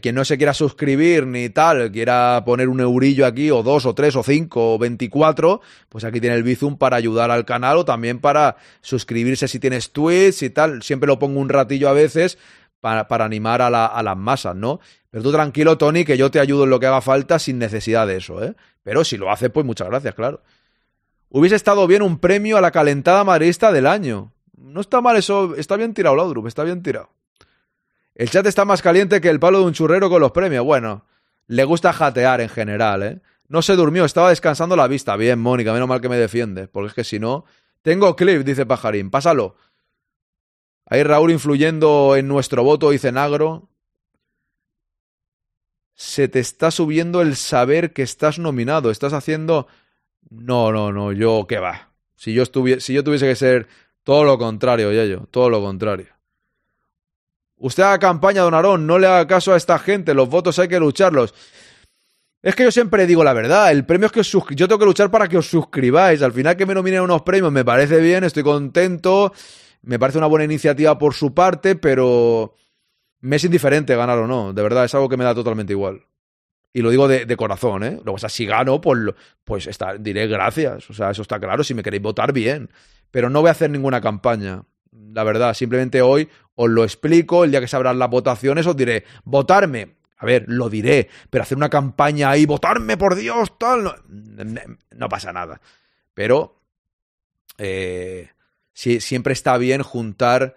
quien no se quiera suscribir ni tal, quiera poner un eurillo aquí, o dos, o tres, o cinco, o veinticuatro, pues aquí tiene el Bizum para ayudar al canal o también para suscribirse si tienes tweets y tal. Siempre lo pongo un ratillo a veces para, para animar a, la, las masas, ¿no? Pero tú tranquilo, Tony, que yo te ayudo en lo que haga falta sin necesidad de eso, ¿eh? Pero si lo haces, pues muchas gracias, claro. Hubiese estado bien un premio a la calentada madridista del año. No está mal eso, está bien tirado, Laudrup, está bien tirado. El chat está más caliente que el palo de un churrero con los premios. Bueno, le gusta jatear en general, ¿eh? No se durmió, estaba descansando la vista. Bien, Mónica, menos mal que me defiende. Porque es que si no. Tengo clip, dice Pajarín. Pásalo. Ahí Raúl influyendo en nuestro voto, dice Nagro. Se te está subiendo el saber que estás nominado. Estás haciendo. No, no, no, yo qué va. Si yo, si yo tuviese que ser todo lo contrario, ya yo, todo lo contrario. Usted haga campaña, don Arón, no le haga caso a esta gente, los votos hay que lucharlos. Es que yo siempre digo la verdad, el premio es que os yo tengo que luchar para que os suscribáis. Al final que me nominen unos premios me parece bien, estoy contento, me parece una buena iniciativa por su parte, pero me es indiferente ganar o no, de verdad, es algo que me da totalmente igual. Y lo digo de, corazón, ¿eh? O sea, si gano, pues, pues está, diré gracias, o sea, eso está claro, si me queréis votar bien, pero no voy a hacer ninguna campaña la verdad. Simplemente hoy os lo explico, el día que se abran las votaciones os diré, votarme. A ver, lo diré, pero hacer una campaña ahí, votarme por Dios, tal, no, pasa nada. Pero eh, siempre está bien juntar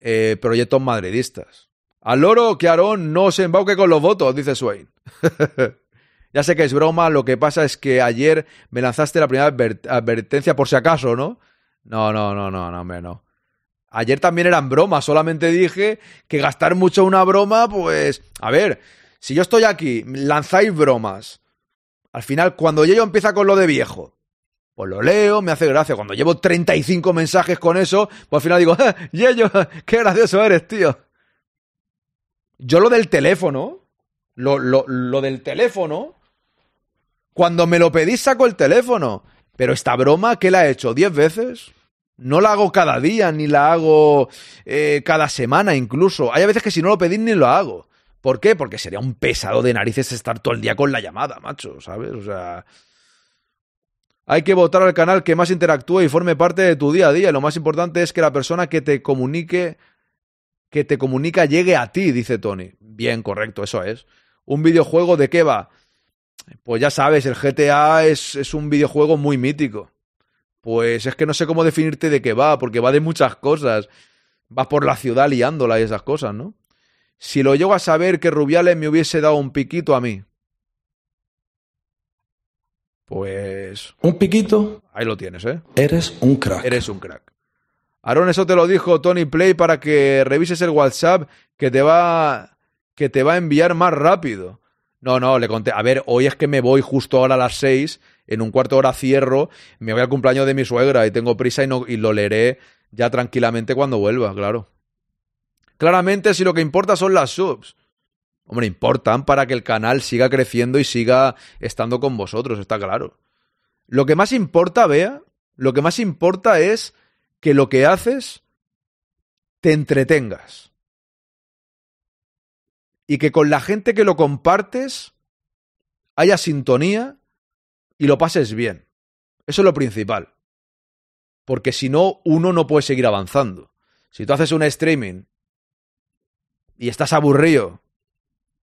eh, proyectos madridistas. Al loro que Aarón no se embauque con los votos, dice Swain. ya sé que es broma, lo que pasa es que ayer me lanzaste la primera advertencia por si acaso, ¿no? No, no, no, no, no, no. Ayer también eran bromas, solamente dije que gastar mucho una broma, pues, a ver, si yo estoy aquí, lanzáis bromas, al final, cuando yo empieza con lo de viejo, pues lo leo, me hace gracia. Cuando llevo 35 mensajes con eso, pues al final digo, ¡Ah, Yello, qué gracioso eres, tío. Yo lo del teléfono, lo, lo, lo del teléfono, cuando me lo pedís saco el teléfono. Pero esta broma, ¿qué la he hecho? ¿10 veces? No la hago cada día, ni la hago eh, cada semana incluso. Hay veces que si no lo pedís ni lo hago. ¿Por qué? Porque sería un pesado de narices estar todo el día con la llamada, macho, ¿sabes? O sea... Hay que votar al canal que más interactúe y forme parte de tu día a día. Lo más importante es que la persona que te comunique, que te comunica llegue a ti, dice Tony. Bien, correcto, eso es. ¿Un videojuego de qué va? Pues ya sabes, el GTA es, es un videojuego muy mítico. Pues es que no sé cómo definirte de qué va, porque va de muchas cosas. Vas por la ciudad liándola y esas cosas, ¿no? Si lo llego a saber que Rubiales me hubiese dado un piquito a mí. Pues. ¿Un piquito? Ahí lo tienes, ¿eh? Eres un crack. Eres un crack. Aaron, eso te lo dijo Tony Play para que revises el WhatsApp que te va. que te va a enviar más rápido. No, no, le conté. A ver, hoy es que me voy justo ahora a las seis en un cuarto de hora cierro, me voy al cumpleaños de mi suegra y tengo prisa y, no, y lo leeré ya tranquilamente cuando vuelva, claro. Claramente, si lo que importa son las subs. Hombre, importan para que el canal siga creciendo y siga estando con vosotros, está claro. Lo que más importa, vea, lo que más importa es que lo que haces te entretengas. Y que con la gente que lo compartes haya sintonía y lo pases bien. Eso es lo principal. Porque si no, uno no puede seguir avanzando. Si tú haces un streaming y estás aburrido,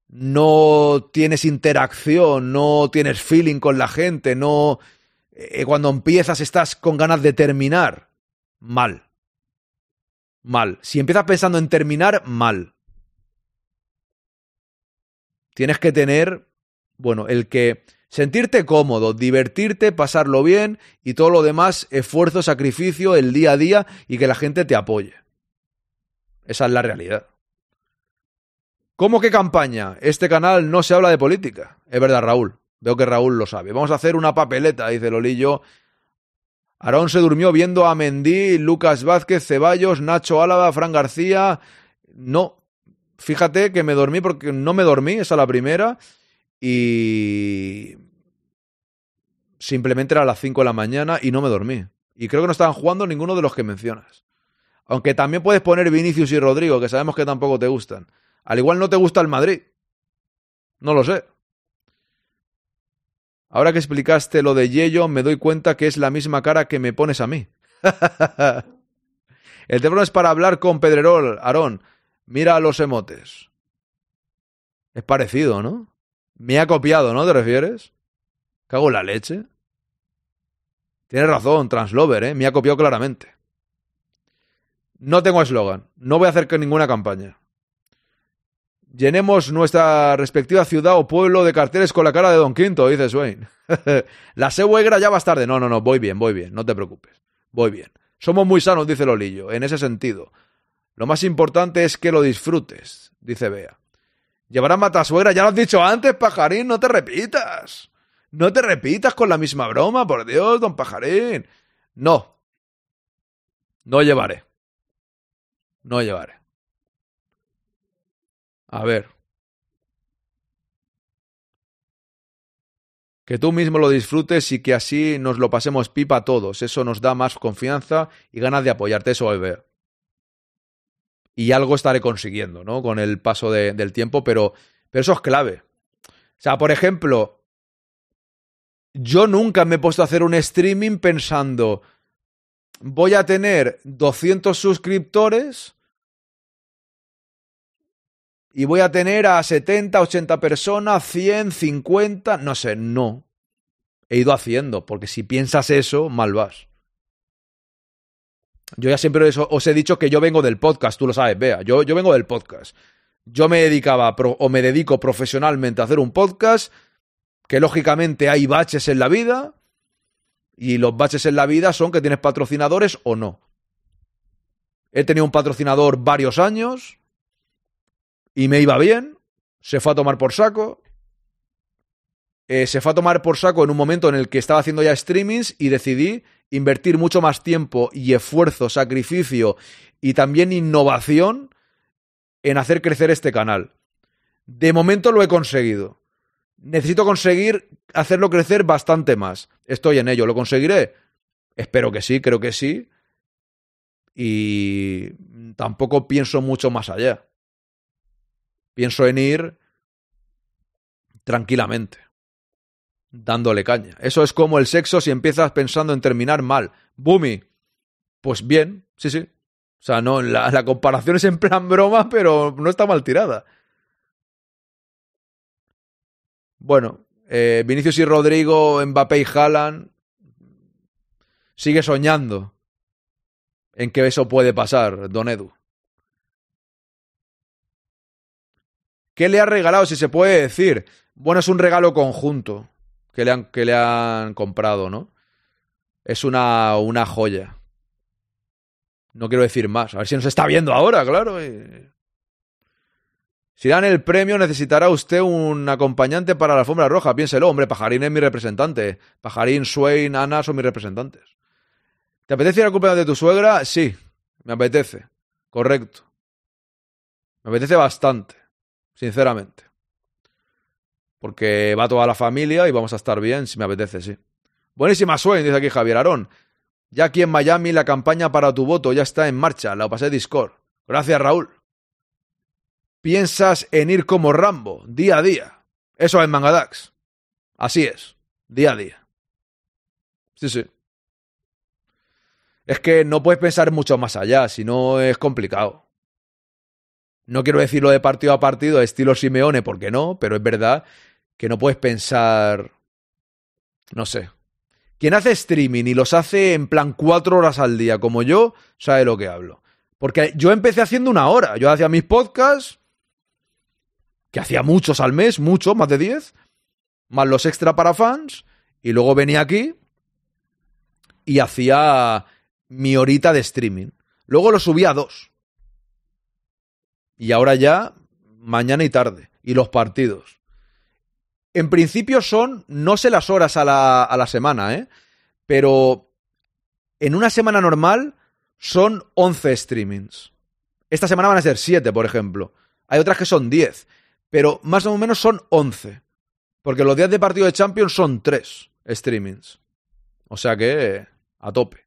no tienes interacción, no tienes feeling con la gente, no eh, cuando empiezas estás con ganas de terminar, mal. Mal. Si empiezas pensando en terminar, mal. Tienes que tener, bueno, el que sentirte cómodo, divertirte, pasarlo bien y todo lo demás, esfuerzo, sacrificio, el día a día y que la gente te apoye. Esa es la realidad. ¿Cómo que campaña? Este canal no se habla de política. Es verdad, Raúl. Veo que Raúl lo sabe. Vamos a hacer una papeleta, dice Lolillo. Aarón se durmió viendo a Mendí, Lucas Vázquez, Ceballos, Nacho Álava, Fran García. No, fíjate que me dormí porque no me dormí, esa es la primera. Y simplemente era a las 5 de la mañana y no me dormí. Y creo que no estaban jugando ninguno de los que mencionas. Aunque también puedes poner Vinicius y Rodrigo, que sabemos que tampoco te gustan. Al igual no te gusta el Madrid. No lo sé. Ahora que explicaste lo de Yello, me doy cuenta que es la misma cara que me pones a mí. el teléfono es para hablar con Pedrerol, Aarón. Mira los emotes. Es parecido, ¿no? Me ha copiado, ¿no? ¿Te refieres? Cago en la leche. Tienes razón, Translover, ¿eh? Me ha copiado claramente. No tengo eslogan. No voy a hacer ninguna campaña. Llenemos nuestra respectiva ciudad o pueblo de carteles con la cara de Don Quinto, dice Swain. la seguegra ya vas tarde. No, no, no, voy bien, voy bien, no te preocupes. Voy bien. Somos muy sanos, dice Lolillo, en ese sentido. Lo más importante es que lo disfrutes, dice Bea. Llevarán matasuegra, ya lo has dicho antes, pajarín, no te repitas. No te repitas con la misma broma, por Dios, don pajarín. No. No llevaré. No llevaré. A ver. Que tú mismo lo disfrutes y que así nos lo pasemos pipa a todos. Eso nos da más confianza y ganas de apoyarte. Eso hoy Y algo estaré consiguiendo, ¿no? Con el paso de, del tiempo, pero, pero eso es clave. O sea, por ejemplo, yo nunca me he puesto a hacer un streaming pensando, voy a tener 200 suscriptores y voy a tener a 70, 80 personas, 100, 50, no sé, no. He ido haciendo, porque si piensas eso, mal vas. Yo ya siempre os he dicho que yo vengo del podcast, tú lo sabes, vea, yo, yo vengo del podcast. Yo me dedicaba o me dedico profesionalmente a hacer un podcast, que lógicamente hay baches en la vida, y los baches en la vida son que tienes patrocinadores o no. He tenido un patrocinador varios años, y me iba bien, se fue a tomar por saco. Eh, se fue a tomar por saco en un momento en el que estaba haciendo ya streamings y decidí invertir mucho más tiempo y esfuerzo, sacrificio y también innovación en hacer crecer este canal. De momento lo he conseguido. Necesito conseguir hacerlo crecer bastante más. Estoy en ello. ¿Lo conseguiré? Espero que sí, creo que sí. Y tampoco pienso mucho más allá. Pienso en ir tranquilamente, dándole caña. Eso es como el sexo si empiezas pensando en terminar mal. Boomy. Pues bien, sí, sí. O sea, no, la, la comparación es en plan broma, pero no está mal tirada. Bueno, eh, Vinicius y Rodrigo, Mbappé y Haaland. Sigue soñando en que eso puede pasar, Don Edu. ¿Qué le ha regalado, si se puede decir? Bueno, es un regalo conjunto que le han, que le han comprado, ¿no? Es una, una joya. No quiero decir más. A ver si nos está viendo ahora, claro. Si dan el premio, necesitará usted un acompañante para la alfombra roja. Piénselo, hombre, Pajarín es mi representante. Pajarín, Swain, Ana son mis representantes. ¿Te apetece ir al cumpleaños de tu suegra? Sí, me apetece. Correcto. Me apetece bastante sinceramente. Porque va toda la familia y vamos a estar bien si me apetece, sí. Buenísima Swain, dice aquí Javier Arón. Ya aquí en Miami la campaña para tu voto ya está en marcha, la pasé Discord. Gracias, Raúl. Piensas en ir como Rambo, día a día. Eso es Mangadax. Así es, día a día. Sí, sí. Es que no puedes pensar mucho más allá, si no es complicado. No quiero decirlo de partido a partido, estilo Simeone, porque no, pero es verdad que no puedes pensar, no sé. Quien hace streaming y los hace en plan cuatro horas al día, como yo, sabe lo que hablo. Porque yo empecé haciendo una hora. Yo hacía mis podcasts, que hacía muchos al mes, muchos, más de diez, más los extra para fans, y luego venía aquí y hacía mi horita de streaming. Luego lo subía a dos. Y ahora ya, mañana y tarde. Y los partidos. En principio son, no sé las horas a la, a la semana, ¿eh? Pero en una semana normal son 11 streamings. Esta semana van a ser 7, por ejemplo. Hay otras que son 10. Pero más o menos son 11. Porque los días de partido de Champions son 3 streamings. O sea que a tope.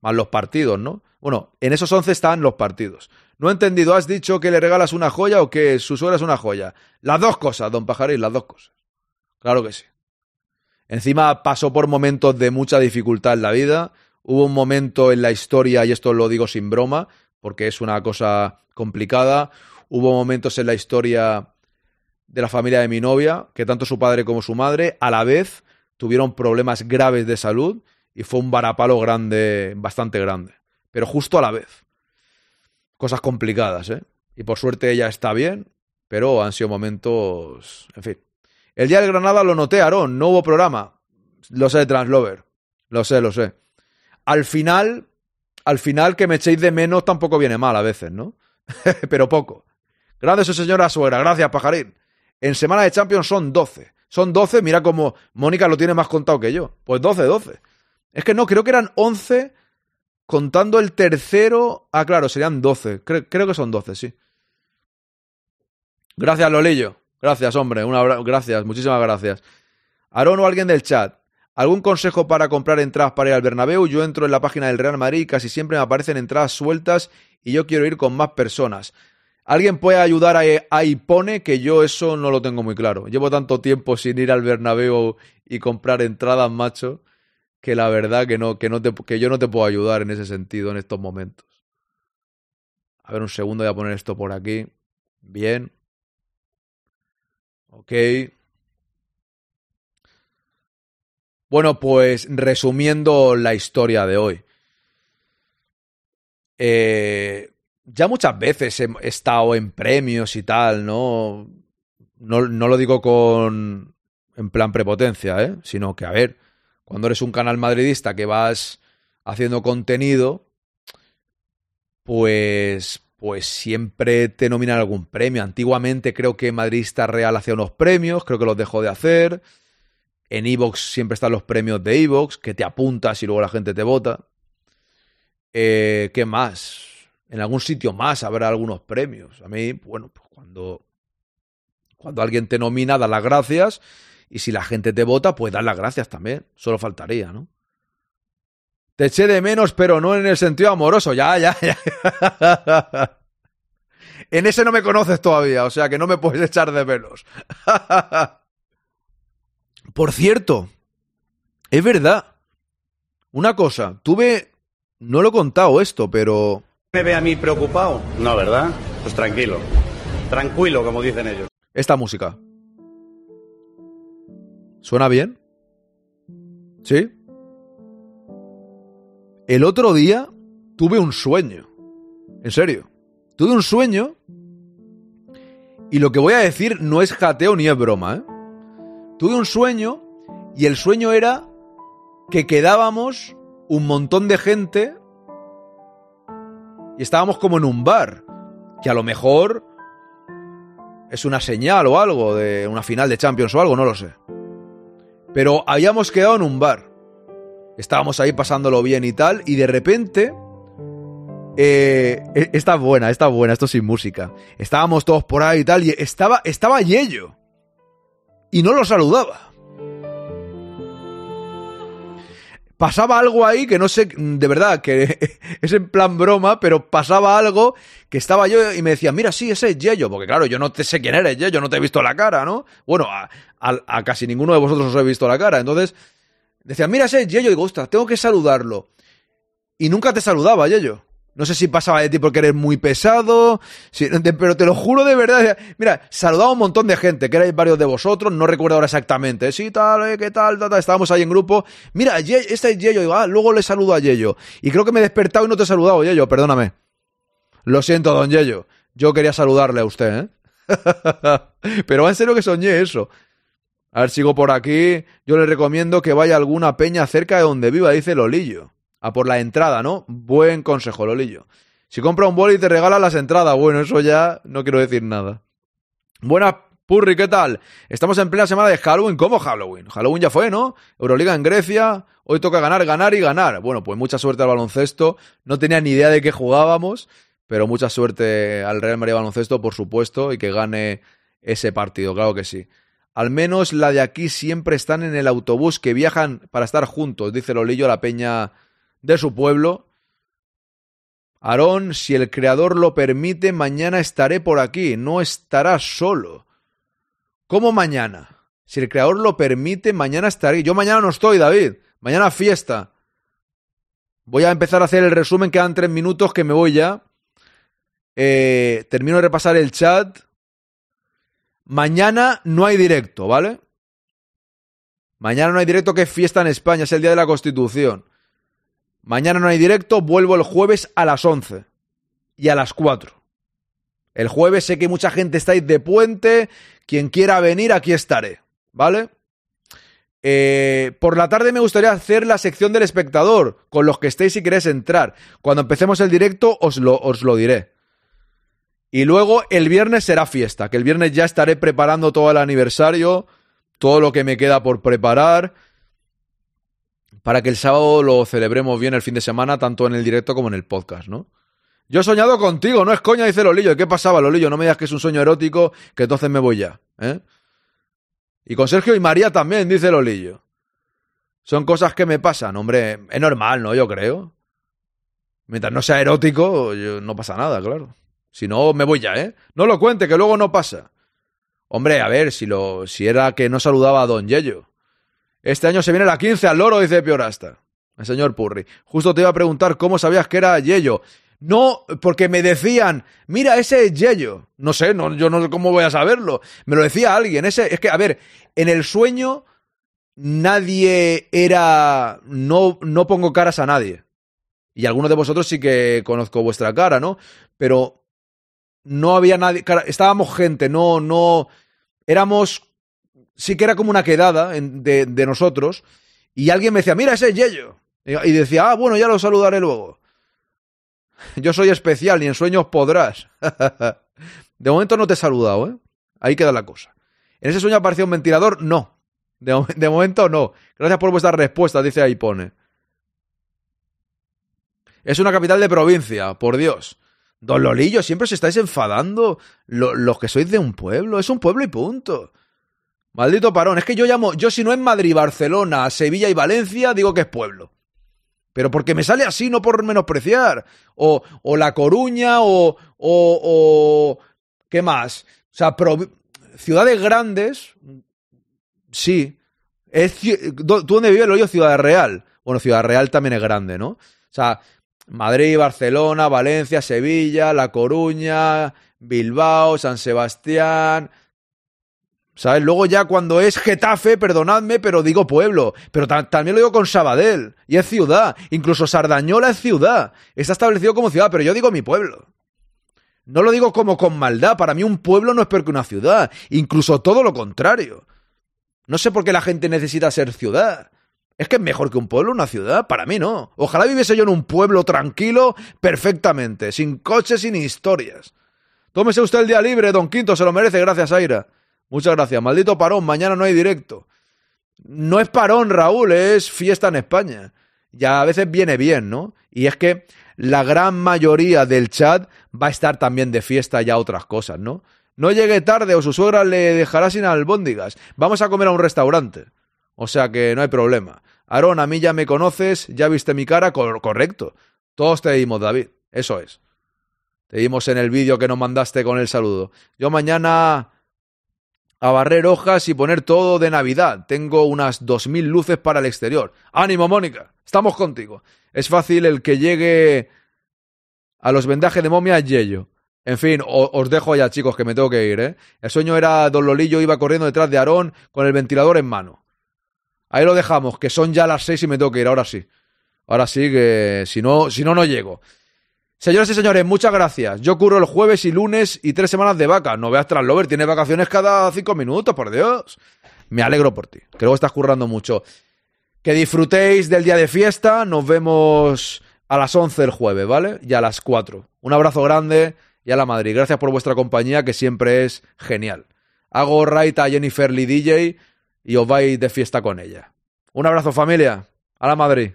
Más los partidos, ¿no? Bueno, en esos 11 están los partidos. No he entendido, ¿has dicho que le regalas una joya o que su suegra es una joya? Las dos cosas, don Pajarín, las dos cosas. Claro que sí. Encima pasó por momentos de mucha dificultad en la vida. Hubo un momento en la historia, y esto lo digo sin broma, porque es una cosa complicada. Hubo momentos en la historia de la familia de mi novia, que tanto su padre como su madre, a la vez, tuvieron problemas graves de salud y fue un varapalo grande, bastante grande. Pero justo a la vez. Cosas complicadas, ¿eh? Y por suerte ella está bien, pero han sido momentos. En fin. El día del Granada lo noté, Aarón, no hubo programa. Lo sé, Translover. Lo sé, lo sé. Al final, al final que me echéis de menos tampoco viene mal a veces, ¿no? pero poco. Gracias, señora suegra. Gracias, pajarín. En semana de Champions son 12. Son 12, mira cómo Mónica lo tiene más contado que yo. Pues 12, 12. Es que no, creo que eran 11 contando el tercero. Ah, claro, serían 12. Creo, que son 12, sí. Gracias, Lolillo. Gracias, hombre. Una, gracias, muchísimas gracias. Aaron o alguien del chat. ¿Algún consejo para comprar entradas para ir al Bernabéu? Yo entro en la página del Real Madrid y casi siempre me aparecen entradas sueltas y yo quiero ir con más personas. ¿Alguien puede ayudar a, a Ipone? Que yo eso no lo tengo muy claro. Llevo tanto tiempo sin ir al Bernabéu y comprar entradas, macho que la verdad que no, que no te, que yo no te puedo ayudar en ese sentido en estos momentos. A ver, un segundo, voy a poner esto por aquí. Bien. Ok. Bueno, pues resumiendo la historia de hoy. Eh, ya muchas veces he estado en premios y tal, ¿no? No, no lo digo con en plan prepotencia, ¿eh? Sino que, a ver, cuando eres un canal madridista que vas haciendo contenido, pues, pues siempre te nominan algún premio. Antiguamente creo que Madridista Real hacía unos premios, creo que los dejó de hacer. En Evox siempre están los premios de Evox, que te apuntas y luego la gente te vota. Eh, ¿Qué más? En algún sitio más habrá algunos premios. A mí, bueno, pues cuando, cuando alguien te nomina, da las gracias y si la gente te vota, pues dar las gracias también. Solo faltaría, ¿no? Te eché de menos, pero no en el sentido amoroso. Ya, ya, ya. en ese no me conoces todavía, o sea que no me puedes echar de menos. Por cierto, es verdad. Una cosa, tuve. No lo he contado esto, pero. ¿Me ve a mí preocupado? No, ¿verdad? Pues tranquilo. Tranquilo, como dicen ellos. Esta música. ¿Suena bien? ¿Sí? El otro día tuve un sueño. En serio. Tuve un sueño. Y lo que voy a decir no es jateo ni es broma, ¿eh? Tuve un sueño y el sueño era que quedábamos un montón de gente y estábamos como en un bar. Que a lo mejor es una señal o algo de una final de Champions o algo, no lo sé. Pero habíamos quedado en un bar. Estábamos ahí pasándolo bien y tal, y de repente... Eh, e, esta es buena, esta es buena, esto sin música. Estábamos todos por ahí y tal, y estaba, estaba Yello. Y no lo saludaba. pasaba algo ahí que no sé, de verdad, que es en plan broma, pero pasaba algo que estaba yo y me decía, mira, sí, ese es Yello, porque claro, yo no te sé quién eres, Yello, no te he visto la cara, ¿no? Bueno, a, casi ninguno de vosotros os he visto la cara, entonces decía, mira, ese es Yello, y digo, ostras, tengo que saludarlo. Y nunca te saludaba, Yello. No sé si pasaba de ti porque eres muy pesado, pero te lo juro de verdad. Mira, saludaba a un montón de gente, que erais varios de vosotros, no recuerdo ahora exactamente. Sí, tal, eh, qué tal, estábamos ahí en grupo. Mira, este es Yello, digo, ah, luego le saludo a Yello. Y creo que me he despertado y no te he saludado, Yello, perdóname. Lo siento, don Yello. Yo quería saludarle a usted, ¿eh? pero en serio que soñé eso. A ver, sigo por aquí. Yo le recomiendo que vaya a alguna peña cerca de donde viva, dice Lolillo. A por la entrada, ¿no? Buen consejo, Lolillo. Si compra un boli y te regala las entradas, bueno, eso ya no quiero decir nada. Buenas, Purri, ¿qué tal? Estamos en plena semana de Halloween. ¿Cómo Halloween? Halloween ya fue, ¿no? Euroliga en Grecia. Hoy toca ganar, ganar y ganar. Bueno, pues mucha suerte al baloncesto. No tenía ni idea de qué jugábamos, pero mucha suerte al Real Madrid Baloncesto, por supuesto, y que gane ese partido, claro que sí. Al menos la de aquí siempre están en el autobús que viajan para estar juntos, dice Lolillo, la peña de su pueblo. Aarón, si el creador lo permite, mañana estaré por aquí, no estarás solo. ¿Cómo mañana? Si el creador lo permite, mañana estaré. Yo mañana no estoy, David. Mañana fiesta. Voy a empezar a hacer el resumen, quedan tres minutos que me voy ya. Eh, termino de repasar el chat. Mañana no hay directo, ¿vale? Mañana no hay directo, que es fiesta en España, es el día de la Constitución. Mañana no hay directo, vuelvo el jueves a las 11 y a las 4. El jueves sé que mucha gente estáis de puente, quien quiera venir, aquí estaré, ¿vale? Eh, por la tarde me gustaría hacer la sección del espectador, con los que estéis si queréis entrar. Cuando empecemos el directo os lo, os lo diré. Y luego el viernes será fiesta, que el viernes ya estaré preparando todo el aniversario, todo lo que me queda por preparar, para que el sábado lo celebremos bien el fin de semana, tanto en el directo como en el podcast, ¿no? Yo he soñado contigo, no es coña, dice Lolillo. ¿Y ¿Qué pasaba, Lolillo? No me digas que es un sueño erótico, que entonces me voy ya, ¿eh? Y con Sergio y María también, dice Lolillo. Son cosas que me pasan, hombre, es normal, ¿no? Yo creo. Mientras no sea erótico, yo- no pasa nada, claro. Si no, me voy ya, ¿eh? No lo cuente, que luego no pasa. Hombre, a ver, si lo, si era que no saludaba a Don Yello. Este año se viene la 15 al loro, dice Piorasta. El señor Purri. Justo te iba a preguntar cómo sabías que era Yello. No, porque me decían, mira, ese es Yello. No sé, no, yo no sé cómo voy a saberlo. Me lo decía alguien. Ese, es que, a ver, en el sueño nadie era. No, no pongo caras a nadie. Y algunos de vosotros sí que conozco vuestra cara, ¿no? Pero no había nadie. estábamos gente, no, no. Éramos. Sí que era como una quedada de, de nosotros. Y alguien me decía, mira, ese es Yello. Y y decía, ah, bueno, ya lo saludaré luego. Yo soy especial, ni en sueños podrás. de momento no te he saludado, ¿eh? Ahí queda la cosa. ¿En ese sueño apareció un ventilador? No. De, de momento no. Gracias por vuestra respuesta, dice ahí pone. Es una capital de provincia, por Dios. Don Lolillo, siempre os estáis enfadando lo- los que sois de un pueblo. Es un pueblo y punto. Maldito parón. Es que yo llamo, yo si no es Madrid, Barcelona, Sevilla y Valencia, digo que es pueblo. Pero porque me sale así, no por menospreciar. O, o La Coruña, o, o. ¿Qué más? O sea, ciudades grandes, sí. Es, ¿Tú dónde vives, Lolillo? Ciudad Real. Bueno, Ciudad Real también es grande, ¿no? O sea, Madrid, Barcelona, Valencia, Sevilla, La Coruña, Bilbao, San Sebastián. ¿Sabes? Luego ya cuando es Getafe, perdonadme, pero digo pueblo. Pero ta- también lo digo con Sabadell. Y es ciudad. Incluso Sardañola es ciudad. Está establecido como ciudad, pero yo digo mi pueblo. No lo digo como con maldad. Para mí un pueblo no es peor que una ciudad. Incluso todo lo contrario. No sé por qué la gente necesita ser ciudad. Es que es mejor que un pueblo una ciudad. Para mí no. Ojalá viviese yo en un pueblo tranquilo perfectamente. Sin coches, sin historias. Tómese usted el día libre, don Quinto. Se lo merece. Gracias, Aira. Muchas gracias. Maldito parón. Mañana no hay directo. No es parón, Raúl. Es fiesta en España. Ya a veces viene bien, ¿no? Y es que la gran mayoría del chat va a estar también de fiesta ya otras cosas, ¿no? No llegue tarde o su suegra le dejará sin albóndigas. Vamos a comer a un restaurante. O sea que no hay problema. Aarón, a mí ya me conoces, ya viste mi cara, Cor- correcto. Todos te dimos, David. Eso es. Te dimos en el vídeo que nos mandaste con el saludo. Yo mañana a barrer hojas y poner todo de Navidad. Tengo unas dos mil luces para el exterior. ¡Ánimo, Mónica! Estamos contigo. Es fácil el que llegue a los vendajes de momia Yello. En fin, os dejo ya, chicos, que me tengo que ir, ¿eh? El sueño era Don Lolillo iba corriendo detrás de Aarón con el ventilador en mano. Ahí lo dejamos, que son ya las seis y me tengo que ir, ahora sí. Ahora sí que si no, si no, no llego. Señoras y señores, muchas gracias. Yo curro el jueves y lunes y tres semanas de vaca. No veas Translover, tiene vacaciones cada cinco minutos, por Dios. Me alegro por ti. Creo que estás currando mucho. Que disfrutéis del día de fiesta. Nos vemos a las 11 el jueves, ¿vale? Y a las 4. Un abrazo grande y a la Madrid. Gracias por vuestra compañía, que siempre es genial. Hago right a Jennifer Lee DJ y os vais de fiesta con ella. Un abrazo, familia. A la Madrid.